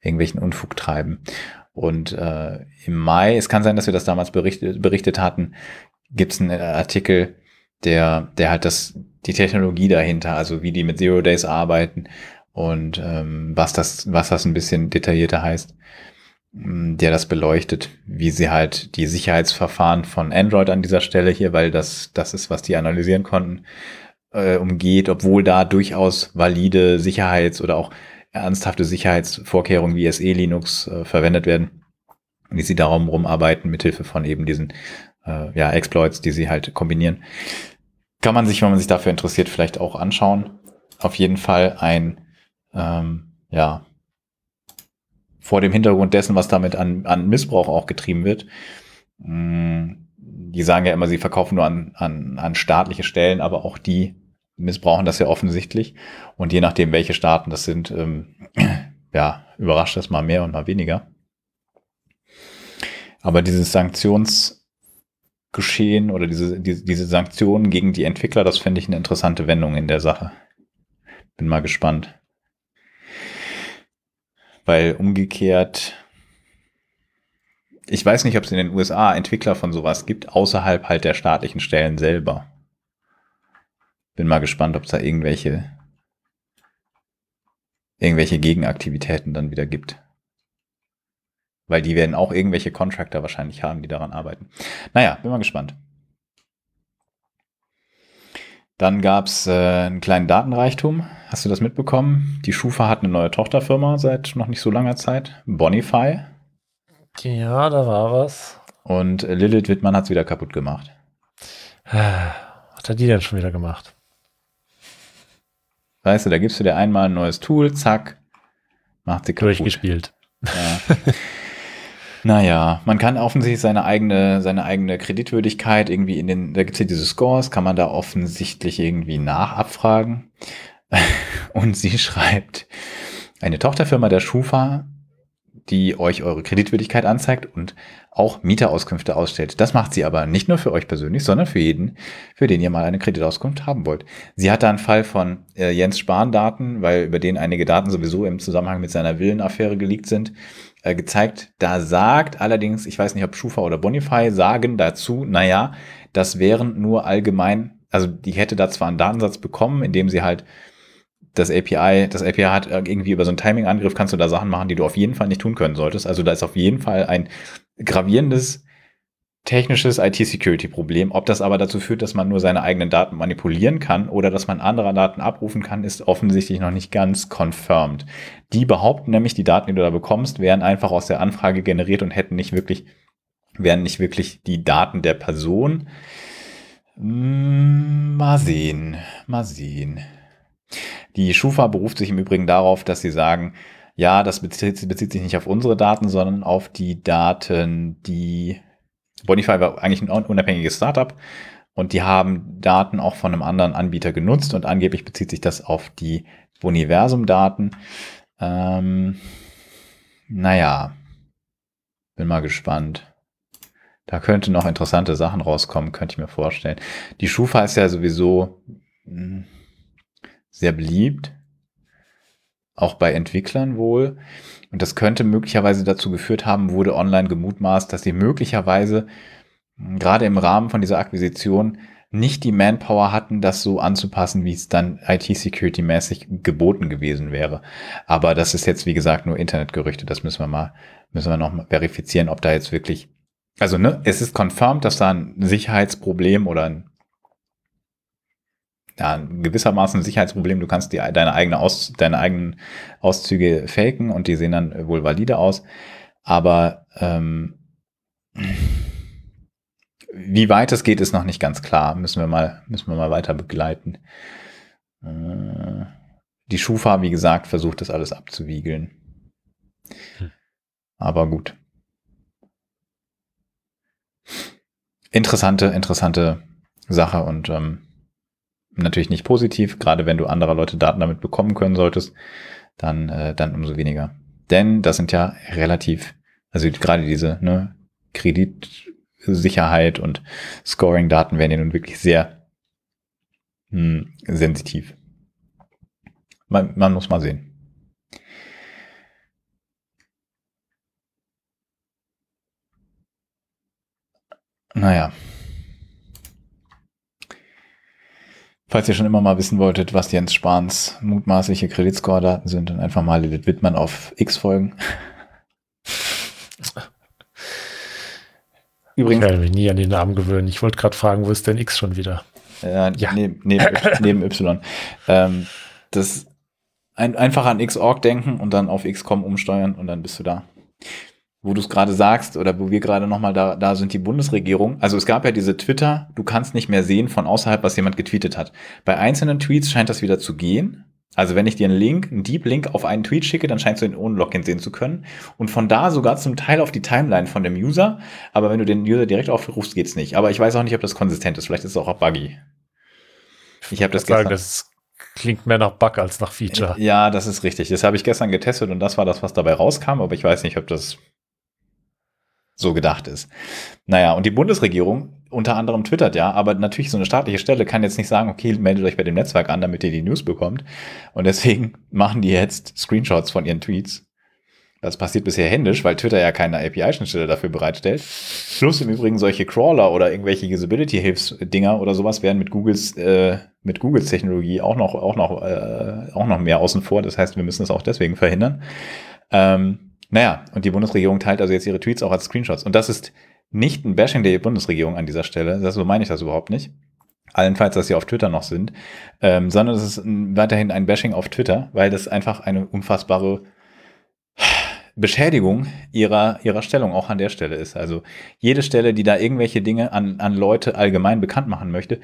A: irgendwelchen Unfug treiben. Und äh, im Mai, es kann sein, dass wir das damals berichtet, berichtet hatten, gibt es einen Artikel, der, der halt das, die Technologie dahinter, also wie die mit Zero Days arbeiten und ähm, was das, was das ein bisschen detaillierter heißt, der das beleuchtet, wie sie halt die Sicherheitsverfahren von Android an dieser Stelle hier, weil das, das ist, was die analysieren konnten, äh, umgeht, obwohl da durchaus valide Sicherheits- oder auch ernsthafte Sicherheitsvorkehrungen wie SE Linux äh, verwendet werden, wie sie darum rumarbeiten, mithilfe von eben diesen äh, ja, Exploits, die sie halt kombinieren. Kann man sich, wenn man sich dafür interessiert, vielleicht auch anschauen. Auf jeden Fall ein, ähm, ja, vor dem Hintergrund dessen, was damit an, an Missbrauch auch getrieben wird. Mm, die sagen ja immer, sie verkaufen nur an, an, an staatliche Stellen, aber auch die missbrauchen das ja offensichtlich. Und je nachdem, welche Staaten das sind, ähm, ja, überrascht das mal mehr und mal weniger. Aber dieses Sanktionsgeschehen oder diese, diese, diese Sanktionen gegen die Entwickler, das finde ich eine interessante Wendung in der Sache. Bin mal gespannt. Weil umgekehrt, ich weiß nicht, ob es in den USA Entwickler von sowas gibt, außerhalb halt der staatlichen Stellen selber. Bin mal gespannt, ob es da irgendwelche, irgendwelche Gegenaktivitäten dann wieder gibt. Weil die werden auch irgendwelche Contractor wahrscheinlich haben, die daran arbeiten. Naja, bin mal gespannt. Dann gab es äh, einen kleinen Datenreichtum. Hast du das mitbekommen? Die Schufa hat eine neue Tochterfirma seit noch nicht so langer Zeit. Bonify.
B: Ja, da war was.
A: Und Lilith Wittmann hat es wieder kaputt gemacht.
B: Was hat die denn schon wieder gemacht?
A: Weißt du, da gibst du dir einmal ein neues Tool, zack, macht sie
B: kaputt. Durchgespielt.
A: Ja. naja, man kann offensichtlich seine eigene, seine eigene Kreditwürdigkeit irgendwie in den, da gibt es ja diese Scores, kann man da offensichtlich irgendwie nachabfragen. Und sie schreibt, eine Tochterfirma der Schufa die euch eure Kreditwürdigkeit anzeigt und auch Mieterauskünfte ausstellt. Das macht sie aber nicht nur für euch persönlich, sondern für jeden, für den ihr mal eine Kreditauskunft haben wollt. Sie hat da einen Fall von äh, Jens Spahn Daten, weil über den einige Daten sowieso im Zusammenhang mit seiner Villenaffäre geleakt sind, äh, gezeigt. Da sagt allerdings, ich weiß nicht, ob Schufa oder Bonify sagen dazu, naja, das wären nur allgemein, also die hätte da zwar einen Datensatz bekommen, indem sie halt das API, das API hat äh, irgendwie über so einen Timing-Angriff kannst du da Sachen machen, die du auf jeden Fall nicht tun können solltest. Also da ist auf jeden Fall ein gravierendes technisches IT-Security-Problem. Ob das aber dazu führt, dass man nur seine eigenen Daten manipulieren kann oder dass man andere Daten abrufen kann, ist offensichtlich noch nicht ganz confirmed. Die behaupten nämlich, die Daten, die du da bekommst, wären einfach aus der Anfrage generiert und hätten nicht wirklich, wären nicht wirklich die Daten der Person. Hm, mal sehen, mal sehen. Die Schufa beruft sich im Übrigen darauf, dass sie sagen, ja, das bezieht, bezieht sich nicht auf unsere Daten, sondern auf die Daten, die Bonify war eigentlich ein unabhängiges Startup und die haben Daten auch von einem anderen Anbieter genutzt und angeblich bezieht sich das auf die Boniversum-Daten. Ähm, naja, bin mal gespannt. Da könnte noch interessante Sachen rauskommen, könnte ich mir vorstellen. Die Schufa ist ja sowieso hm, sehr beliebt, auch bei Entwicklern wohl. Und das könnte möglicherweise dazu geführt haben, wurde online gemutmaßt, dass sie möglicherweise hm, gerade im Rahmen von dieser Akquisition nicht die Manpower hatten, das so anzupassen, wie es dann IT-Security-mäßig geboten gewesen wäre. Aber das ist jetzt, wie gesagt, nur Internetgerüchte. Das müssen wir mal, müssen wir noch verifizieren, ob da jetzt wirklich, also ne, es ist confirmed, dass da ein Sicherheitsproblem oder ein ja, gewissermaßen ein Sicherheitsproblem. Du kannst die, deine, eigene Aus, deine eigenen Auszüge faken und die sehen dann wohl valide aus. Aber ähm, wie weit es geht, ist noch nicht ganz klar. Müssen wir mal, müssen wir mal weiter begleiten. Äh, die Schufa, wie gesagt, versucht das alles abzuwiegeln. Hm. Aber gut. Interessante, interessante Sache und ähm, natürlich nicht positiv, gerade wenn du anderer Leute Daten damit bekommen können solltest, dann, äh, dann umso weniger. Denn das sind ja relativ, also gerade diese ne, Kreditsicherheit und Scoring-Daten werden ja nun wirklich sehr mh, hm, sensitiv. Man, man muss mal sehen. Naja. Falls ihr schon immer mal wissen wolltet, was Jens Spahns mutmaßliche Kreditscore-Daten sind, dann einfach mal Lilith Wittmann auf X folgen.
B: Übrigens. Ich werde mich nie an den Namen gewöhnen. Ich wollte gerade fragen, wo ist denn X schon wieder?
A: Ja, ja. Neben, neben, neben Y. Ähm, das ein, einfach an Xorg denken und dann auf XCOM umsteuern und dann bist du da. Wo du es gerade sagst oder wo wir gerade nochmal da, da sind, die Bundesregierung. Also es gab ja diese Twitter, du kannst nicht mehr sehen von außerhalb, was jemand getweetet hat. Bei einzelnen Tweets scheint das wieder zu gehen. Also wenn ich dir einen Link, einen Deep Link auf einen Tweet schicke, dann scheinst du ihn ohne Login sehen zu können. Und von da sogar zum Teil auf die Timeline von dem User. Aber wenn du den User direkt aufrufst, geht's nicht. Aber ich weiß auch nicht, ob das konsistent ist. Vielleicht ist es auch buggy.
B: Ich habe das gestern. Sagen, das klingt mehr nach Bug als nach Feature.
A: Ja, das ist richtig. Das habe ich gestern getestet und das war das, was dabei rauskam. Aber ich weiß nicht, ob das so gedacht ist. Naja, und die Bundesregierung unter anderem twittert ja, aber natürlich so eine staatliche Stelle kann jetzt nicht sagen, okay, meldet euch bei dem Netzwerk an, damit ihr die News bekommt. Und deswegen machen die jetzt Screenshots von ihren Tweets. Das passiert bisher händisch, weil Twitter ja keine API-Schnittstelle dafür bereitstellt. Plus im Übrigen solche Crawler oder irgendwelche Usability-Hilfsdinger oder sowas werden mit Googles, äh, mit Googles Technologie auch noch, auch noch, äh, auch noch mehr außen vor. Das heißt, wir müssen es auch deswegen verhindern. Ähm, naja, und die Bundesregierung teilt also jetzt ihre Tweets auch als Screenshots. Und das ist nicht ein Bashing der Bundesregierung an dieser Stelle, das so meine ich das überhaupt nicht. Allenfalls, dass sie auf Twitter noch sind, ähm, sondern es ist weiterhin ein Bashing auf Twitter, weil das einfach eine unfassbare Beschädigung ihrer, ihrer Stellung auch an der Stelle ist. Also jede Stelle, die da irgendwelche Dinge an, an Leute allgemein bekannt machen möchte,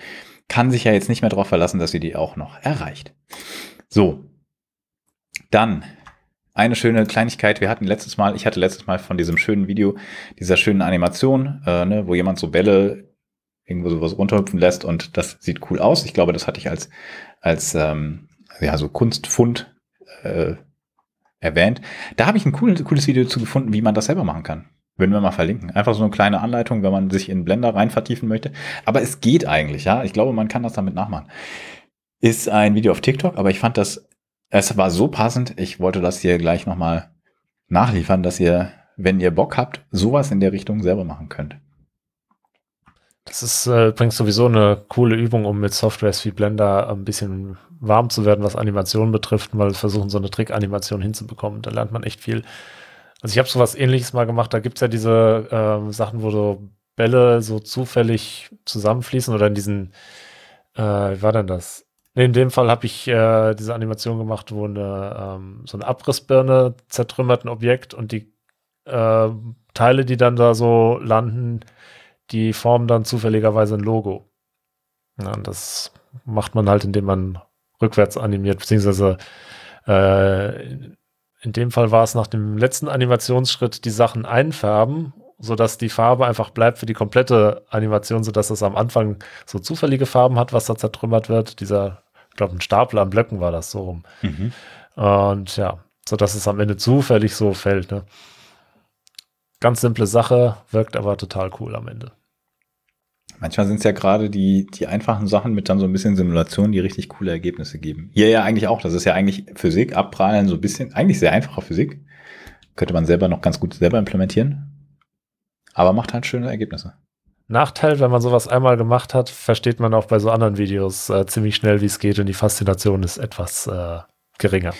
A: kann sich ja jetzt nicht mehr darauf verlassen, dass sie die auch noch erreicht. So. Dann eine schöne Kleinigkeit. Wir hatten letztes Mal, ich hatte letztes Mal von diesem schönen Video, dieser schönen Animation, äh, ne, wo jemand so Bälle irgendwo sowas runterhüpfen lässt und das sieht cool aus. Ich glaube, das hatte ich als, als ähm, ja, so Kunstfund äh, erwähnt. Da habe ich ein cooles, cooles Video zu gefunden, wie man das selber machen kann. Würden wir mal verlinken. Einfach so eine kleine Anleitung, wenn man sich in Blender rein vertiefen möchte. Aber es geht eigentlich, ja. Ich glaube, man kann das damit nachmachen. Ist ein Video auf TikTok, aber ich fand das es war so passend, ich wollte das hier gleich nochmal nachliefern, dass ihr, wenn ihr Bock habt, sowas in der Richtung selber machen könnt.
B: Das ist äh, übrigens sowieso eine coole Übung, um mit Softwares wie Blender ein bisschen warm zu werden, was Animationen betrifft, weil wir versuchen, so eine Trick-Animation hinzubekommen. Da lernt man echt viel. Also ich habe sowas ähnliches mal gemacht. Da gibt es ja diese äh, Sachen, wo so Bälle so zufällig zusammenfließen oder in diesen, äh, wie war denn das? Nee, in dem Fall habe ich äh, diese Animation gemacht, wo eine, ähm, so eine Abrissbirne zertrümmert ein Objekt und die äh, Teile, die dann da so landen, die formen dann zufälligerweise ein Logo. Ja, und das macht man halt, indem man rückwärts animiert, beziehungsweise äh, in dem Fall war es nach dem letzten Animationsschritt die Sachen einfärben, sodass die Farbe einfach bleibt für die komplette Animation, sodass es am Anfang so zufällige Farben hat, was da zertrümmert wird. Dieser ich glaube, ein Stapel an Blöcken war das so rum. Mhm. Und ja, so dass es am Ende zufällig so fällt. Ne? Ganz simple Sache, wirkt aber total cool am Ende.
A: Manchmal sind es ja gerade die, die einfachen Sachen mit dann so ein bisschen Simulation, die richtig coole Ergebnisse geben. Hier ja eigentlich auch. Das ist ja eigentlich Physik, abprallen, so ein bisschen, eigentlich sehr einfache Physik. Könnte man selber noch ganz gut selber implementieren. Aber macht halt schöne Ergebnisse.
B: Nachteil, wenn man sowas einmal gemacht hat, versteht man auch bei so anderen Videos äh, ziemlich schnell, wie es geht und die Faszination ist etwas äh, geringer.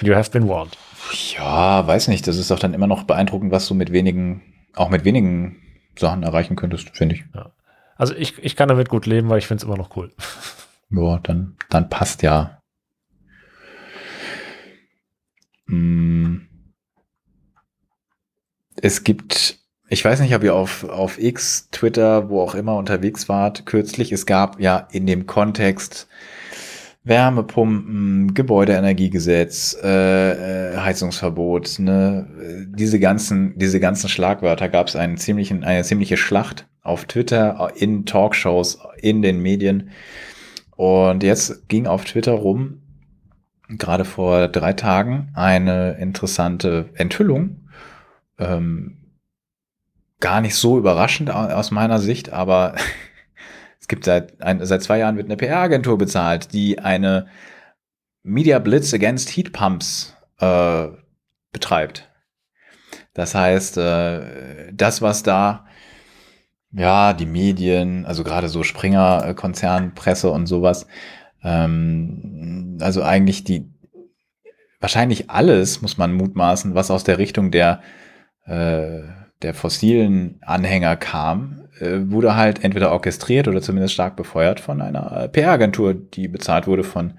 B: You have been warned.
A: Ja, weiß nicht. Das ist doch dann immer noch beeindruckend, was du mit wenigen, auch mit wenigen Sachen erreichen könntest, finde ich. Ja.
B: Also ich, ich kann damit gut leben, weil ich finde es immer noch cool.
A: Ja, dann, dann passt ja. Hm. Es gibt ich weiß nicht, ob ihr auf, auf X, Twitter, wo auch immer unterwegs wart, kürzlich. Es gab ja in dem Kontext Wärmepumpen, Gebäudeenergiegesetz, äh, äh, Heizungsverbot, ne? diese ganzen, diese ganzen Schlagwörter gab es einen ziemlichen, eine ziemliche Schlacht auf Twitter, in Talkshows, in den Medien. Und jetzt ging auf Twitter rum, gerade vor drei Tagen, eine interessante Enthüllung. Ähm, gar nicht so überraschend aus meiner Sicht, aber es gibt seit, ein, seit zwei Jahren wird eine PR-Agentur bezahlt, die eine Media Blitz against Heat Pumps äh, betreibt. Das heißt, äh, das, was da, ja, die Medien, also gerade so Springer, Konzern, Presse und sowas, ähm, also eigentlich die, wahrscheinlich alles, muss man mutmaßen, was aus der Richtung der äh, der fossilen Anhänger kam, äh, wurde halt entweder orchestriert oder zumindest stark befeuert von einer äh, PR-Agentur, die bezahlt wurde von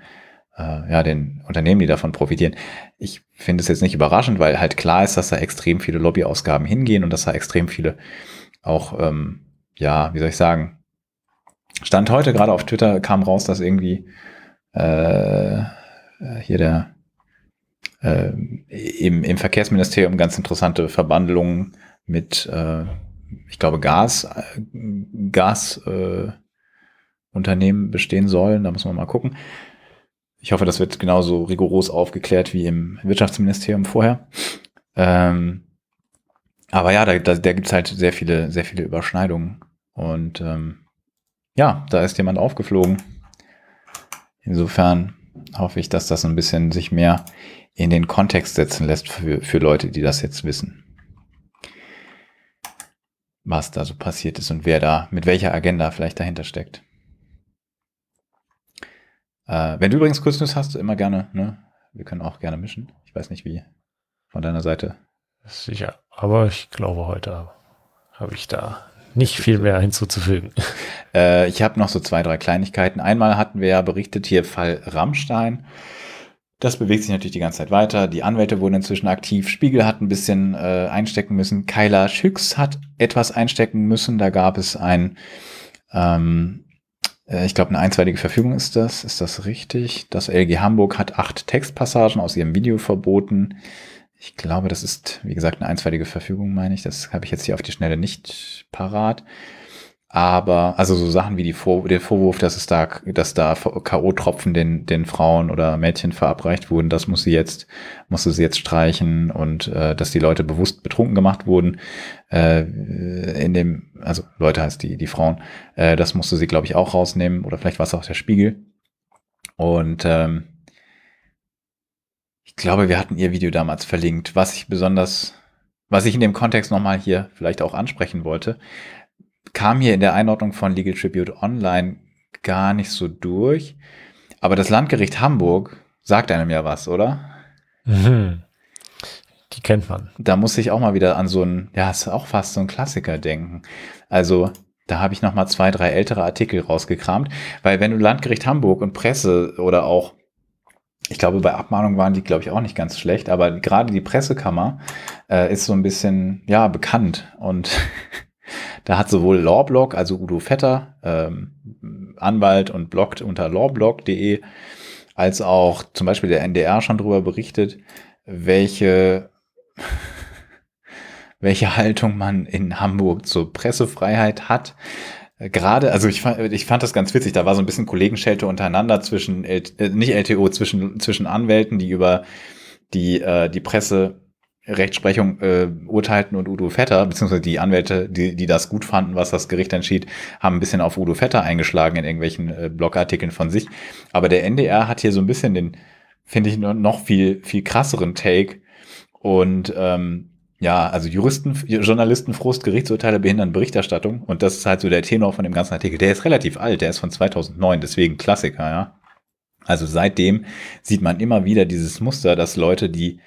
A: äh, ja, den Unternehmen, die davon profitieren. Ich finde es jetzt nicht überraschend, weil halt klar ist, dass da extrem viele Lobbyausgaben hingehen und dass da extrem viele auch, ähm, ja, wie soll ich sagen, Stand heute gerade auf Twitter kam raus, dass irgendwie äh, hier der äh, im, im Verkehrsministerium ganz interessante Verbandlungen mit, äh, ich glaube, Gas, äh, Gas äh, bestehen sollen. Da muss man mal gucken. Ich hoffe, das wird genauso rigoros aufgeklärt wie im Wirtschaftsministerium vorher. Ähm, aber ja, da, da, da gibt es halt sehr viele, sehr viele Überschneidungen. Und ähm, ja, da ist jemand aufgeflogen. Insofern hoffe ich, dass das ein bisschen sich mehr in den Kontext setzen lässt für, für Leute, die das jetzt wissen. Was da so passiert ist und wer da, mit welcher Agenda vielleicht dahinter steckt. Äh, wenn du übrigens Kurznews hast, immer gerne, ne? Wir können auch gerne mischen. Ich weiß nicht, wie von deiner Seite.
B: Sicher, aber ich glaube, heute habe ich da nicht viel mehr hinzuzufügen.
A: Äh, ich habe noch so zwei, drei Kleinigkeiten. Einmal hatten wir ja berichtet hier Fall Rammstein. Das bewegt sich natürlich die ganze Zeit weiter. Die Anwälte wurden inzwischen aktiv. Spiegel hat ein bisschen äh, einstecken müssen. Kyla Schüx hat etwas einstecken müssen. Da gab es ein ähm, äh, ich glaube, eine einstweilige Verfügung ist das. Ist das richtig? Das LG Hamburg hat acht Textpassagen aus ihrem Video verboten. Ich glaube, das ist, wie gesagt, eine einstweilige Verfügung, meine ich. Das habe ich jetzt hier auf die Schnelle nicht parat. Aber, also so Sachen wie die Vor der Vorwurf, dass es da, dass da K.O.-Tropfen den, den Frauen oder Mädchen verabreicht wurden, das muss sie jetzt, musste sie jetzt streichen und äh, dass die Leute bewusst betrunken gemacht wurden, äh, in dem, also Leute heißt die, die Frauen, äh, das musste sie, glaube ich, auch rausnehmen, oder vielleicht war es auch der Spiegel. Und ähm, ich glaube, wir hatten ihr Video damals verlinkt, was ich besonders, was ich in dem Kontext nochmal hier vielleicht auch ansprechen wollte kam hier in der Einordnung von Legal Tribute Online gar nicht so durch. Aber das Landgericht Hamburg sagt einem ja was, oder?
B: Mhm. Die kennt man.
A: Da muss ich auch mal wieder an so ein, ja, ist auch fast so ein Klassiker denken. Also, da habe ich noch mal zwei, drei ältere Artikel rausgekramt, weil wenn du Landgericht Hamburg und Presse oder auch ich glaube, bei Abmahnungen waren die, glaube ich, auch nicht ganz schlecht, aber gerade die Pressekammer äh, ist so ein bisschen, ja, bekannt und Da hat sowohl Lawblog, also Udo Vetter, ähm, Anwalt und bloggt unter lawblog.de, als auch zum Beispiel der NDR schon darüber berichtet, welche, welche Haltung man in Hamburg zur Pressefreiheit hat. Gerade, also ich fand, ich fand das ganz witzig, da war so ein bisschen Kollegenschelte untereinander zwischen, äh, nicht LTO, zwischen, zwischen Anwälten, die über die, äh, die Presse Rechtsprechung äh, urteilten und Udo Vetter, beziehungsweise die Anwälte, die, die das gut fanden, was das Gericht entschied, haben ein bisschen auf Udo Vetter eingeschlagen in irgendwelchen äh, Blogartikeln von sich. Aber der NDR hat hier so ein bisschen den, finde ich, noch viel, viel krasseren Take. Und ähm, ja, also Juristen, Journalisten, Frust, Gerichtsurteile behindern Berichterstattung. Und das ist halt so der Tenor von dem ganzen Artikel. Der ist relativ alt, der ist von 2009, deswegen Klassiker, ja. Also seitdem sieht man immer wieder dieses Muster, dass Leute, die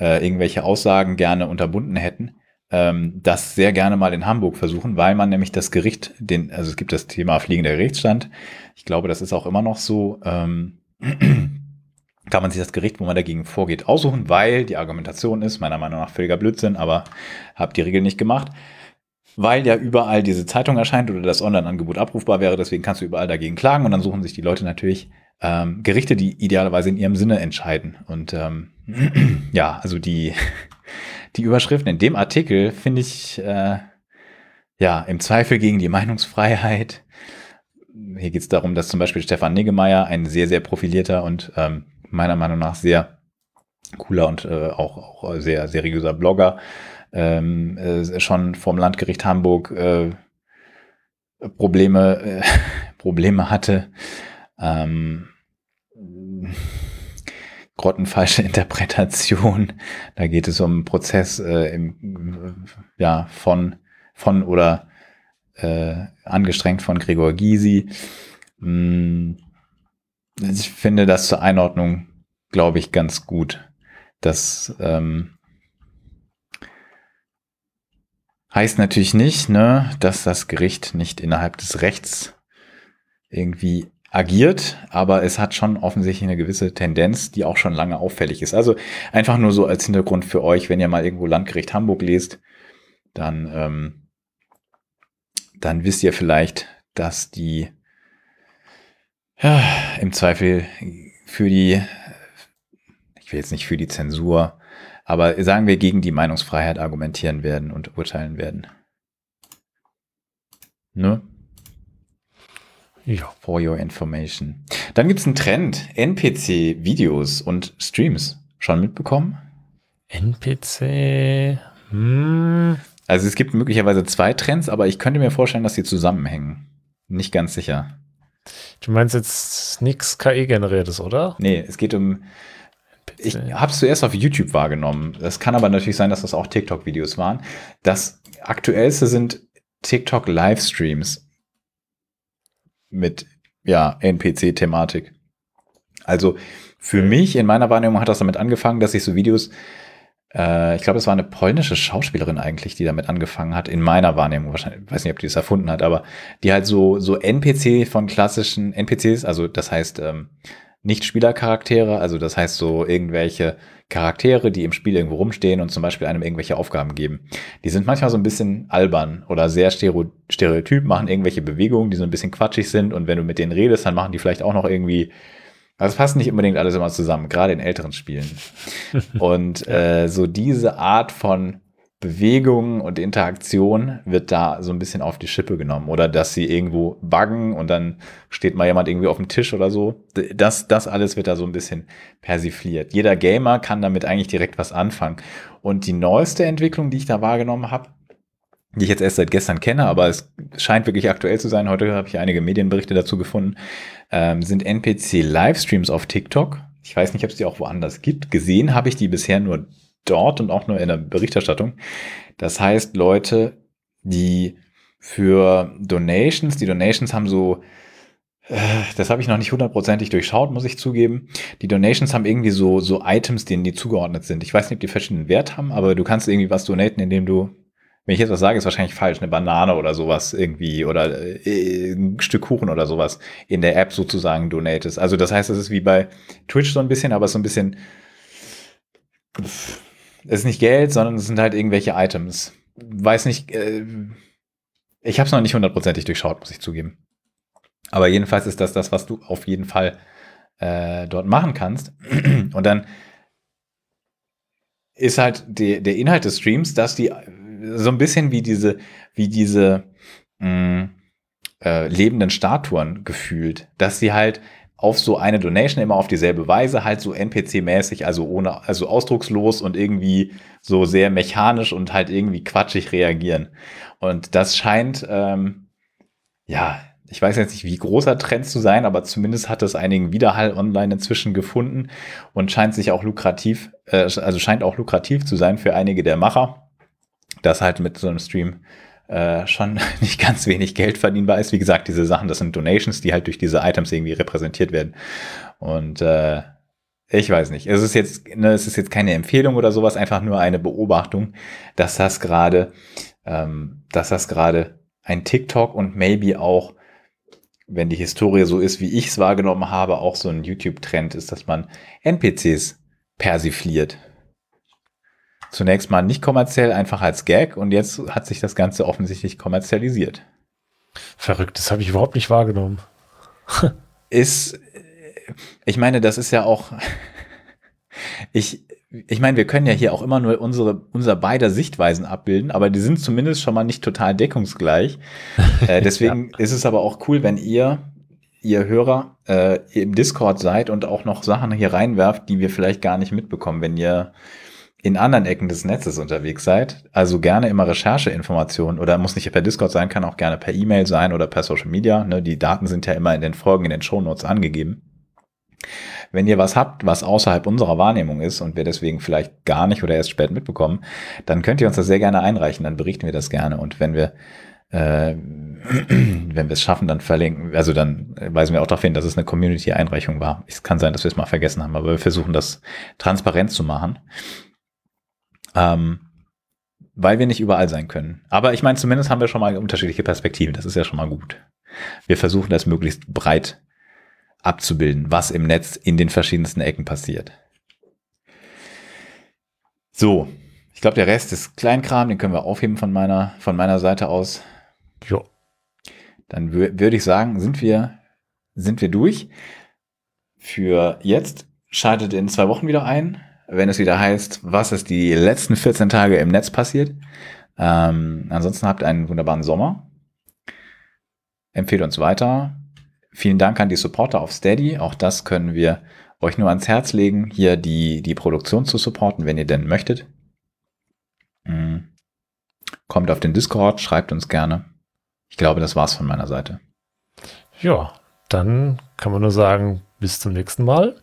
A: äh, irgendwelche Aussagen gerne unterbunden hätten, ähm, das sehr gerne mal in Hamburg versuchen, weil man nämlich das Gericht, den, also es gibt das Thema fliegender Gerichtsstand. Ich glaube, das ist auch immer noch so. Ähm, kann man sich das Gericht, wo man dagegen vorgeht, aussuchen, weil die Argumentation ist, meiner Meinung nach völliger Blödsinn, aber habe die Regel nicht gemacht. Weil ja überall diese Zeitung erscheint oder das Online-Angebot abrufbar wäre, deswegen kannst du überall dagegen klagen und dann suchen sich die Leute natürlich ähm, Gerichte, die idealerweise in ihrem Sinne entscheiden. Und ähm, ja, also die, die Überschriften in dem Artikel finde ich äh, ja im Zweifel gegen die Meinungsfreiheit. Hier geht es darum, dass zum Beispiel Stefan Niggemeier, ein sehr, sehr profilierter und ähm, meiner Meinung nach sehr cooler und äh, auch, auch sehr seriöser Blogger, ähm, äh, schon vom Landgericht Hamburg äh, Probleme, äh, Probleme hatte. Ähm, grottenfalsche Interpretation. Da geht es um einen Prozess äh, im, ja, von, von oder äh, angestrengt von Gregor Gysi. Hm, ich finde das zur Einordnung, glaube ich, ganz gut, dass ähm, Heißt natürlich nicht, ne, dass das Gericht nicht innerhalb des Rechts irgendwie agiert, aber es hat schon offensichtlich eine gewisse Tendenz, die auch schon lange auffällig ist. Also einfach nur so als Hintergrund für euch, wenn ihr mal irgendwo Landgericht Hamburg lest, dann, ähm, dann wisst ihr vielleicht, dass die ja, im Zweifel für die, ich will jetzt nicht für die Zensur, aber sagen wir gegen die Meinungsfreiheit argumentieren werden und urteilen werden. Ne? Ja. For your information. Dann gibt es einen Trend. NPC-Videos und Streams. Schon mitbekommen?
B: NPC. Hm.
A: Also es gibt möglicherweise zwei Trends, aber ich könnte mir vorstellen, dass sie zusammenhängen. Nicht ganz sicher.
B: Du meinst jetzt nichts KI-generiertes, oder?
A: Nee, es geht um. Ich habe es zuerst auf YouTube wahrgenommen. Es kann aber natürlich sein, dass das auch TikTok-Videos waren. Das aktuellste sind TikTok-Livestreams mit ja, NPC-Thematik. Also für mich in meiner Wahrnehmung hat das damit angefangen, dass ich so Videos, äh, ich glaube, es war eine polnische Schauspielerin eigentlich, die damit angefangen hat, in meiner Wahrnehmung wahrscheinlich, ich weiß nicht, ob die das erfunden hat, aber die halt so, so NPC von klassischen NPCs, also das heißt ähm, nicht Spielercharaktere, also das heißt so irgendwelche Charaktere, die im Spiel irgendwo rumstehen und zum Beispiel einem irgendwelche Aufgaben geben. Die sind manchmal so ein bisschen albern oder sehr stereotyp, machen irgendwelche Bewegungen, die so ein bisschen quatschig sind und wenn du mit denen redest, dann machen die vielleicht auch noch irgendwie also es passt nicht unbedingt alles immer zusammen, gerade in älteren Spielen. Und äh, so diese Art von Bewegung und Interaktion wird da so ein bisschen auf die Schippe genommen. Oder dass sie irgendwo buggen und dann steht mal jemand irgendwie auf dem Tisch oder so. Das, das alles wird da so ein bisschen persifliert. Jeder Gamer kann damit eigentlich direkt was anfangen. Und die neueste Entwicklung, die ich da wahrgenommen habe, die ich jetzt erst seit gestern kenne, aber es scheint wirklich aktuell zu sein. Heute habe ich einige Medienberichte dazu gefunden, ähm, sind NPC-Livestreams auf TikTok. Ich weiß nicht, ob es die auch woanders gibt. Gesehen habe ich die bisher nur dort und auch nur in der Berichterstattung. Das heißt, Leute, die für Donations, die Donations haben so, äh, das habe ich noch nicht hundertprozentig durchschaut, muss ich zugeben. Die Donations haben irgendwie so, so Items, denen die zugeordnet sind. Ich weiß nicht, ob die verschiedenen Wert haben, aber du kannst irgendwie was donaten, indem du, wenn ich jetzt was sage, ist wahrscheinlich falsch, eine Banane oder sowas irgendwie oder äh, ein Stück Kuchen oder sowas in der App sozusagen donatest. Also das heißt, es ist wie bei Twitch so ein bisschen, aber so ein bisschen es ist nicht Geld, sondern es sind halt irgendwelche Items. Weiß nicht, äh, ich habe es noch nicht hundertprozentig durchschaut, muss ich zugeben. Aber jedenfalls ist das das, was du auf jeden Fall äh, dort machen kannst. Und dann ist halt die, der Inhalt des Streams, dass die so ein bisschen wie diese, wie diese mh, mm, äh, lebenden Statuen gefühlt, dass sie halt auf so eine Donation immer auf dieselbe Weise, halt so NPC-mäßig, also ohne, also ausdruckslos und irgendwie so sehr mechanisch und halt irgendwie quatschig reagieren. Und das scheint, ähm, ja, ich weiß jetzt nicht, wie großer Trend zu sein, aber zumindest hat es einigen Widerhall online inzwischen gefunden und scheint sich auch lukrativ, äh, also scheint auch lukrativ zu sein für einige der Macher, das halt mit so einem Stream äh, schon nicht ganz wenig Geld verdienbar ist. Wie gesagt, diese Sachen, das sind Donations, die halt durch diese Items irgendwie repräsentiert werden. Und äh, ich weiß nicht. Es ist jetzt, ne, es ist jetzt keine Empfehlung oder sowas, einfach nur eine Beobachtung, dass das gerade, ähm, dass das gerade ein TikTok und maybe auch, wenn die Historie so ist, wie ich es wahrgenommen habe, auch so ein YouTube-Trend ist, dass man NPCs persifliert zunächst mal nicht kommerziell, einfach als Gag und jetzt hat sich das Ganze offensichtlich kommerzialisiert.
B: Verrückt, das habe ich überhaupt nicht wahrgenommen.
A: ist, ich meine, das ist ja auch, ich, ich meine, wir können ja hier auch immer nur unsere, unser beider Sichtweisen abbilden, aber die sind zumindest schon mal nicht total deckungsgleich. Äh, deswegen ja. ist es aber auch cool, wenn ihr, ihr Hörer, äh, im Discord seid und auch noch Sachen hier reinwerft, die wir vielleicht gar nicht mitbekommen, wenn ihr in anderen Ecken des Netzes unterwegs seid, also gerne immer Rechercheinformationen oder muss nicht per Discord sein, kann auch gerne per E-Mail sein oder per Social Media. Ne? Die Daten sind ja immer in den Folgen, in den Shownotes angegeben. Wenn ihr was habt, was außerhalb unserer Wahrnehmung ist und wir deswegen vielleicht gar nicht oder erst spät mitbekommen, dann könnt ihr uns das sehr gerne einreichen, dann berichten wir das gerne. Und wenn wir äh, wenn wir es schaffen, dann verlinken, also dann weisen wir auch darauf hin, dass es eine Community-Einreichung war. Es kann sein, dass wir es mal vergessen haben, aber wir versuchen das transparent zu machen. Ähm, weil wir nicht überall sein können. Aber ich meine, zumindest haben wir schon mal unterschiedliche Perspektiven. Das ist ja schon mal gut. Wir versuchen das möglichst breit abzubilden, was im Netz in den verschiedensten Ecken passiert. So, ich glaube, der Rest ist Kleinkram, den können wir aufheben von meiner, von meiner Seite aus.
B: Jo.
A: Dann würde ich sagen, sind wir, sind wir durch. Für jetzt schaltet in zwei Wochen wieder ein, wenn es wieder heißt, was ist die letzten 14 Tage im Netz passiert. Ähm, ansonsten habt einen wunderbaren Sommer. Empfehlt uns weiter. Vielen Dank an die Supporter auf Steady. Auch das können wir euch nur ans Herz legen, hier die, die Produktion zu supporten, wenn ihr denn möchtet. Mhm. Kommt auf den Discord, schreibt uns gerne. Ich glaube, das war's von meiner Seite.
B: Ja, dann kann man nur sagen, bis zum nächsten Mal.